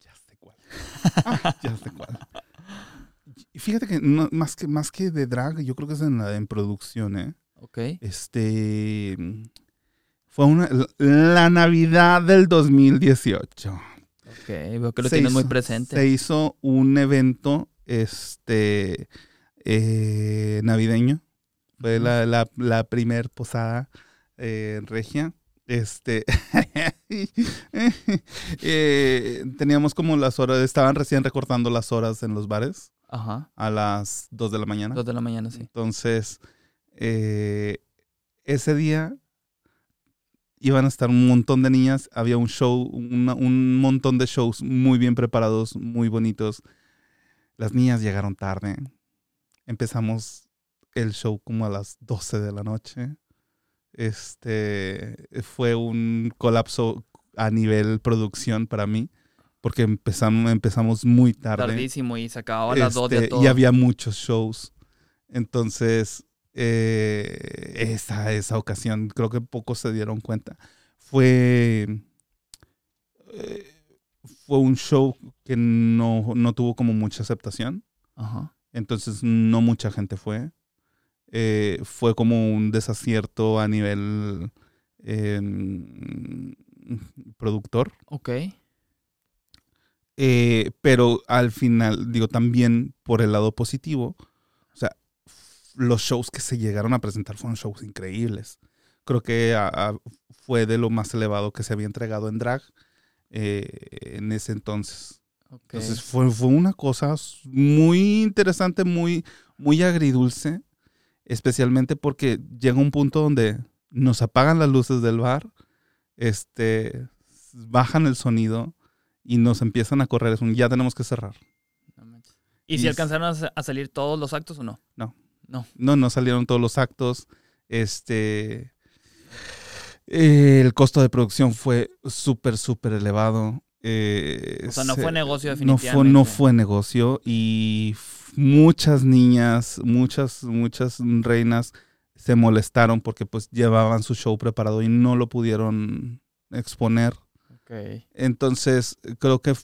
ya sé cuál. Ah, ya sé cuál. Fíjate que más que más que de drag, yo creo que es en la en producción, ¿eh? Ok. Este fue una, la Navidad del 2018. Ok, veo que lo tienes muy presente. Se hizo un evento este eh, navideño. Fue la, la, la primer posada eh, regia. Este, eh, teníamos como las horas, estaban recién recortando las horas en los bares. Ajá. A las 2 de la mañana. 2 de la mañana, sí. Entonces, eh, ese día iban a estar un montón de niñas. Había un show, un montón de shows muy bien preparados, muy bonitos. Las niñas llegaron tarde. Empezamos el show como a las 12 de la noche. Este fue un colapso a nivel producción para mí, porque empezamos, empezamos muy tarde. Tardísimo y se acababa a las 2 de este, todo. Y había muchos shows. Entonces, eh, esa, esa ocasión, creo que pocos se dieron cuenta. Fue, eh, fue un show que no, no, tuvo como mucha aceptación. Ajá. Entonces, no mucha gente fue. Eh, fue como un desacierto a nivel productor. Ok. Pero al final, digo, también por el lado positivo, los shows que se llegaron a presentar fueron shows increíbles. Creo que a, a, fue de lo más elevado que se había entregado en drag eh, en ese entonces. Okay. Entonces fue, fue, una cosa muy interesante, muy, muy agridulce, especialmente porque llega un punto donde nos apagan las luces del bar, este, bajan el sonido y nos empiezan a correr. Es un ya tenemos que cerrar. ¿Y, ¿Y si alcanzaron a salir todos los actos o no? No. No. No, no salieron todos los actos. Este. Eh, el costo de producción fue súper, súper elevado. Eh, o sea, no se, fue negocio definitivamente. No fue, no fue negocio y muchas niñas, muchas, muchas reinas se molestaron porque pues llevaban su show preparado y no lo pudieron exponer. Okay. Entonces, creo que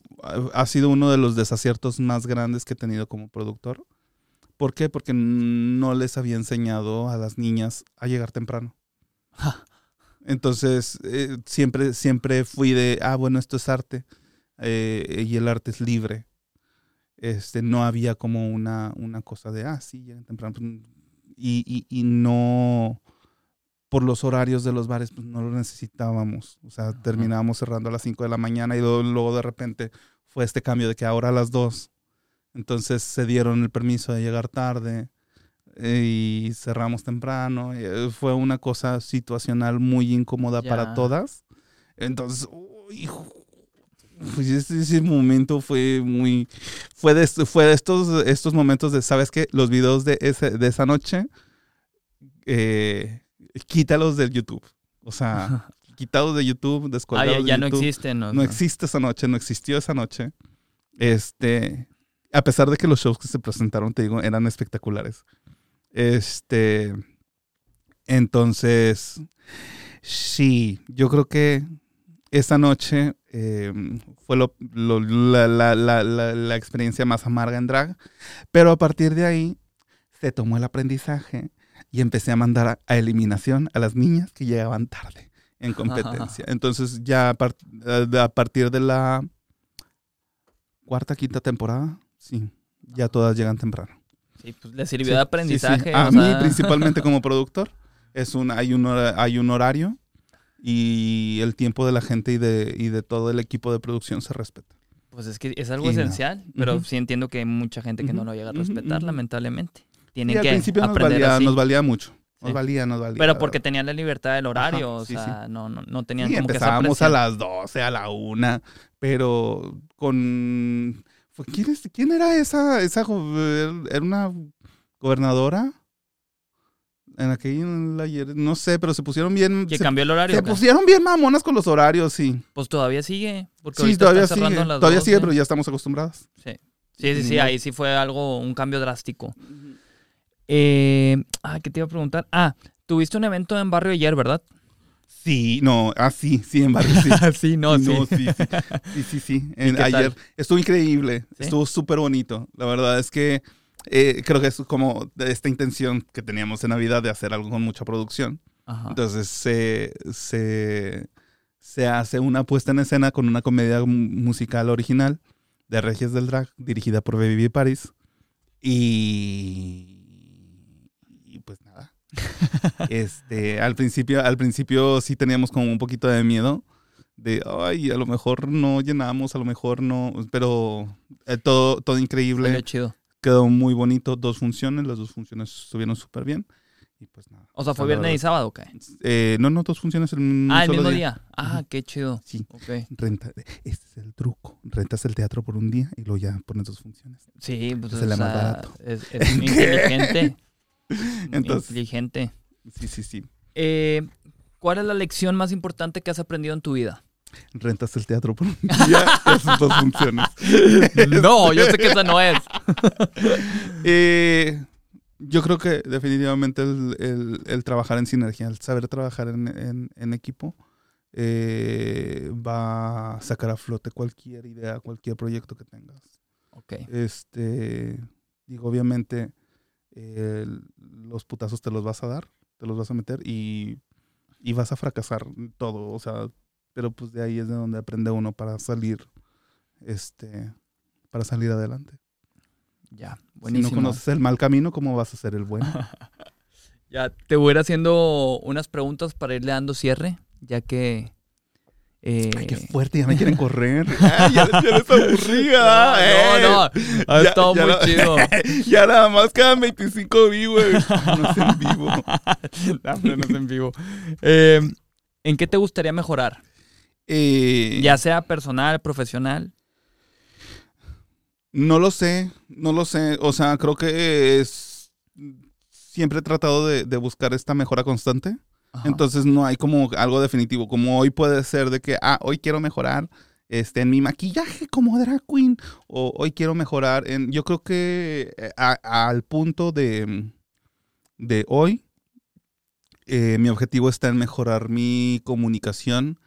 ha sido uno de los desaciertos más grandes que he tenido como productor. ¿Por qué? Porque no les había enseñado a las niñas a llegar temprano. Entonces, eh, siempre, siempre fui de, ah, bueno, esto es arte eh, y el arte es libre. Este, no había como una, una cosa de, ah, sí, lleguen temprano. Y, y, y no, por los horarios de los bares, pues no lo necesitábamos. O sea, Ajá. terminábamos cerrando a las 5 de la mañana y luego, luego, de repente fue este cambio de que ahora a las 2. Entonces se dieron el permiso de llegar tarde eh, y cerramos temprano. Eh, fue una cosa situacional muy incómoda para todas. Entonces, uy, pues ese, ese momento fue muy... Fue de, fue de estos, estos momentos de, ¿sabes qué? Los videos de, ese, de esa noche, eh, quítalos del YouTube. O sea, quitados de YouTube, Ah, descolgados ya, de ya no YouTube. existe, ¿no? No existe esa noche, no existió esa noche. Este, a pesar de que los shows que se presentaron, te digo, eran espectaculares. Este, entonces, sí, yo creo que esa noche eh, fue lo- lo- la, la- la- la- la experiencia más amarga en drag, pero a partir de ahí se tomó el aprendizaje y empecé a mandar a, a eliminación a las niñas que llegaban tarde en competencia. Entonces ya a partir de la cuarta, quinta temporada, sí, ya todas llegan temprano. Sí, pues le sirvió Sí, de sí, aprendizaje. sí. A o mí sea, principalmente como productor, es un, hay, un, hay un horario y el tiempo de la gente y de, y de todo el equipo de producción se respeta. Pues es que es algo Y no. esencial, pero sí entiendo que hay mucha gente que no lo llega a respetar, lamentablemente. Tienen Y al que principio nos valía, así. nos valía mucho. Nos Sí. valía, nos valía. Pero porque tenían la libertad del horario, Ajá, o sí, sea, no, no, no tenían Sí, como que esa empezábamos a presión. las 12, a la 1, pero con... fue- ¿Quién, es- quién era esa, esa? go- ¿Era una gobernadora? En la ayer- no sé, pero se pusieron bien... ¿Que se, cambió el horario? se pusieron bien mamonas con los horarios, sí. Pues todavía sigue. Porque Sí, todavía sigue. las Todavía 12. sigue, pero ya estamos acostumbradas. Sí, sí, sí, sí, ahí sí fue algo, un cambio drástico. Eh, ah, ¿qué te iba a preguntar? Ah, tuviste un evento en Barrio ayer, ¿verdad? Sí, no, ah, sí, sí, en barrio, sí. sí, no, sí, sí, sí, sí, sí, sí. En- tal? ayer estuvo increíble, ¿Sí? estuvo súper bonito. La verdad es que eh, creo que es como de esta intención que teníamos en Navidad de hacer algo con mucha producción. Ajá. Entonces se, se, se hace una puesta en escena con una comedia mu- musical original de Regias del Drag, dirigida por Baby Paris. Y. este, al principio, al principio sí teníamos como un poquito de miedo de, ay, a lo mejor no llenamos, a lo mejor no, pero eh, todo, todo increíble Salió chido. quedó muy bonito, dos funciones, las dos funciones estuvieron súper bien. Y pues nada. O sea, ¿fue viernes y sábado o qué? Eh, no, no, dos funciones en un Ah, el mismo día. Ah, qué chido. Sí, Ok. renta. Este es el truco. Rentas el teatro por un día y luego ya pones dos funciones. Sí, pues Se le más barato. es, es muy inteligente. Entonces, Inteligente. Sí, sí, sí. Eh, ¿Cuál es la lección más importante que has aprendido en tu vida? rentas el teatro por un día, esas dos funciones. No, yo sé que esa no es. Eh, yo creo que definitivamente el, trabajar en sinergia, el saber trabajar en, equipo, eh, va a sacar a flote cualquier idea, cualquier proyecto que tengas. Ok. Este, digo, obviamente los putazos te los vas a dar, te los vas a meter y, y vas a fracasar todo. O sea, pero pues de ahí es de donde aprende uno para salir, este, para salir adelante. Ya, buenísimo. Si no conoces el mal camino, ¿cómo vas a ser el bueno? ya, te voy a ir haciendo unas preguntas para irle dando cierre, ya que... Eh... Ay, qué fuerte, ya me quieren correr. Ay, ya, eres aburrida. No, no, no. Ha estado muy chido. ya nada más quedan 25 vivos. No es en vivo. no, no es en vivo. Eh, ¿En qué te gustaría mejorar? Eh, ya sea personal, profesional. No lo sé, no lo sé. O sea, creo que es, siempre he tratado de, buscar esta mejora constante. Entonces no hay como algo definitivo. Como hoy puede ser de que, ah, hoy quiero mejorar este, en mi maquillaje como drag queen. O hoy quiero mejorar en... Yo creo que eh, al punto de, de hoy, eh, mi objetivo está en mejorar mi comunicación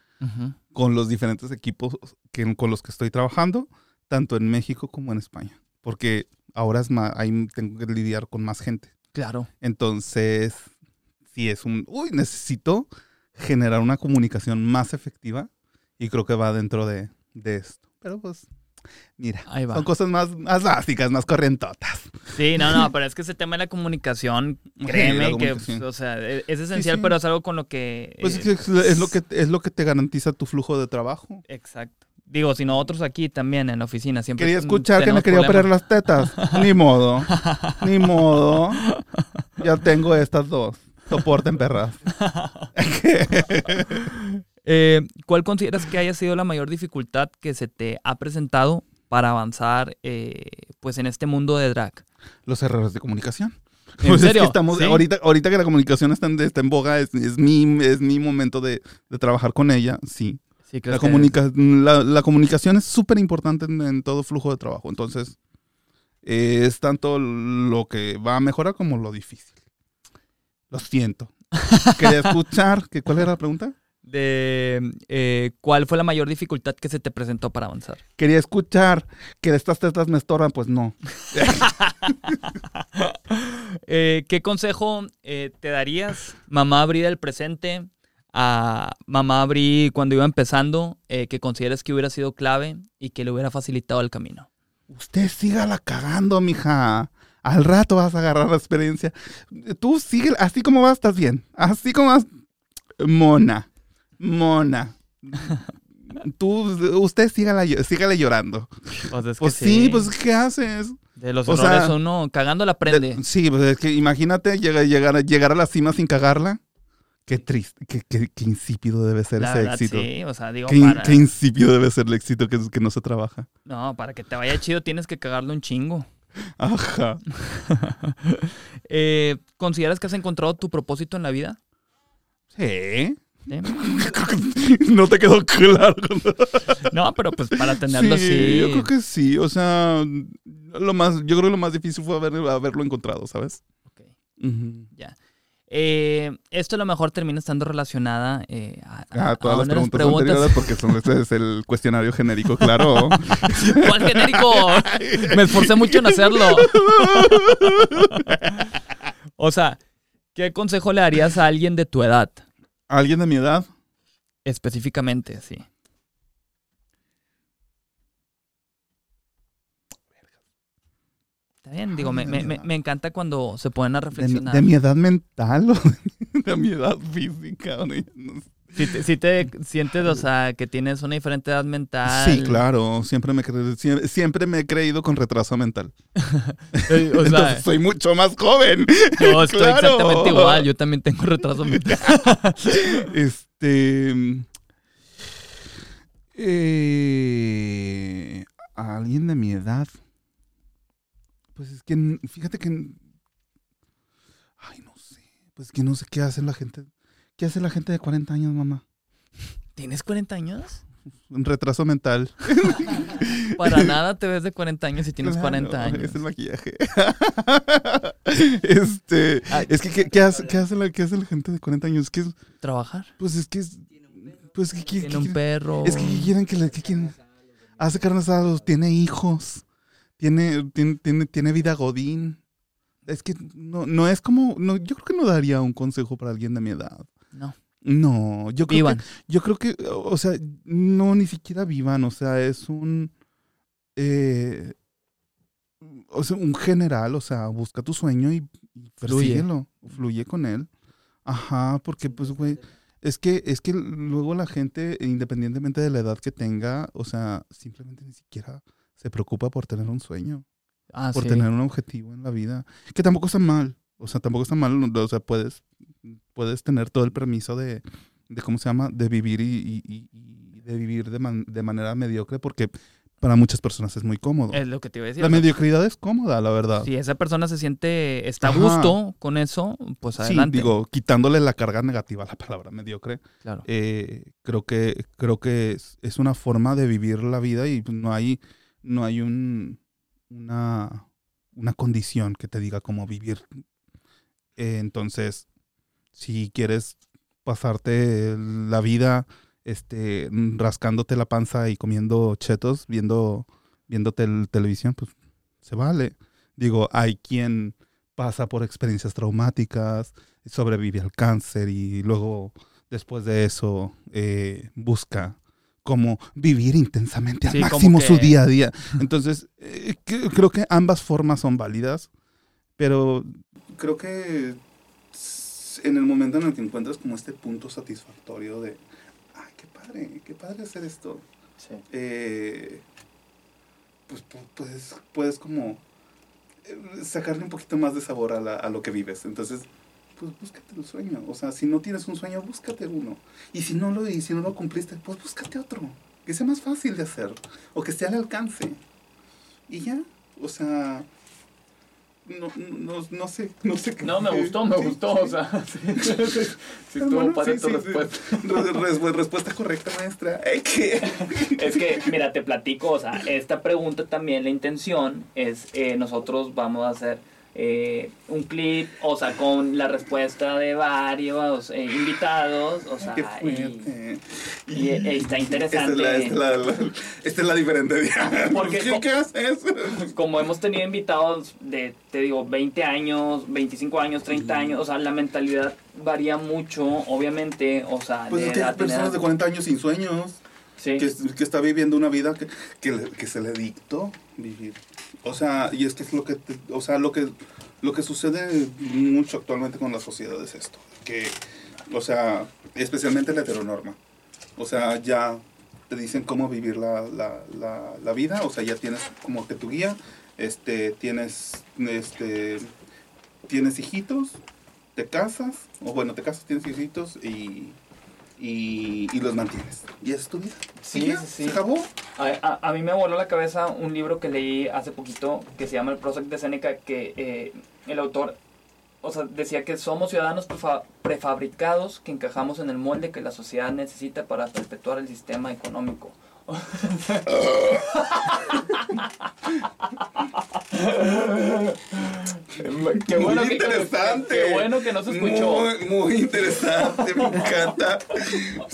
con los diferentes equipos que, con los que estoy trabajando, tanto en México como en España. Porque ahora es más, ahí tengo que lidiar con más gente. Claro. Entonces, si es un, uy, necesito generar una comunicación más efectiva y creo que va dentro de, de esto. Pero pues Mira, son cosas más, más básicas, más corrientotas. Sí, no, no, pero es que ese tema de la comunicación, créeme que, o sea, e, es esencial, pero es algo con lo que... Pues es, lo que es lo que te garantiza tu flujo de trabajo. Exacto. Digo, si nosotros aquí también en la oficina siempre... Quería escuchar que me quería operar las tetas. ni modo, ni modo. Ya tengo estas dos. Soporten perras. Eh, ¿Cuál consideras que haya sido la mayor dificultad que se te ha presentado para avanzar eh, pues en este mundo de drag? Los errores de comunicación. ¿En pues serio? estamos, ahorita, ahorita que la comunicación está en, está en boga, es, mi, es mi momento de, trabajar con ella, sí. la, la, comunicación es súper importante en, todo flujo de trabajo. Entonces, eh, es tanto lo que va a mejorar como lo difícil. Lo siento. Quería escuchar. que, ¿Cuál era la pregunta? de eh, cuál fue la mayor dificultad que se te presentó para avanzar. Quería escuchar que de estas tetas me estorban, pues no. Eh, ¿Qué consejo eh, te darías, mamá Bri del presente, a mamá Bri cuando iba empezando, que consideres que hubiera sido clave y que le hubiera facilitado el camino? Usted sígala cagando, mija. Al rato vas a agarrar la experiencia. Tú sigue, así como vas, estás bien. Así como vas, mona mona. Tú, usted sígale, sígale llorando. Pues, pues sí. pues ¿qué haces? De los o errores uno cagando la prende. sí, pues es que imagínate llegar, llegar, llegar a la cima sin cagarla. Qué triste, qué, qué, insípido debe ser ese éxito. Sí, o sea, digo, qué, para... qué, insípido debe ser el éxito que, que no se trabaja. No, para que te vaya chido tienes que cagarlo un chingo. Ajá. eh, ¿Consideras que has encontrado tu propósito en la vida? Sí. no te quedó claro. no, pero pues para tenerlo sí, Yo creo que sí. O sea, lo más, yo creo que lo más difícil fue haberlo encontrado, ¿sabes? Ok. Ya. Eh, esto a lo mejor termina estando relacionada eh, a, ah, todas las preguntas, anteriores porque son, este es el cuestionario genérico, claro. ¿Cuál genérico? Me esforcé mucho en hacerlo. o sea, ¿qué consejo le darías a alguien de tu edad? ¿Alguien de mi edad? Específicamente, sí. Bien, digo, me, encanta cuando se ponen a reflexionar. ¿De, mi edad mental o de, mi edad física? Si te, sientes, o sea, que tienes una diferente edad mental. Sí, claro. Siempre me, siempre, me he creído con retraso mental. o sea, soy mucho más joven. Yo estoy exactamente igual. Yo también tengo retraso mental. este este. Eh, alguien de mi edad. Pues es que, fíjate que. Pues que no sé qué hace la gente. ¿Qué hace la gente de 40 años, mamá? ¿Tienes 40 años? Un retraso mental. Para nada te ves de 40 años si tienes 40 años. Es el maquillaje. este, es que, ¿qué, hace, qué, hace la, ¿qué hace la gente de 40 años? ¿Qué es, ¿Trabajar? Pues es que es... Pues que, tiene un perro. Es que quieren que le... Que quieren, hace carnes asados, tiene hijos, tiene, tiene, tiene, vida godín. Es que no, no es como... No, yo creo que no daría un consejo para alguien de mi edad. No. No, yo creo que, yo creo que, o sea, no ni siquiera vivan, o sea, es un, eh, o sea, un general, o sea, busca tu sueño y, persíguelo, fluye. con él. Ajá, porque pues, güey, es que, es que luego la gente, independientemente de la edad que tenga, o sea, simplemente ni siquiera se preocupa por tener un sueño, ah, por tener un objetivo en la vida, que tampoco está mal, o sea, tampoco está mal, o sea, puedes, puedes tener todo el permiso de, de ¿cómo se llama?, de vivir y, de vivir de, de manera mediocre, porque para muchas personas es muy cómodo. Es lo que te iba a decir. La mediocridad es cómoda, la verdad. Si esa persona se siente, está a gusto con eso, pues adelante. Sí, digo, quitándole la carga negativa a la palabra mediocre. Claro. Eh, creo que, creo que es, una forma de vivir la vida y no hay, no hay un, una, una condición que te diga cómo vivir. Eh, entonces, si quieres pasarte la vida este, rascándote la panza y comiendo chetos, viendo, viéndote el televisión, pues se vale. Digo, hay quien pasa por experiencias traumáticas, sobrevive al cáncer y luego después de eso eh, busca cómo vivir intensamente al máximo su día a día. Entonces, eh, creo que ambas formas son válidas, pero creo que en el momento en el que encuentras como este punto satisfactorio de, qué padre hacer esto. Eh, pues puedes, puedes como eh, sacarle un poquito más de sabor a, lo que vives. Entonces, pues búscate el sueño. O sea, si no tienes un sueño, búscate uno. Y si no lo, y si no lo cumpliste, pues búscate otro. Que sea más fácil de hacer. O que esté al alcance. Y ya. O sea, no, no, no sé, no sé qué. No, me gustó, me gustó, o sea, sí, sí, estuvo para tu respuesta. respuesta correcta, maestra. Es que, mira, te platico, o sea, esta pregunta también, la intención es, eh, nosotros vamos a hacer eh, un clip, o sea, con la respuesta de varios eh, invitados, o sea, y, está interesante. Esta es la, diferente. Porque ¿Qué, haces? Como hemos tenido invitados de, te digo, 20 años, 25 años, 30 años, o sea, la mentalidad varía mucho, obviamente, o sea, pues de hay personas de 40 años sin sueños. Que, está viviendo una vida que, que, se le dictó vivir. O sea, y es que es lo que, o sea, lo que, lo que sucede mucho actualmente con la sociedad es esto, que, o sea, especialmente la heteronorma, o sea, ya te dicen cómo vivir la, la, la, la vida, o sea, ya tienes como que tu guía, este, tienes, este, tienes hijitos, te casas, o bueno, te casas, tienes hijitos y y, y, los mantienes. Y es tu vida. Sí, sí, sí. ¿Se acabó? A, a, mí me voló la cabeza un libro que leí hace poquito que se llama El Prozac de Seneca, que eh, el autor o sea, decía que somos ciudadanos prefabricados que encajamos en el molde que la sociedad necesita para perpetuar el sistema económico. qué bueno muy interesante. Qué bueno que no se escuchó. Muy, interesante, me encanta.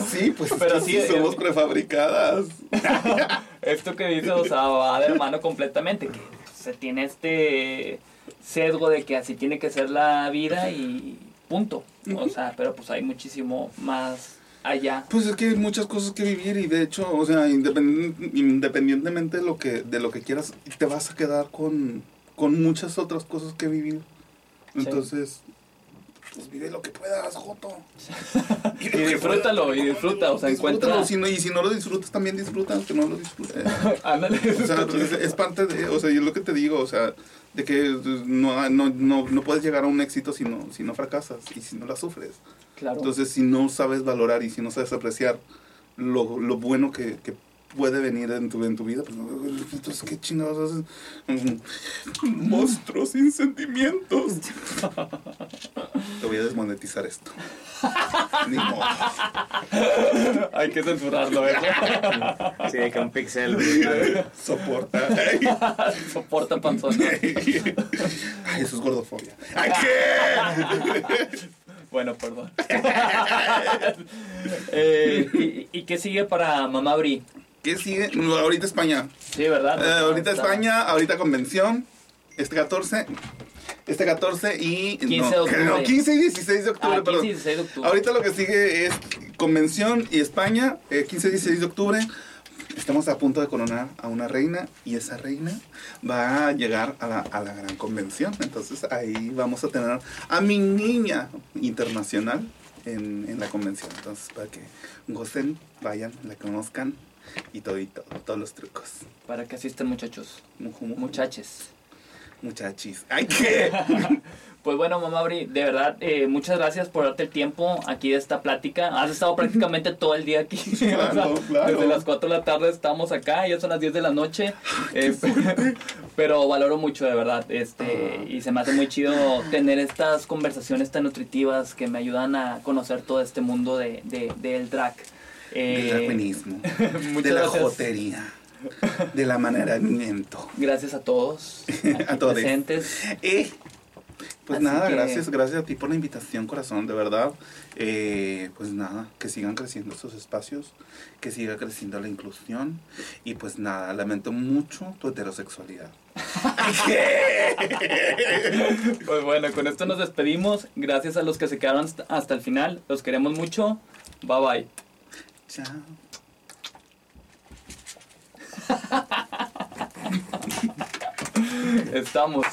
Sí, pues Pero sí, somos prefabricadas. Esto que dices, o sea, va de hermano completamente. Que se tiene este sesgo de que así tiene que ser la vida y punto. O sea, pero pues hay muchísimo más allá. Pues es que hay muchas cosas que vivir y de hecho, o sea, independientemente de lo que, de lo que quieras, te vas a quedar con, con muchas otras cosas que vivir. Entonces, pues vive lo que puedas, Joto. y, disfrútalo, y disfruta, o sea, encuentra... Si no, y si no lo disfrutas, también disfruta, que no lo disfrutes. o sea, pues, es, parte de, o sea, yo es lo que te digo, o sea, de que no, no, no, no puedes llegar a un éxito si no, si no fracasas y si no la sufres. Entonces, si no sabes valorar y si no sabes apreciar lo, lo bueno que, que, puede venir en tu, en tu vida, pues entonces, ¿qué chingados haces? Monstruos sin sentimientos. voy a desmonetizar esto. Ni modo. Hay que censurarlo, ¿eh? Sí, que un pixel. Soporta. Soporta panzón. Ay, eso es gordofobia. ¡Ay, qué! Bueno, perdón. Eh, ¿y, qué sigue para Mamá Bri? ¿Qué sigue? ahorita España. Sí, ¿verdad? Eh, ahorita España, ahorita convención. Este 14. Este 14 y. 15 de octubre. No, 15 y 16 de octubre, ah, 15 y 16 de octubre. Ahorita lo que sigue es convención y España, 15 y 16 de octubre. Estamos a punto de coronar a una reina y esa reina va a llegar a la, a la gran convención. Entonces ahí vamos a tener a mi niña internacional en, en, la convención. Entonces, para que gocen, vayan, la conozcan y todo y todo, todos los trucos. Para que asistan muchachos, muchaches. Muchachis. ¡Ay, qué! Pues bueno, mamá Bri, de verdad, eh, muchas gracias por darte el tiempo aquí de esta plática. Has estado prácticamente todo el día aquí. Claro, claro. Desde las 4 de la tarde estamos acá, ya son las 10 de la noche. Eh, pero valoro mucho, de verdad. Este, y se me hace muy chido tener estas conversaciones tan nutritivas que me ayudan a conocer todo este mundo de, de, del drag. Eh, del feminismo. de la jotería de la manera-miento. Gracias a todos. a todos. Presentes. Eh, pues nada, gracias, gracias a ti por la invitación, corazón, de verdad. Eh, pues nada, que sigan creciendo estos espacios, que siga creciendo la inclusión y pues nada, lamento mucho tu heterosexualidad. pues bueno, con esto nos despedimos. Gracias a los que se quedaron hasta el final. Los queremos mucho. Bye bye. Chao. Estamos.